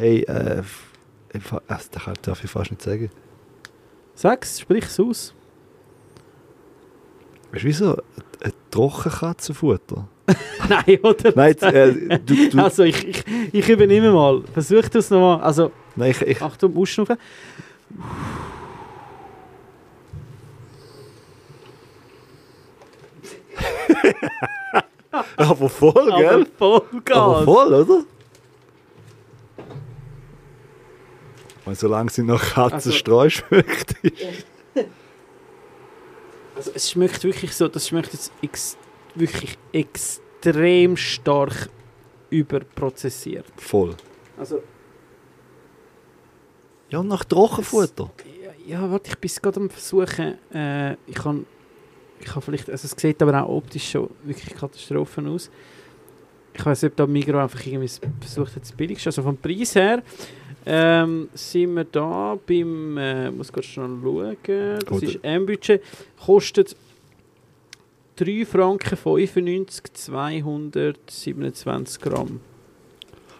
hey, äh, also, das darf ich fast nicht sagen. Sag's, sprich's aus. Weißt du, wieso? Ein Trockenkatzenfutter. [LAUGHS] Nein, oder? Nein, äh, du, du, Also, ich, ich, ich übernehme mal. Versuch das nochmal. Also, nein, ich, ich, Achtung, ausschnaufen. [LAUGHS] aber voll, Aber gell? Vollgas. Aber voll, oder? Weil solange sie noch Katzenstreu schmeckt. [LAUGHS] Also es schmeckt wirklich so, das schmeckt jetzt ex wirklich extrem stark überprozessiert. Voll. Also, Ja, und nach Trockenfutter. ja, ja warte, ich bin gerade am versuchen, äh, ich kann, ich kann vielleicht, also es sieht aber auch optisch schon wirklich Katastrophen aus. Ich weiß nicht, ob da Migros einfach irgendwie versucht hat, das billigste, also vom Preis her, ähm, sind wir da beim, äh, muss gerade schnell schauen, das Oder- ist M-Budget, kostet 3 Franken 95, 227 Gramm.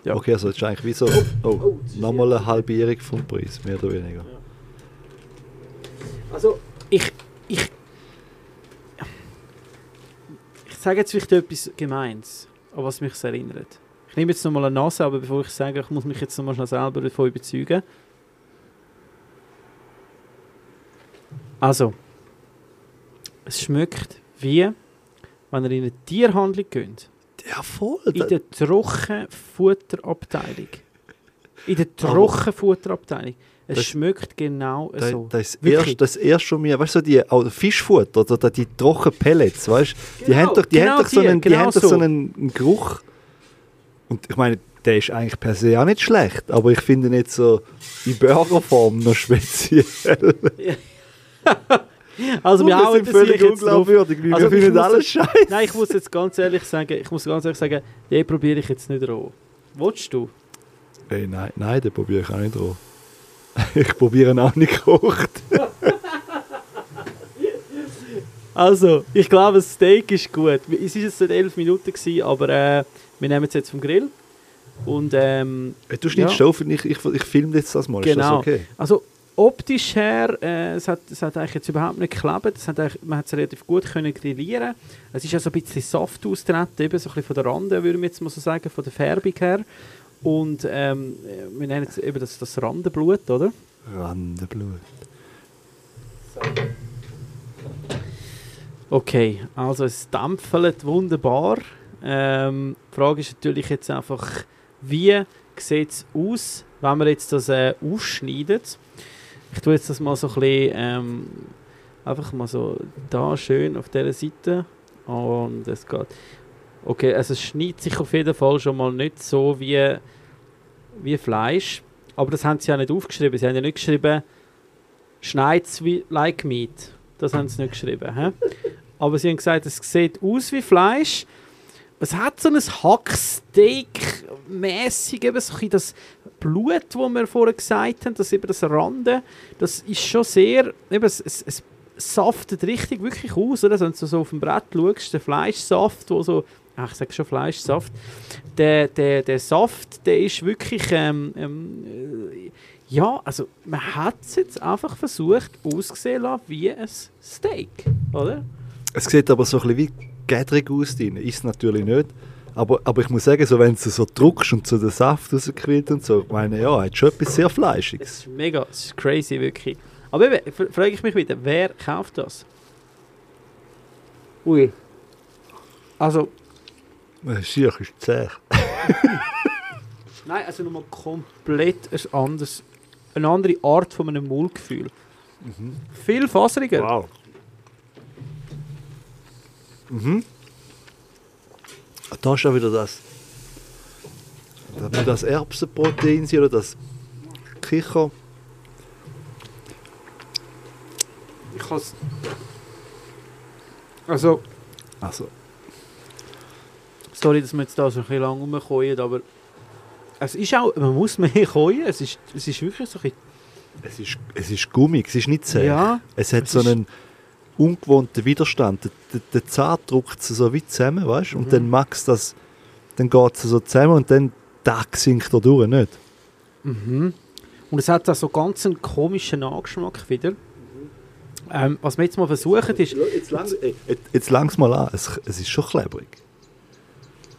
Ja. Okay, also das ist eigentlich wie so oh, nochmal eine Halbierung vom Preis, mehr oder weniger. Also, ich. Ich. Ich sage jetzt vielleicht etwas Gemeins, an was mich erinnert. Ich nehme jetzt nochmal eine Nase, aber bevor ich sage, ich muss mich jetzt nochmal schnell selber davon überzeugen. Also, es schmeckt wie, wenn ihr in eine Tierhandlung geht. Ja, voll. In der Trockenfutterabteilung. In der Aber- Trockenfutterabteilung. Es Das- schmeckt genau da, so. das, ist erst, das erst schon mir, weißt du, so die auch Fischfutter oder die trockenen Pellets, weißt du? Die Genau, haben doch, die genau haben doch so einen, die genau haben doch so. so einen Geruch. Und ich meine, der ist eigentlich per se auch nicht schlecht, aber ich finde nicht so in Burgerform noch speziell. [LAUGHS] Also wir hauen das völlig jetzt drauf. unglaubwürdig, weil Also wir ich finden alles scheiße. Nein, ich muss jetzt ganz ehrlich sagen, ich muss ganz ehrlich sagen, den probiere ich jetzt nicht roh. Willst du? Hey, nein, nein, den probiere ich auch nicht roh. [LAUGHS] Ich probiere ihn auch nicht gekocht. [LAUGHS] Also, ich glaube, das Steak ist gut. Es war jetzt seit 11 Minuten, gewesen, aber äh, wir nehmen es jetzt vom Grill. Und ähm, Äh, Du schneidest Ja. auf und ich, ich, ich filme jetzt das mal. Ist das Genau. okay? Also optisch her, äh, es, hat, es hat eigentlich jetzt überhaupt nicht geklappt. Es hat man hat es relativ gut können grillieren. Es ist ja so ein bisschen Saft austreten, eben so ein bisschen von der Rande, würde ich jetzt mal so sagen, von der Färbung her. Und ähm, wir nennen es eben das, das Randenblut, oder? Randenblut. Okay, also es dampfelt wunderbar. Ähm, die Frage ist natürlich jetzt einfach, wie sieht es aus, wenn wir jetzt das äh, ausschneiden? Ich tue jetzt das mal so ein bisschen, ähm, einfach mal so da schön auf dieser Seite und es geht. Okay, also es schneidet sich auf jeden Fall schon mal nicht so wie, wie Fleisch, aber das haben sie ja nicht aufgeschrieben. Sie haben ja nicht geschrieben, schneid's wie like meat. Das haben sie nicht geschrieben. Hä? Aber sie haben gesagt, es sieht aus wie Fleisch. Es hat so ein Hacksteak-mäßig, eben so ein das Blut, das wir vorher gesagt haben, das eben das Rande, das ist schon sehr, eben, es, es, es saftet richtig wirklich aus, oder? Wenn du so auf dem Brett schaust, der Fleischsaft, wo so, ach, ich sage schon Fleischsaft, der, der, der Saft, der ist wirklich, ähm, ähm, äh, ja, also man hat es jetzt einfach versucht, auszusehen wie ein Steak, oder? Es sieht aber so ein bisschen wie Gädrig aus drin. Ist natürlich nicht. Aber, aber ich muss sagen, so, wenn du so druckst und so den Saft rausquillt und so, ich meine, ja, hat schon etwas sehr Es Fleischiges. ist mega, es ist crazy, wirklich. Aber eben, frage ich mich wieder, wer kauft das? Ui. Also, Das Schier ist zäh. [LAUGHS] nein, also nochmal komplett ein anderes, eine andere Art von einem Maulgefühl. Viel faseriger. Wow. Mhm. Da ist ja wieder das. Das Erbsenprotein oder das Kicher. Ich has Also, Also, sorry, dass wir jetzt da so ein bisschen lang rumkommen, aber es ist auch, man muss mehr [LAUGHS] kommen, es ist, es ist wirklich so ein es ist, es ist gummig, es ist nicht zäh. bisschen, ja, Es hat Es so ist- einen ungewohnten Widerstand. Der, der, der Zahn drückt sie so wie zusammen, weißt du? Mhm. Und dann magst das, dann geht es so zusammen und dann Tag sinkt er durch, nicht? Mhm. Und es hat auch so ganz einen komischen Nachgeschmack wieder. Ähm, was wir jetzt mal versuchen ist, Jetzt, ey, jetzt, jetzt lang's mal an, es, es ist schon klebrig.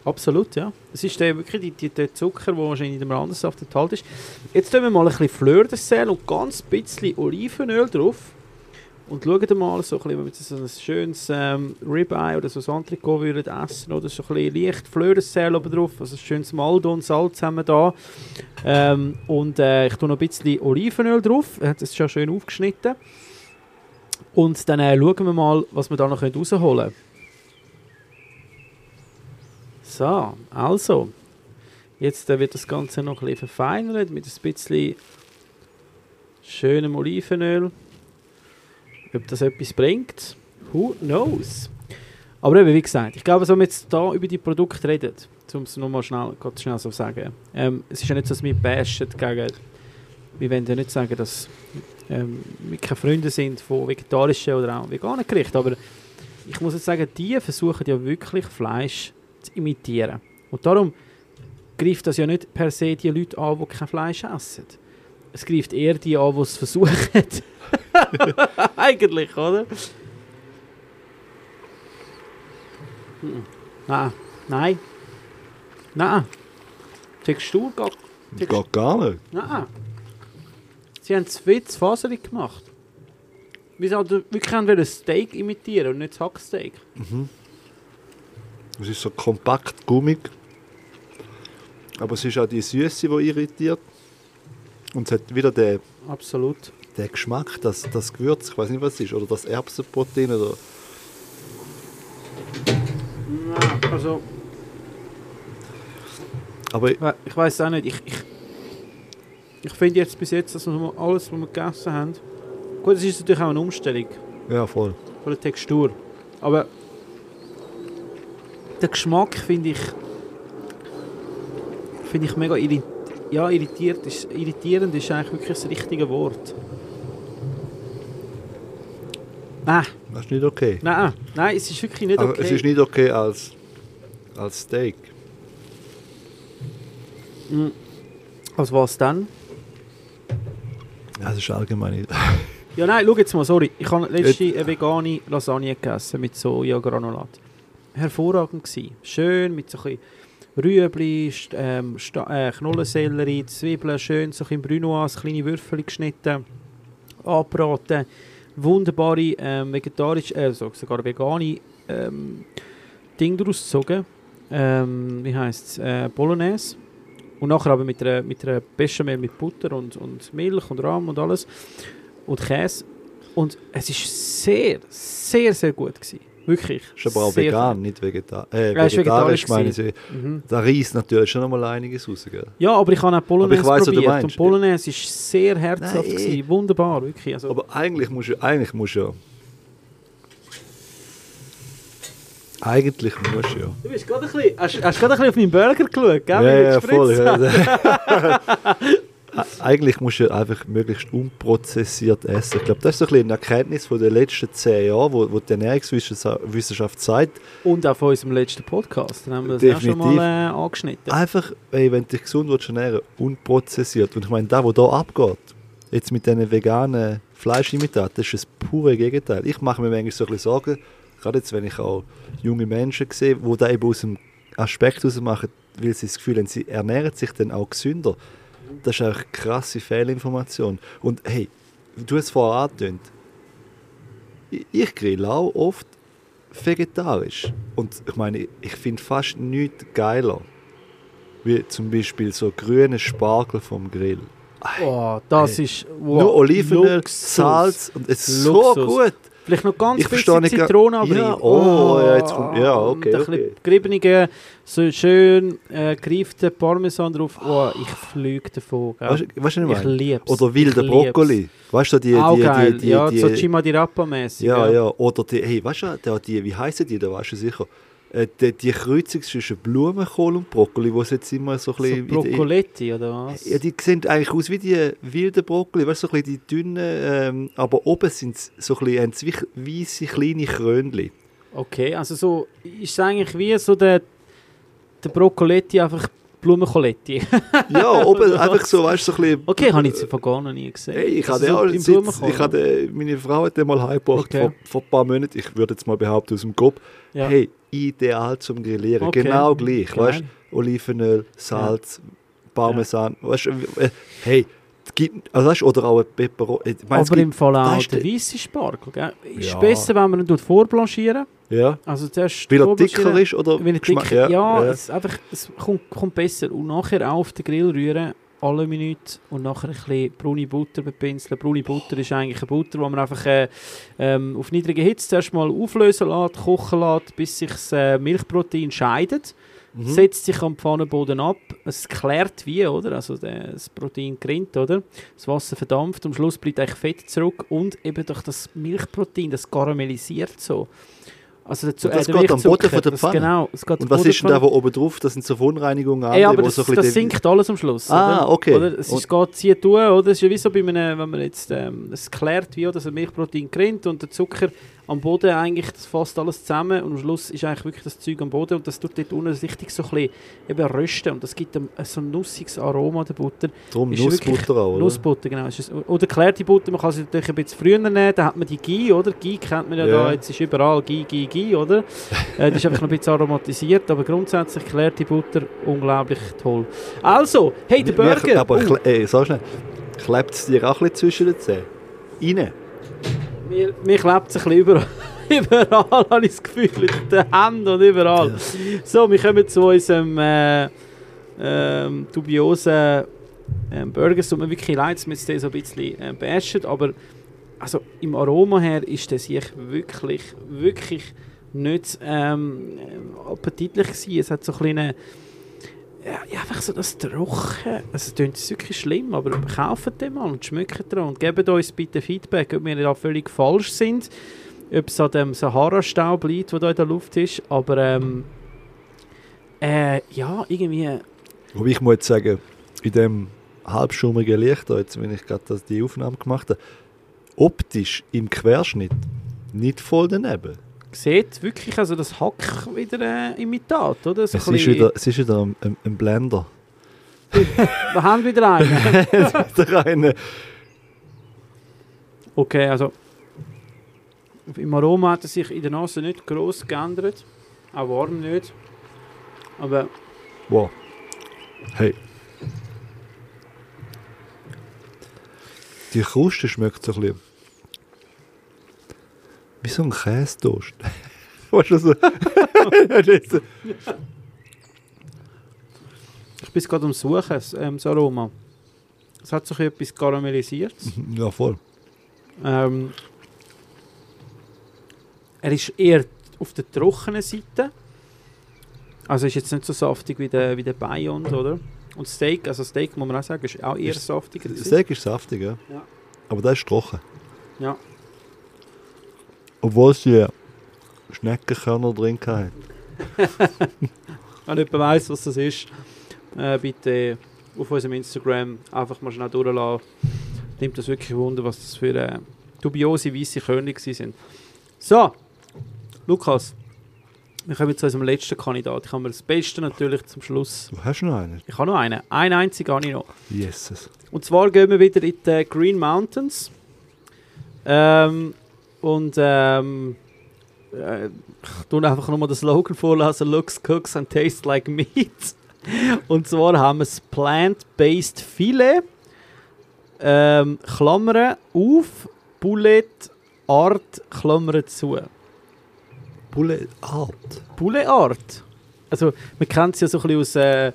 absolut, ja. Es ist der, wirklich die, die, der Zucker, der wahrscheinlich in dem Randensaft enthalten ist. Jetzt tun wir mal ein bisschen Fleur de Sel und ganz bisschen Olivenöl drauf. Und schauen mal, so ein bisschen, wenn wir so ein schönes ähm, Ribeye oder so ein Antrikot würden essen oder so ein bisschen leicht Fleur de Sel oben drauf, also ein schönes Maldo und Salz haben wir da. Ähm, und äh, ich tue noch ein bisschen Olivenöl drauf, hat es schon schön aufgeschnitten. Und dann äh, schauen wir mal, was wir da noch rausholen können. So, also. Jetzt äh, wird das Ganze noch ein bisschen verfeinert mit ein bisschen schönem Olivenöl. Ob das etwas bringt, who knows. Aber eben, wie gesagt, ich glaube, wenn wir jetzt da über die Produkte reden, um es nochmal schnell, schnell so sagen, ähm, es ist ja nicht so, dass wir bashen gegen, wir wollen ja nicht sagen, dass ähm, wir keine Freunde sind von vegetarischen oder auch veganen Gerichten, aber ich muss jetzt sagen, die versuchen ja wirklich Fleisch zu imitieren. Und darum greift das ja nicht per se die Leute an, die kein Fleisch essen. Es greift eher die an, die es versuchen. [LAUGHS] Eigentlich, oder? Mhm. Nein. Nein. Nein. Textur geht. Das geht gar nicht. Nein. Sie haben es viel zu faserig gemacht. Wir sollten wirklich ein Steak imitieren und nicht das Hacksteak. Es ist so kompakt gummig. Aber es ist auch die Süße, die irritiert. Und es hat wieder den, Absolut. den Geschmack, das, das Gewürz, ich weiß nicht, was es ist, oder das Erbsenprotein. Oder also, aber ich ich weiß auch nicht. Ich, ich, ich finde jetzt bis jetzt, dass wir alles, was wir gegessen haben. Gut, es ist natürlich auch eine Umstellung ja, voll. von der Textur. Aber der Geschmack finde ich. finde ich mega irri ja, irritiert. Ist, irritierend ist eigentlich wirklich das richtige Wort. Nein, Das ist nicht okay. nein, nein, es ist wirklich nicht Aber okay. es ist nicht okay als, als Steak. Also was dann? Ja, das ist allgemein nicht. [LAUGHS] Ja, nein, schau jetzt mal, sorry. Ich habe letzte eine vegane Lasagne gegessen mit Sojagranulat. Hervorragend gewesen. Schön mit so ein bisschen Rüebli, ähm, äh, Knollensellerie, Zwiebeln, schön so bisschen Brunoise, kleine Würfel geschnitten, angebraten. Wunderbare ähm, vegetarisch, äh, so- sogar vegane ähm, Ding daraus gezogen. Ähm, wie heisst es? Äh, Bolognese. Und nachher aber mit einer, mit einer Bechamel mit Butter und, und Milch und Rahm und alles. Und Käse. Und es ist sehr, sehr, sehr gut gewesen. Wirklich. Ist aber auch vegan, nicht vegetarisch. Äh, Ja, vegetarisch meine ich. Mhm. Da reißt natürlich schon noch mal einiges raus, gell? Ja, aber ich habe auch ich weiss, probiert. meinst. Und Bolognese ist sehr herzhaft. Nein. gewesen. Wunderbar, wirklich. Also, Aber eigentlich musst du, eigentlich musst du ja... Eigentlich musst du ja... du bist gerade ein bisschen, hast, hast gerade ein bisschen auf meinen Burger geschaut, gell? Ja, ja, voll. [LAUGHS] [LAUGHS] Eigentlich musst du einfach möglichst unprozessiert essen. Ich glaube, das ist so ein bisschen eine Erkenntnis von den letzten zehn Jahren, wo, wo die Ernährungswissenschaft sagt, Und auch von unserem letzten Podcast. Dann haben wir das auch schon mal äh, angeschnitten. einfach, ey, wenn du dich gesund willst ernähren unprozessiert. Und ich meine, das, was da abgeht, jetzt mit diesen veganen Fleischimitaten, das ist das pure Gegenteil. Ich mache mir manchmal so ein bisschen Sorgen, gerade jetzt, wenn ich auch junge Menschen sehe, die da eben aus dem Aspekt heraus machen, weil sie das Gefühl haben, sie ernähren sich dann auch gesünder. Das ist eigentlich krasse Fehlinformation. Und hey, du hast es vorher angetönt, ich, grill auch oft vegetarisch. Und ich meine, ich finde fast nichts geiler. Wie zum Beispiel so grüne Spargel vom Grill. Oh, das Hey. ist wow, Nur Olivenöl, Luxus. Salz und es ist so Luxus. gut. Vielleicht noch ganz Ich bisschen Zitrone aber Ja, rein. oh, ja, jetzt kommt- ja, okay, Und ein okay. geriebene, so schön äh, gereiften Parmesan drauf. Oh, ich fliege davon. Gell? Weißt weißt du, was ich lieb's. Oder lieb's. Brokkoli. Weißt du, die, Auch die, geil. die, die, ja, die, so Cima di Rappa-mäßig. ja, ja. Oder die, hey, weißt du, die, die, wie heißen die, da weißt du sicher. Äh, die, die Kreuzung zwischen Blumenkohl und Brokkoli, wo es jetzt immer so ein So bisschen... in- Broccoletti oder was? Ja, die sehen eigentlich aus wie die wilden Brokkoli, weißt du, so ein bisschen die dünnen, ähm, aber oben sind sie so ein bisschen, weisse kleine Krönchen. Okay, also so ist es eigentlich wie so der, der Broccoletti einfach Blumenkoletti. [LAUGHS] Ja, oben einfach so, weißt du, so ein bisschen... Okay, habe ich jetzt gar noch nie gesehen. Hey, ich hatte so auch Sitz, ich hatte, meine Frau hat den mal heimgebracht Okay. vor, vor ein paar Monaten. Ich würde jetzt mal behaupten aus dem Kopf. ja. Hey, ideal zum Grillieren. Okay. Genau gleich. Geil. Weißt Olivenöl, Salz, Parmesan. Weißt du, äh, hey, also weißt, oder auch ein Peperoni. Aber im Fall auch der weisse Spargel. Gell? Ist Ja. besser, wenn man ihn vorblanchieren Ja, Also zuerst weil er dicker ist oder er dicker, ja, ja. Es, einfach, es kommt, kommt besser. Und nachher auf den Grill rühren, alle Minuten. Und nachher ein bisschen braune Butter bepinseln. Braune Butter ist eigentlich eine Butter, die man einfach äh, ähm, auf niedriger Hitze zuerst mal auflösen lässt, kochen lässt, bis sich das äh, Milchprotein scheidet. Mhm. setzt sich am Pfannenboden ab. Es klärt wie, oder? Also das Protein gerinnt, oder? Das Wasser verdampft, am Schluss bleibt eigentlich Fett zurück und eben durch das Milchprotein, das karamellisiert so. Also der, das der geht am Boden von der Pfanne? Genau, es geht Und was Boden ist denn da, wo oben drauf? Das sind so Verunreinigungen. Ey, aber das, so ein das sinkt alles am Schluss. Ah, oder? okay. Oder? Es ist, geht zieht tun, oder? Es ist ja wie so bei einem, wenn man jetzt, ähm, es klärt wie, oder? das Milchprotein gerinnt und der Zucker am Boden eigentlich, das fasst alles zusammen und am Schluss ist eigentlich wirklich das Zeug am Boden und das tut dort unten richtig so ein bisschen eben rösten und das gibt einem so ein nussiges Aroma der Butter. Drum ist Nussbutter auch, oder? Nussbutter, genau. Oder klärte Butter, man kann sie natürlich ein bisschen früher nehmen, dann hat man die Ghee, oder? Ghee kennt man ja, Ja. da, jetzt ist überall Ghee, Ghee, Ghee, oder? [LAUGHS] äh, das ist einfach noch ein bisschen aromatisiert, aber grundsätzlich klärte Butter unglaublich toll. Also, hey, der Burger! Aber Oh, ey, so schnell. Klebt es dir auch ein bisschen zwischen den Zähnen? Rein? Mir, mir klebt es ein bisschen [LAUGHS] überall. überall [LAUGHS] habe ich das Gefühl, in den Händen und überall. So, wir kommen zu unserem äh, ähm, dubiosen ähm, Burger. Es tut mir wirklich leid, dass wir jetzt so ein bisschen äh, bashen, aber also im Aroma her ist der sich wirklich, wirklich nicht ähm, äh, appetitlich gewesen. Es hat so kleine ja, ja, einfach so das Trocken. Also, es klingt wirklich schlimm, aber kauft den mal und schmeckt dran und gebt uns bitte Feedback, ob wir da völlig falsch sind, ob es an dem Sahara-Staub liegt, der da in der Luft ist, aber ähm, äh, ja, irgendwie, Wobei ich muss sagen, in dem halbschummigen Licht, jetzt, wenn ich gerade das- die Aufnahme gemacht habe, optisch im Querschnitt nicht voll daneben. Sieht wirklich also das Hack wieder äh, Imitat, oder? So Es ist, wieder, es ist wieder ein, ein, ein Blender. [LAUGHS] Wir haben wieder einen. [LAUGHS] wieder eine. Okay, also im Aroma hat es sich in der Nase nicht gross geändert. Auch warm nicht. Aber Wow. Hey. Die Kruste schmeckt so ein bisschen. Wie so ein Käsetoast. [LAUGHS] weißt du so? [LAUGHS] Ich bin gerade am Suchen, das, ähm, das Aroma. Es hat sich etwas karamellisiert. ja, voll. Ähm, er ist eher auf der trockenen Seite. Also ist jetzt nicht so saftig wie der, wie der Beyond, oder? Und Steak, also Steak muss man auch sagen, ist auch eher Ist- saftiger. Steak ist saftig, ja. Ja. Aber das ist trocken. Ja. Obwohl es die Schneckenkörner drin hat. [LAUGHS] Wenn jemand weiss, was das ist, äh, bitte auf unserem Instagram einfach mal schnell durchlassen. Nimmt das wirklich Wunder, was das für äh, dubiose weiße Körner sind. So, Lukas, wir kommen zu unserem letzten Kandidat. Ich habe mir das Beste natürlich zum Schluss. Du hast noch einen? Ich habe noch einen. Einen einzigen habe ich noch. Jesus. Und zwar gehen wir wieder in die Green Mountains. Ähm, und ähm, äh, ich tue einfach nochmal den Slogan vorlesen: Looks, cooks and tastes like meat. [LAUGHS] Und zwar haben wir das Plant-Based Filet. Ähm, Klammern auf, Bullet Art, Klammern zu. Bulle Art. Bullet Art. Also, man kennt es ja so ein bisschen aus äh,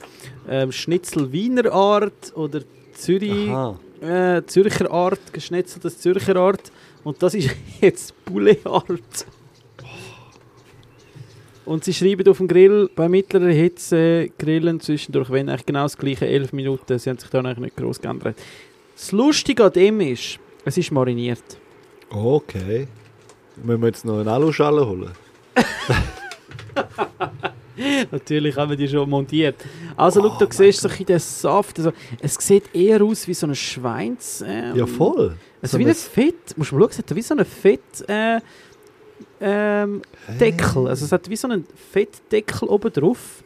ähm, Schnitzel Wiener Art oder Zürich. Äh, Zürcher Art, geschnetzeltes Zürcher Art. Und das ist [LAUGHS] jetzt Poulet Art. Und sie schreiben auf dem Grill, bei mittlerer Hitze grillen zwischendurch, wenn eigentlich genau das gleiche, 11 Minuten. Sie haben sich da eigentlich nicht groß geändert. Das Lustige an dem ist, es ist mariniert. Okay. Müssen wir jetzt noch eine Aluschale holen? [LAUGHS] Natürlich haben wir die schon montiert. Also, schau, du siehst so ein bisschen den Saft. Also, es sieht eher aus wie so ein Schweins. Ähm, Ja, voll. Also So wie ein- Fett, musst du mal schauen, es hat wie so einen Fett, äh, ähm, Deckel. Also es hat wie so einen Fettdeckel oben drauf.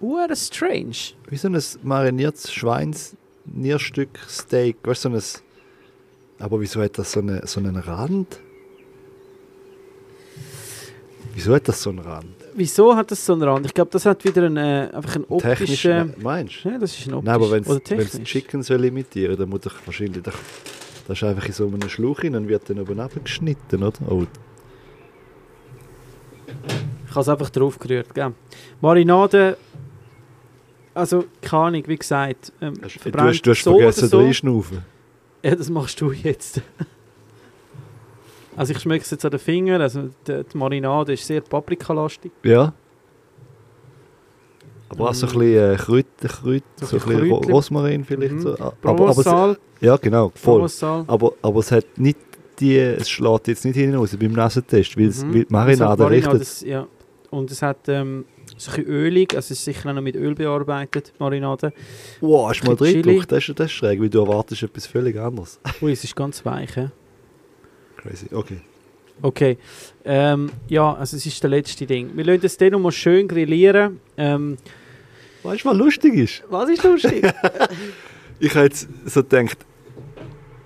Uhr strange. Wie so ein mariniertes Schweinsnierstück Steak. Weißt du, so ein. Aber wieso hat das so, eine, so einen Rand? Wieso hat das so einen Rand? Wieso hat das so einen Rand? Ich glaube, das hat wieder einen, äh, einfach einen Technisch, optischen... me- meinst du? Ja, das ist ein optisch. Nein, aber wenn es technisch. Chicken soll imitieren, dann muss ich wahrscheinlich. Das das ist einfach in so einem Schlauch hin und wird dann oben abgeschnitten, oder? Oh, Ich habe es einfach drauf gerührt, gell? Marinade... Also, keine Ahnung, wie gesagt. Ähm, hast- du hast, du hast so vergessen, so. reinschnaufen. Ja, das machst du jetzt. also ich schmecke es jetzt an den Fingern. Also die, die Marinade ist sehr paprikalastig. Ja. Aber auch so ein bisschen äh, Kräuter, Kräuter, So ein bisschen. Rosmarin vielleicht. Mhm. So. Aber, aber, es- ja, genau, voll. Provençal. Aber, aber es hat nicht die, es schlägt jetzt nicht hinaus beim Nasentest, weil, es- Mhm. weil die Marinade Es hat richtet. das- ja. Und es hat ähm, so ein bisschen ölig, also es ist sicher auch noch mit Öl bearbeitet, die Marinade. Wow, hast du mal drin geguckt? Das ist, das ist schräg, weil du erwartest etwas völlig anderes. [LAUGHS] Ui, es ist ganz weich. hä? Crazy, okay. Okay. Ähm, ja, also es ist der letzte Ding. Wir lassen das dann noch mal schön grillieren. Ähm, Weißt du, was lustig ist? was ist lustig? [LAUGHS] Ich habe jetzt so gedacht,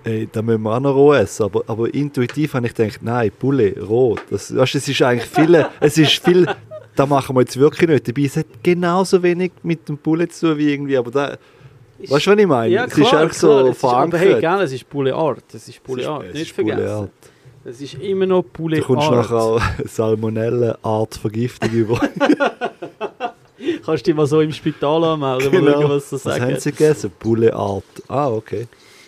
ey, da müssen wir auch noch roh essen. Aber, aber intuitiv habe ich gedacht, nein, Poulet, roh. Das, weißt, du, es ist eigentlich viel, es ist viel, da machen wir jetzt wirklich nicht. Dabei, es hat genauso wenig mit dem Poulet zu tun wie irgendwie, aber da, weißt du, was ich meine? Ja, es ist klar, einfach so klar. Es ist, aber hey, verankert. gell, es ist Poulet Art. Es ist ist- Art. es Nicht vergessen. Art. Es ist immer noch Poulet Du kommst Art. nachher auch [LAUGHS] Salmonellen-Art Vergiftung über. [LAUGHS] [LAUGHS] Kannst du dich mal so im Spital anmelden, mal Genau. schauen, was sie Was sagen. haben sie gegessen? Poulet-Art. Ah, okay.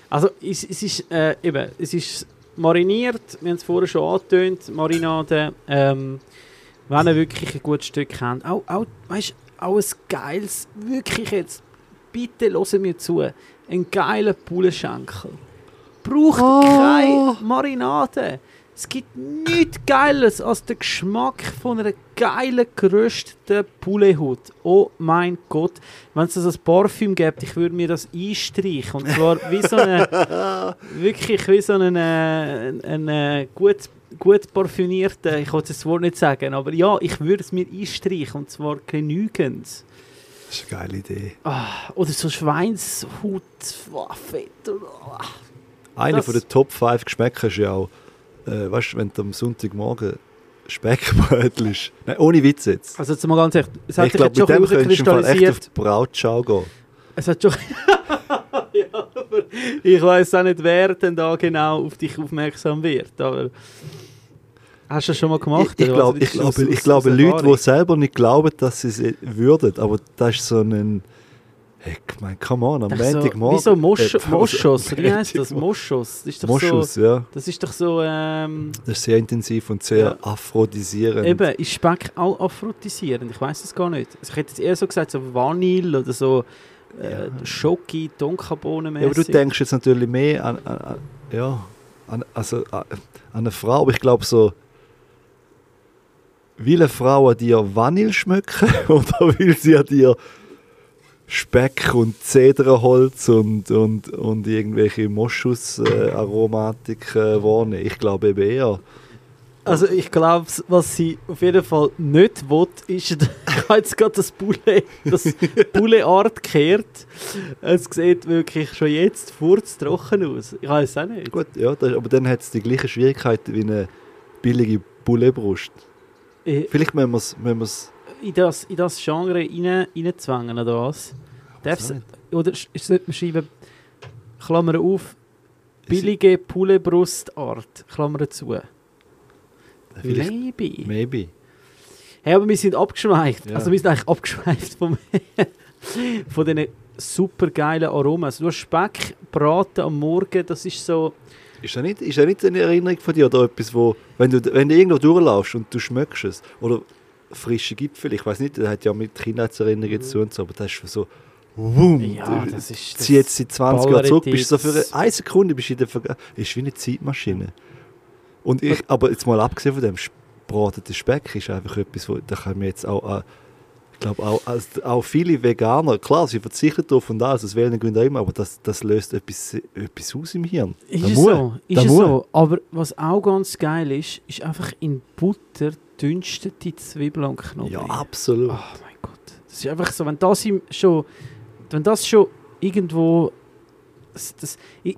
Also es, es ist äh, eben, es ist mariniert, wir haben es vorher schon angetönt, Marinade. Ähm, wenn ihr wirklich ein gutes Stück habt, auch, auch, weißt, auch ein geiles, wirklich jetzt, bitte hören mir zu, ein geiler Pouletschenkel. Braucht Oh. keine Marinade. Es gibt nichts Geiles als der Geschmack von einer geilen, gerösteten Poulethaut. Oh mein Gott. Wenn es das als Parfüm gibt, ich würde mir das einstreichen. Und zwar wie so eine, [LAUGHS] wirklich wie so ein, äh, ein, ein, äh, gut, gut parfümierten, ich wollte das Wort nicht sagen, aber ja, ich würde es mir einstreichen und zwar genügend. Das ist eine geile Idee. Ah, oder so Schweinshaut, wow, fett. ah. Einer von den Top 5 Geschmäcker ist ja auch, äh, weißt du, wenn du am Sonntagmorgen Speckbrötchen ist. Nein, ohne Witz jetzt. Also jetzt mal ganz ehrlich, es hat ich glaube, mit schon dem könntest du im Fall echt auf die Brautschau gehen. Es hat schon... [LAUGHS] ja, aber ich weiß auch nicht, wer denn da genau auf dich aufmerksam wird, aber... Hast du das schon mal gemacht? Ich, ich, glaube, ich, glaube, ich glaube Leute, die selber nicht glauben, dass sie es würden, aber das ist so ein... Hey, ich meine, come on, am Montagmorgen... Wie so Mosch äh, Moschus, wie heißt das? Moschus. Das ist doch Moschus, so... ja. Das ist doch so... Ähm, Das ist sehr intensiv und sehr Ja. aphrodisierend. eben, ist Speck auch aphrodisierend? Ich weiß es gar nicht. Also ich hätte jetzt eher so gesagt, so Vanille oder so äh, Ja. Schoki, Tonkabohnen Ja, aber du denkst jetzt natürlich mehr an, an, an, ja, an, also, an, an eine Frau, aber ich glaube so, will eine Frau an dir Vanille schmecken [LAUGHS] oder will sie an dir Speck und Zedernholz und, und, und irgendwelche Moschus-Aromatik äh, wahrnehmen? Ich glaube eben eher. Also ich glaube, was sie auf jeden Fall nicht will, ist, [LAUGHS] ich habe jetzt gerade das Bulle, das Bulle-Art gekehrt. Es sieht wirklich schon jetzt furztrocken aus. Ich weiß es auch nicht. Gut, ja, das, aber dann hat es die gleiche Schwierigkeit wie eine billige Bullebrust. Ich- Vielleicht müssen wir es... In das, in das Genre rein, reinzwängen, oder was? Darf's, oder sollte man schreiben, Klammer auf, billige Pulle-Brustart, Klammer zu. Vielleicht, Maybe. maybe. Hey, aber wir sind abgeschweift. Ja. Also wir sind eigentlich abgeschweift vom [LAUGHS] von diesen super geilen Aromen. Also du hast Speck, Braten am Morgen, das ist so... Ist das nicht, ist das nicht eine Erinnerung von dir oder etwas, wo, wenn du, wenn du irgendwo durchlaufst und du schmeckst es, oder frische Gipfel, ich weiß nicht, das hat ja mit Kindheitserinnerungen zu tun, und so, aber das ist so, wumm, Ja, das ist... zieh jetzt seit 20 Jahren zurück, bist du so für eine Sekunde bist du in der Vergangenheit, ist wie eine Zeitmaschine. Und ich, aber jetzt mal abgesehen von dem, gebratener Speck ist einfach etwas, wo, da kann mir jetzt auch, äh, ich glaube auch, auch viele Veganer, klar, sie verzichten darauf und alles, aus welchen Gründen auch immer, aber das, das löst etwas, etwas aus im Hirn. Ist Da es muss- so, ist es muss. so. Aber was auch ganz geil ist, ist einfach in Butter dünstete Zwiebeln und Knoblauch. Ja, absolut. Oh mein Gott. Das ist einfach so, wenn das schon, wenn das schon irgendwo, das, das, ich,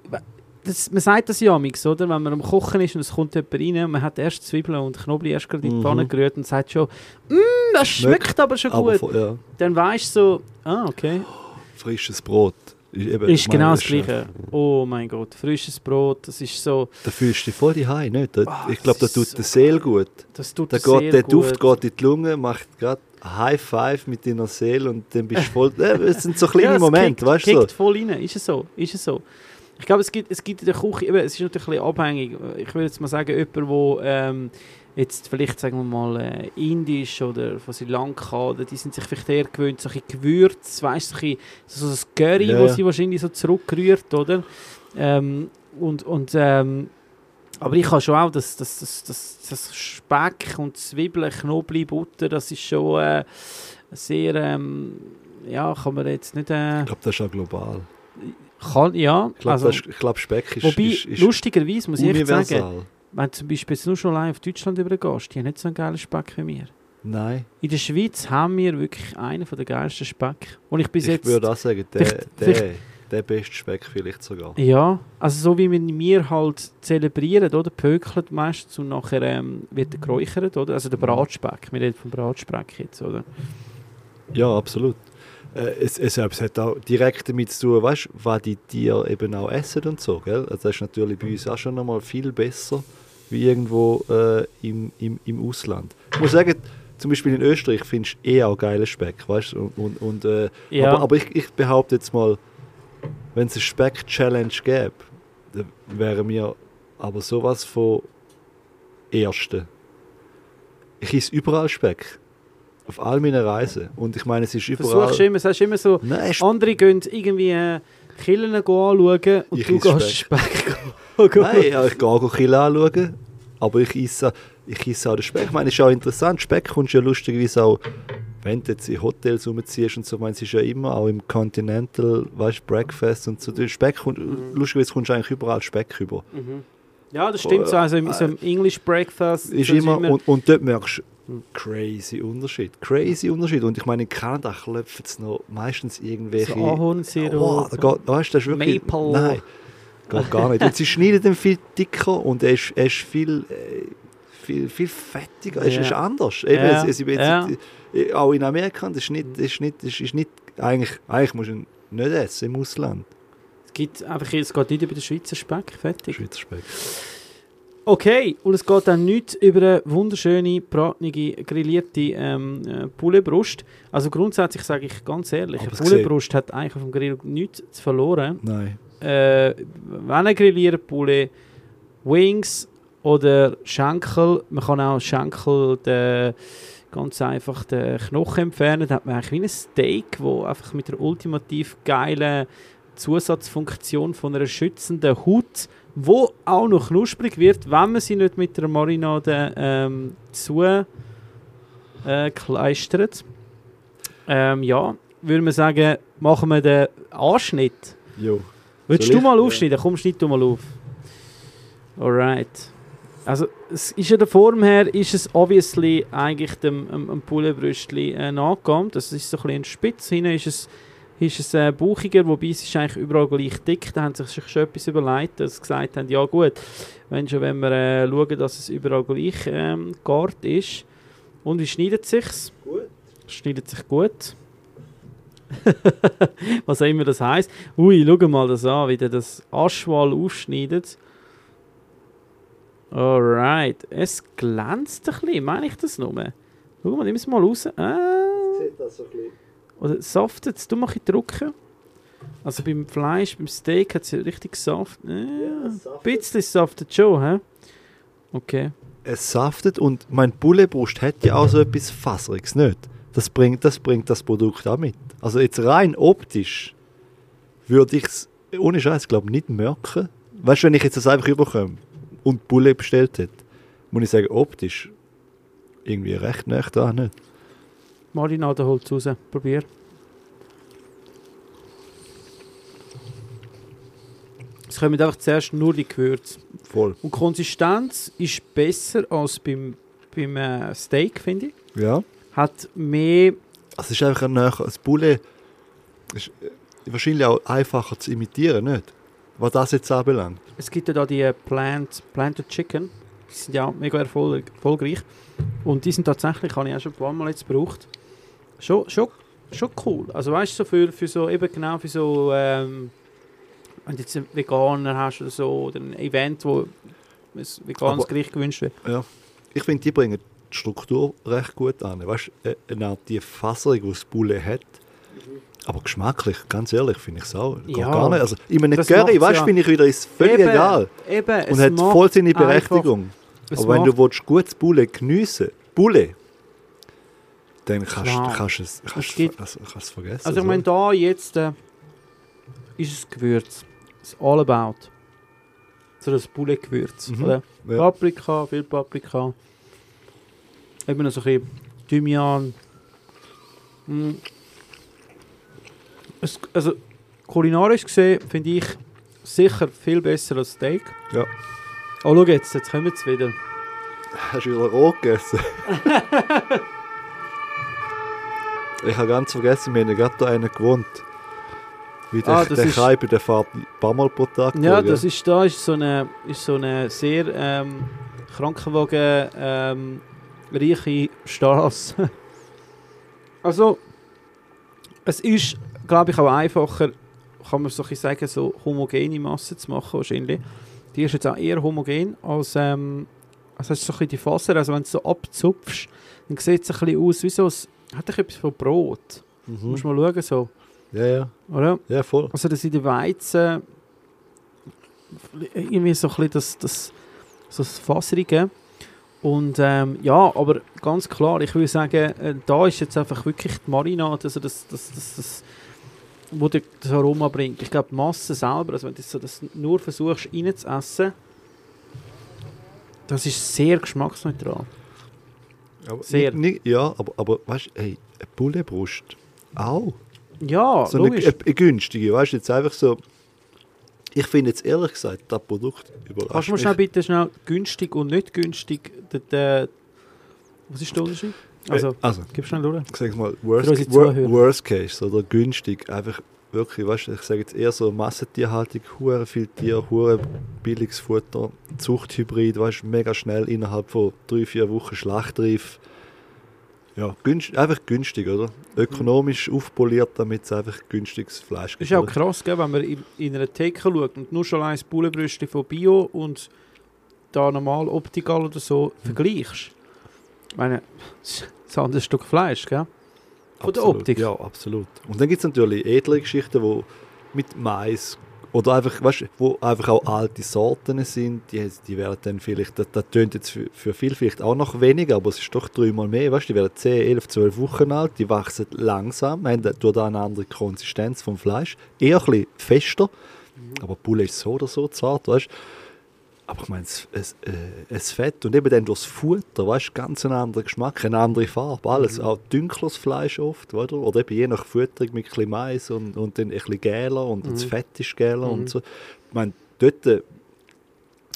das, man sagt das ja amix, oder? Wenn man am Kochen ist und es kommt jemand rein und man hat erst Zwiebeln und Knoblauch erst gerade in die Mhm. Pfanne gerührt und sagt schon, mm, das schmeckt, Schmeckt, aber schon Aber gut. vo- ja, Dann weißt du so, ah, okay. frisches Brot. Ist, eben, Ist genau das äh, Gleiche. Oh mein Gott, frisches Brot, das ist so, Da fühlst du dich voll die nicht? Da, Ah, ich glaube, da das tut ist der so Seele gut. das tut Da sehr geht, der gut. Duft geht in die Lunge, macht gerade High Five mit deiner Seele und dann bist du voll. [LAUGHS] Äh, es sind so kleine es Momente, kickt, weißt du? So. voll rein, ist es so, ist es so. Ich glaube, es gibt, es gibt in der Küche, eben, es ist natürlich ein bisschen abhängig. Ich würde jetzt mal sagen, jemand, der ähm, jetzt vielleicht, sagen wir mal, äh, indisch oder von Sri Lanka, oder die sind sich vielleicht eher gewöhnt, so ein bisschen Gewürz, weißt du, so, ein das Curry, Ja, wo ja. sie wahrscheinlich so zurückrührt, oder? Ähm, und, und, ähm, aber ich habe schon auch das, das, das, das, das Speck und Zwiebeln, Knoblauch, Butter, das ist schon äh, sehr, ähm, ja, kann man jetzt nicht, äh, Ich glaube, das ist auch global. Kann, ja, Ich glaube, also, ich glaube Speck ist, wobei, ist, ist lustigerweise muss ich echt sagen, universal. wenn du zum Beispiel jetzt nur schon allein auf Deutschland übergehst, die haben nicht so einen geilen Speck wie wir. Nein, In der Schweiz haben wir wirklich einen der geilsten Speck. Und ich bis ich jetzt... würde auch sagen, der, vielleicht- der, vielleicht- der beste Speck vielleicht sogar. Ja, also so wie wir, wir halt zelebrieren, oder? Pökelt meistens und nachher ähm, wird er geräuchert, oder? Also der Bratspeck, wir reden vom Bratspeck jetzt, oder? Ja, absolut. Äh, es, es, es hat auch direkt damit zu tun, weißt, was die Tiere eben auch essen und so. Gell? Also das ist natürlich bei uns auch schon nochmal viel besser wie irgendwo äh, im, im, im Ausland. Ich muss sagen, zum Beispiel in Österreich findest du eh auch geilen Speck, weißt und, und, und äh, Ja. Aber, aber ich, ich behaupte jetzt mal, wenn es eine Speck-Challenge gäbe, dann wären wir aber sowas von Erste. Ich esse überall Speck. Auf all meinen Reisen. Und ich meine, es ist überall... Versuchst du immer, sagst immer so, Nein, andere gehen irgendwie äh, Killen anschauen und Ich du gehst Speck anschauen. [LAUGHS] Nein, ja, ich gehe auch Kill anschauen. Aber ich esse, ich esse auch den Speck. Ich meine, es ist auch interessant. Speck kommst du ja lustigerweise auch, wenn du jetzt in Hotels rumziehst und so, ich meine, es ist ja immer auch im Continental, weißt du, Breakfast und so. Speck kommt, lustigerweise kommst du eigentlich überall Speck über. Mhm. Ja, das stimmt. So, also im, so im English Breakfast ist das immer, und, und dort merkst du crazy Unterschied. Crazy Unterschied. Und ich meine, in Kanada klopfen es noch meistens irgendwelche... so Ahornsirup. Oh, da geht, weißt, das ist wirklich... Maple. Nein, geht gar nicht. Und sie schneiden ihn viel dicker und er ist, er ist viel, äh, viel, viel fettiger. Es Ja. ist anders. Eben, Ja. es, es, jetzt, Ja. äh, Auch in Amerika, das ist nicht... Das ist nicht, das ist nicht eigentlich, eigentlich musst du ihn nicht essen im Ausland. Es, gibt einfach, es geht nicht über den Schweizer Speck. Fertig. Schweizer Speck. Okay, und es geht dann nicht über eine wunderschöne, bratene, grillierte ähm, äh. Also grundsätzlich sage ich ganz ehrlich, eine es Pouletbrust hat eigentlich auf dem Grill nichts zu verloren. Nein. Äh, wenn ein grillierter Poulet, Wings oder Schenkel, man kann auch Schenkel den, ganz einfach den Knochen entfernen, dann hat man eigentlich wie ein Steak, wo einfach mit der ultimativ geilen Zusatzfunktion von einer schützenden Haut, wo auch noch knusprig wird, wenn man sie nicht mit der Marinade ähm, zu äh, kleistert. Ähm, ja, würde man sagen, machen wir den Anschnitt. Jo. Willst du ich? mal Ja. aufschneiden? Komm, schneid du mal auf. Alright. Also, es ist ja der Form her, ist es obviously eigentlich dem, dem, dem Pouletbrüstli äh, nachgeahmt. Das ist so ein bisschen spitz. Hinten ist es, ist es äh, bauchiger, wobei es ist eigentlich überall gleich dick. Da haben sie sich schon etwas überlegt, dass sie gesagt haben, ja gut, wenn schon, wenn wir äh, schauen, dass es überall gleich ähm, gegart ist. Und wie schneidet es sich? Gut. Schneidet sich gut. [LAUGHS] Was auch immer das heisst. Ui, schau mal das an, wie der das Aschwal aufschneidet. Alright. Es glänzt ein bisschen, meine ich das nur? Schau mal, nimm es mal raus. Ah, Sieht das so ein bisschen... oder saftet es? Du mach ich drücken. Also beim Fleisch, beim Steak hat es ja richtig Saft. Äh, ein bisschen saftet schon, hä? Okay. Es saftet und mein Bullebrust hat ja auch so etwas Fasseriges, nicht? Das bringt, das bringt das Produkt auch mit. Also jetzt rein optisch würde ich es ohne Scheiß glaube nicht merken. Weißt du, wenn ich jetzt das einfach überkomme und Bulle bestellt hätte, muss ich sagen, optisch irgendwie recht nah da nicht. Marinade holt raus. Probier. Es kommen einfach zuerst nur die Gewürze. Voll. Und die Konsistenz ist besser als beim, beim äh, Steak, finde ich. Ja. Hat mehr. Es ist einfach ein näher. Das Bulle ist äh, wahrscheinlich auch einfacher zu imitieren, nicht? Was das jetzt anbelangt. Es gibt ja da die äh, Plant, Planted Chicken. Die sind ja mega erfolg, erfolgreich. Und die sind tatsächlich, habe ich auch schon ein paar Mal jetzt gebraucht. Schon, schon, schon cool. Also weißt du, so für, für so, eben genau für so, ähm, wenn du jetzt einen Veganer hast oder so, oder ein Event, wo ein veganes Aber- Gericht gewünscht wird. Ja. Ich finde, die bringen die Struktur recht gut an. Weißt du, eine Art die Fassung, die das Bulle hat. Aber geschmacklich, ganz ehrlich, finde ich es auch. Ja. gar nicht. Also, ich meine, Das Curry, weißt du, ja. finde ich wieder, ist völlig Eben, egal. Eben, Und hat voll seine einfach- Berechtigung. es Aber wenn du willst, gutes Bulle geniessen Bulle, dann kannst, Klar. kannst du es kannst, Es gibt- kannst es vergessen. Also ich meine, da jetzt äh, ist es Gewürz. Es ist all about. So das Bullet-Gewürz. Mhm. oder? Ja. Paprika, viel Paprika. Eben noch so ein bisschen Thymian. Mm. Es, also kulinarisch gesehen finde ich sicher viel besser als Steak. Ja. Oh, schau jetzt, jetzt kommen sie wieder. Hast du wieder roh gegessen? [LAUGHS] ich habe ganz vergessen, wir haben ja gerade da einen gewohnt. Wie der, Ah, das der ist- Kreibe, der fährt ein paar Mal pro Tag Ja, durch, das ist da ist so eine, ist so eine sehr ähm, Krankenwagen ähm, reiche Straße. [LAUGHS] also es ist, glaube ich, auch einfacher, kann man so ein sagen, so homogene Masse zu machen wahrscheinlich. Die ist jetzt auch eher homogen als ähm, also hast so ein bisschen die Faser, also wenn du so abzupfst, dann sieht es ein bisschen aus wie so, ein- hat doch etwas von Brot. Mhm. Musst du mal schauen, so, Ja, ja, oder? ja, voll. Also dass in der Weizen irgendwie so ein bisschen das, das, so das Faserige. Und ähm, ja, aber ganz klar, ich würde sagen, äh, da ist jetzt einfach wirklich die Marinade, also das, das, das, das wo dir das Aroma bringt. Ich glaube, die Masse selber, also wenn du so das nur versuchst reinzuessen, das ist sehr geschmacksneutral. Aber Sehr. Nicht, nicht, ja, aber, aber weißt du, hey, eine Bullebrust auch. Ja, so eine, logisch. eine, eine günstige, weißt du, jetzt einfach so. Ich finde jetzt ehrlich gesagt, das Produkt überrascht Kannst du mir schnell bitte schnell günstig und nicht günstig, der, der, was ist der Unterschied? Also, Äh, also gib schnell durch. ich sag mal, worst, unsere wor Zuhörer. worst Case oder günstig, einfach wirklich, weißt du, ich sage jetzt eher so Massentierhaltung, hure viel Tier, hure billiges Futter, Zuchthybrid, weißt du, mega schnell innerhalb von drei, vier Wochen schlachtreif. Ja, günst, einfach günstig, oder? Ökonomisch aufpoliert, damit es einfach günstiges Fleisch Das ist auch krass, gell, wenn man in, in einer Theke schaut und nur schon ein Bullenbrüste von Bio und da normal Optikal oder so vergleichst. Ich meine, [LAUGHS] das ist ein anderes Stück Fleisch, gell? Von der Absolut, Optik. Ja, absolut. Und dann gibt es natürlich edle Geschichten, wo mit Mais oder einfach, weißt wo einfach auch alte Sorten sind, die, die werden dann vielleicht, das, das tönt jetzt für, für viele vielleicht auch noch weniger, aber es ist doch dreimal mehr, weißt die werden 10, 11, 12 Wochen alt, die wachsen langsam, haben durch eine andere Konsistenz vom Fleisch, eher ein bisschen fester, aber Bulle ist so oder so zart, weißt du. Aber ich meine, es, es, äh, es Fett und eben dann durchs Futter, weißt du, ganz ein anderer Geschmack, eine andere Farbe, alles. Auch dunkles Fleisch oft, oder? Oder eben je nach Fütterung mit ein bisschen Mais und, und dann ein bisschen gäler und das Fett ist gäler und so. Ich meine, dort äh,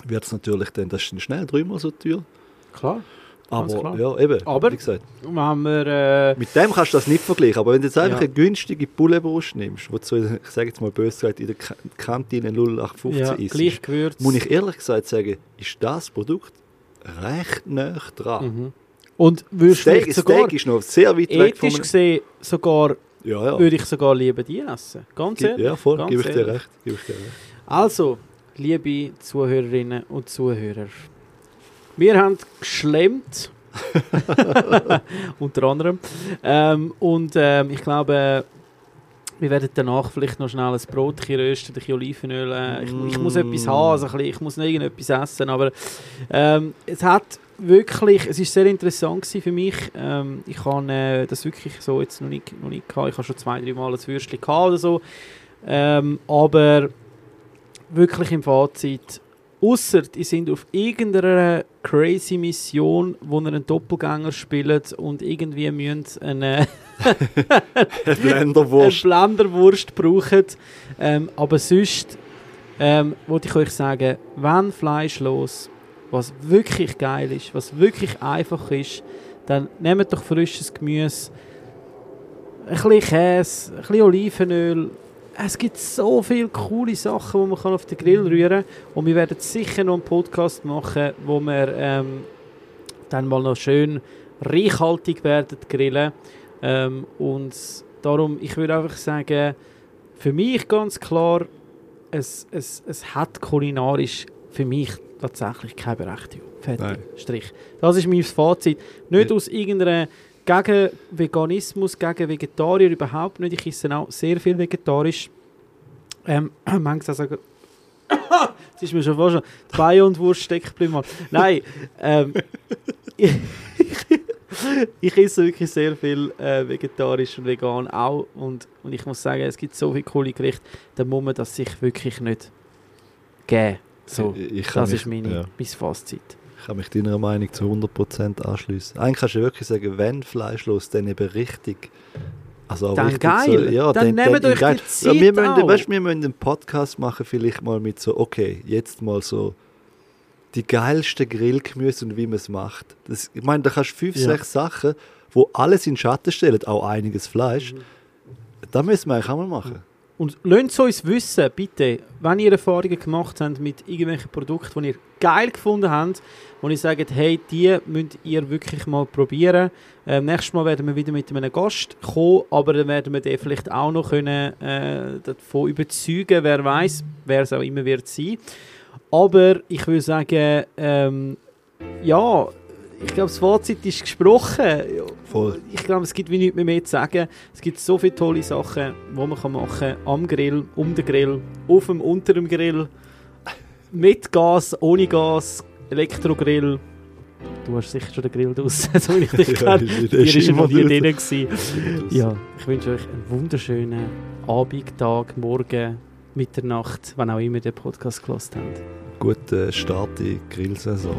wird es natürlich dann, das ist dann schnell dreimal so teuer. Klar. Aber ja, eben, Aber- wie gesagt, Wenn wir, äh, mit dem kannst du das nicht vergleichen. Aber wenn du jetzt einfach Ja. eine günstige Bullenbrust nimmst, wo du, ich sage jetzt mal böse gesagt, in der Ka- Kantine 0815 ja, ist, gleich gewürzt. muss ich ehrlich gesagt sagen, ist das Produkt recht nah dran. Mhm. Und würdest Steak, sogar, Steak ist noch sehr weit weg von ethisch gesehen, sogar, Ja, ja. würde ich sogar lieber die essen. Ganz Gi- ehrlich. ja, voll, gebe ich ich dir recht. Also, liebe Zuhörerinnen und Zuhörer, wir haben geschlemmt. [LAUGHS] Unter anderem. Ähm, und ähm, ich glaube, wir werden danach vielleicht noch schnell ein Brotchen rösten, ein Olivenöl. Äh, ich, ich muss etwas haben, also ein bisschen, ich muss noch irgendetwas essen. Aber ähm, es hat wirklich, es ist sehr interessant für mich. Ähm, ich habe äh, das wirklich so jetzt noch nicht, noch nicht gehabt. Ich habe schon zwei, drei Mal ein Würstchen gehabt oder so. Ähm, aber wirklich im Fazit, Ausser die sind auf irgendeiner crazy Mission, wo ihr einen Doppelgänger spielt und irgendwie müsst eine, [LAUGHS] eine Blenderwurst. Blenderwurst brauchen. Ähm, aber sonst ähm, wollte ich euch sagen, wenn fleischlos, was wirklich geil ist, was wirklich einfach ist, dann nehmt doch frisches Gemüse, ein bisschen Käse, ein bisschen Olivenöl. Es gibt so viele coole Sachen, die man kann auf den Grill rühren kann. Und wir werden sicher noch einen Podcast machen, wo wir ähm, dann mal noch schön reichhaltig werden grillen. Ähm, und darum, ich würde einfach sagen, für mich ganz klar, es, es, es hat kulinarisch für mich tatsächlich keine Berechtigung. Fertig. Nein. Strich. Das ist mein Fazit. Nicht aus irgendeiner gegen Veganismus, gegen Vegetarier überhaupt nicht. Ich esse auch sehr viel vegetarisch. Ähm, [CLEARS THROAT] manchmal sagen, es [COUGHS] ist mir schon fast Beine und Wurst stecken geblieben. Mann. Nein, ähm, ich, [LAUGHS] ich esse wirklich sehr viel äh, vegetarisch und vegan auch. Und, und ich muss sagen, es gibt so viele coole Gerichte, da muss man das sich wirklich nicht geben. So, Ich das mich, ist meine, ja, mein Fazit. Ich kann mich deiner Meinung zu 100% anschließen. Eigentlich kannst du wirklich sagen, wenn fleischlos, dann eben richtig. Also Dann richtig geil. So, ja, Dann nehmt euch die geil. Zeit ja, wir, müssen, auch. weißt, wir müssen einen Podcast machen, vielleicht mal mit so, okay, jetzt mal so die geilsten Grillgemüse und wie man es macht. Das, ich meine, da kannst du fünf, Ja. sechs Sachen, wo alles in den Schatten stellen, auch einiges Fleisch. Mhm. Da müssen wir eigentlich auch mal machen. Und lasst uns wissen, bitte, wenn ihr Erfahrungen gemacht habt mit irgendwelchen Produkten, die ihr geil gefunden habt, wo ihr sagt, hey, die müsst ihr wirklich mal probieren. Ähm, nächstes Mal werden wir wieder mit einem Gast kommen, aber dann werden wir den vielleicht auch noch können, äh, davon überzeugen, wer weiß, wer es auch immer wird sein. Aber ich würde sagen, ähm, ja, ich glaube, das Fazit ist gesprochen. Voll. Ich glaube, es gibt wie nichts mehr, mehr zu sagen. Es gibt so viele tolle Sachen, die man kann machen kann. Am Grill, um den Grill, auf dem, unter dem Grill. Mit Gas, ohne Gas, Elektrogrill. Du hast sicher schon den Grill draus, [LAUGHS] so wie ich dich Ja, kenne. Dir ist noch immer nie drin. gewesen. Ja, ich wünsche euch einen wunderschönen Abend, Tag, Morgen, Mitternacht, wann auch immer ihr den Podcast gehört habt. Guten Start in die Grillsaison.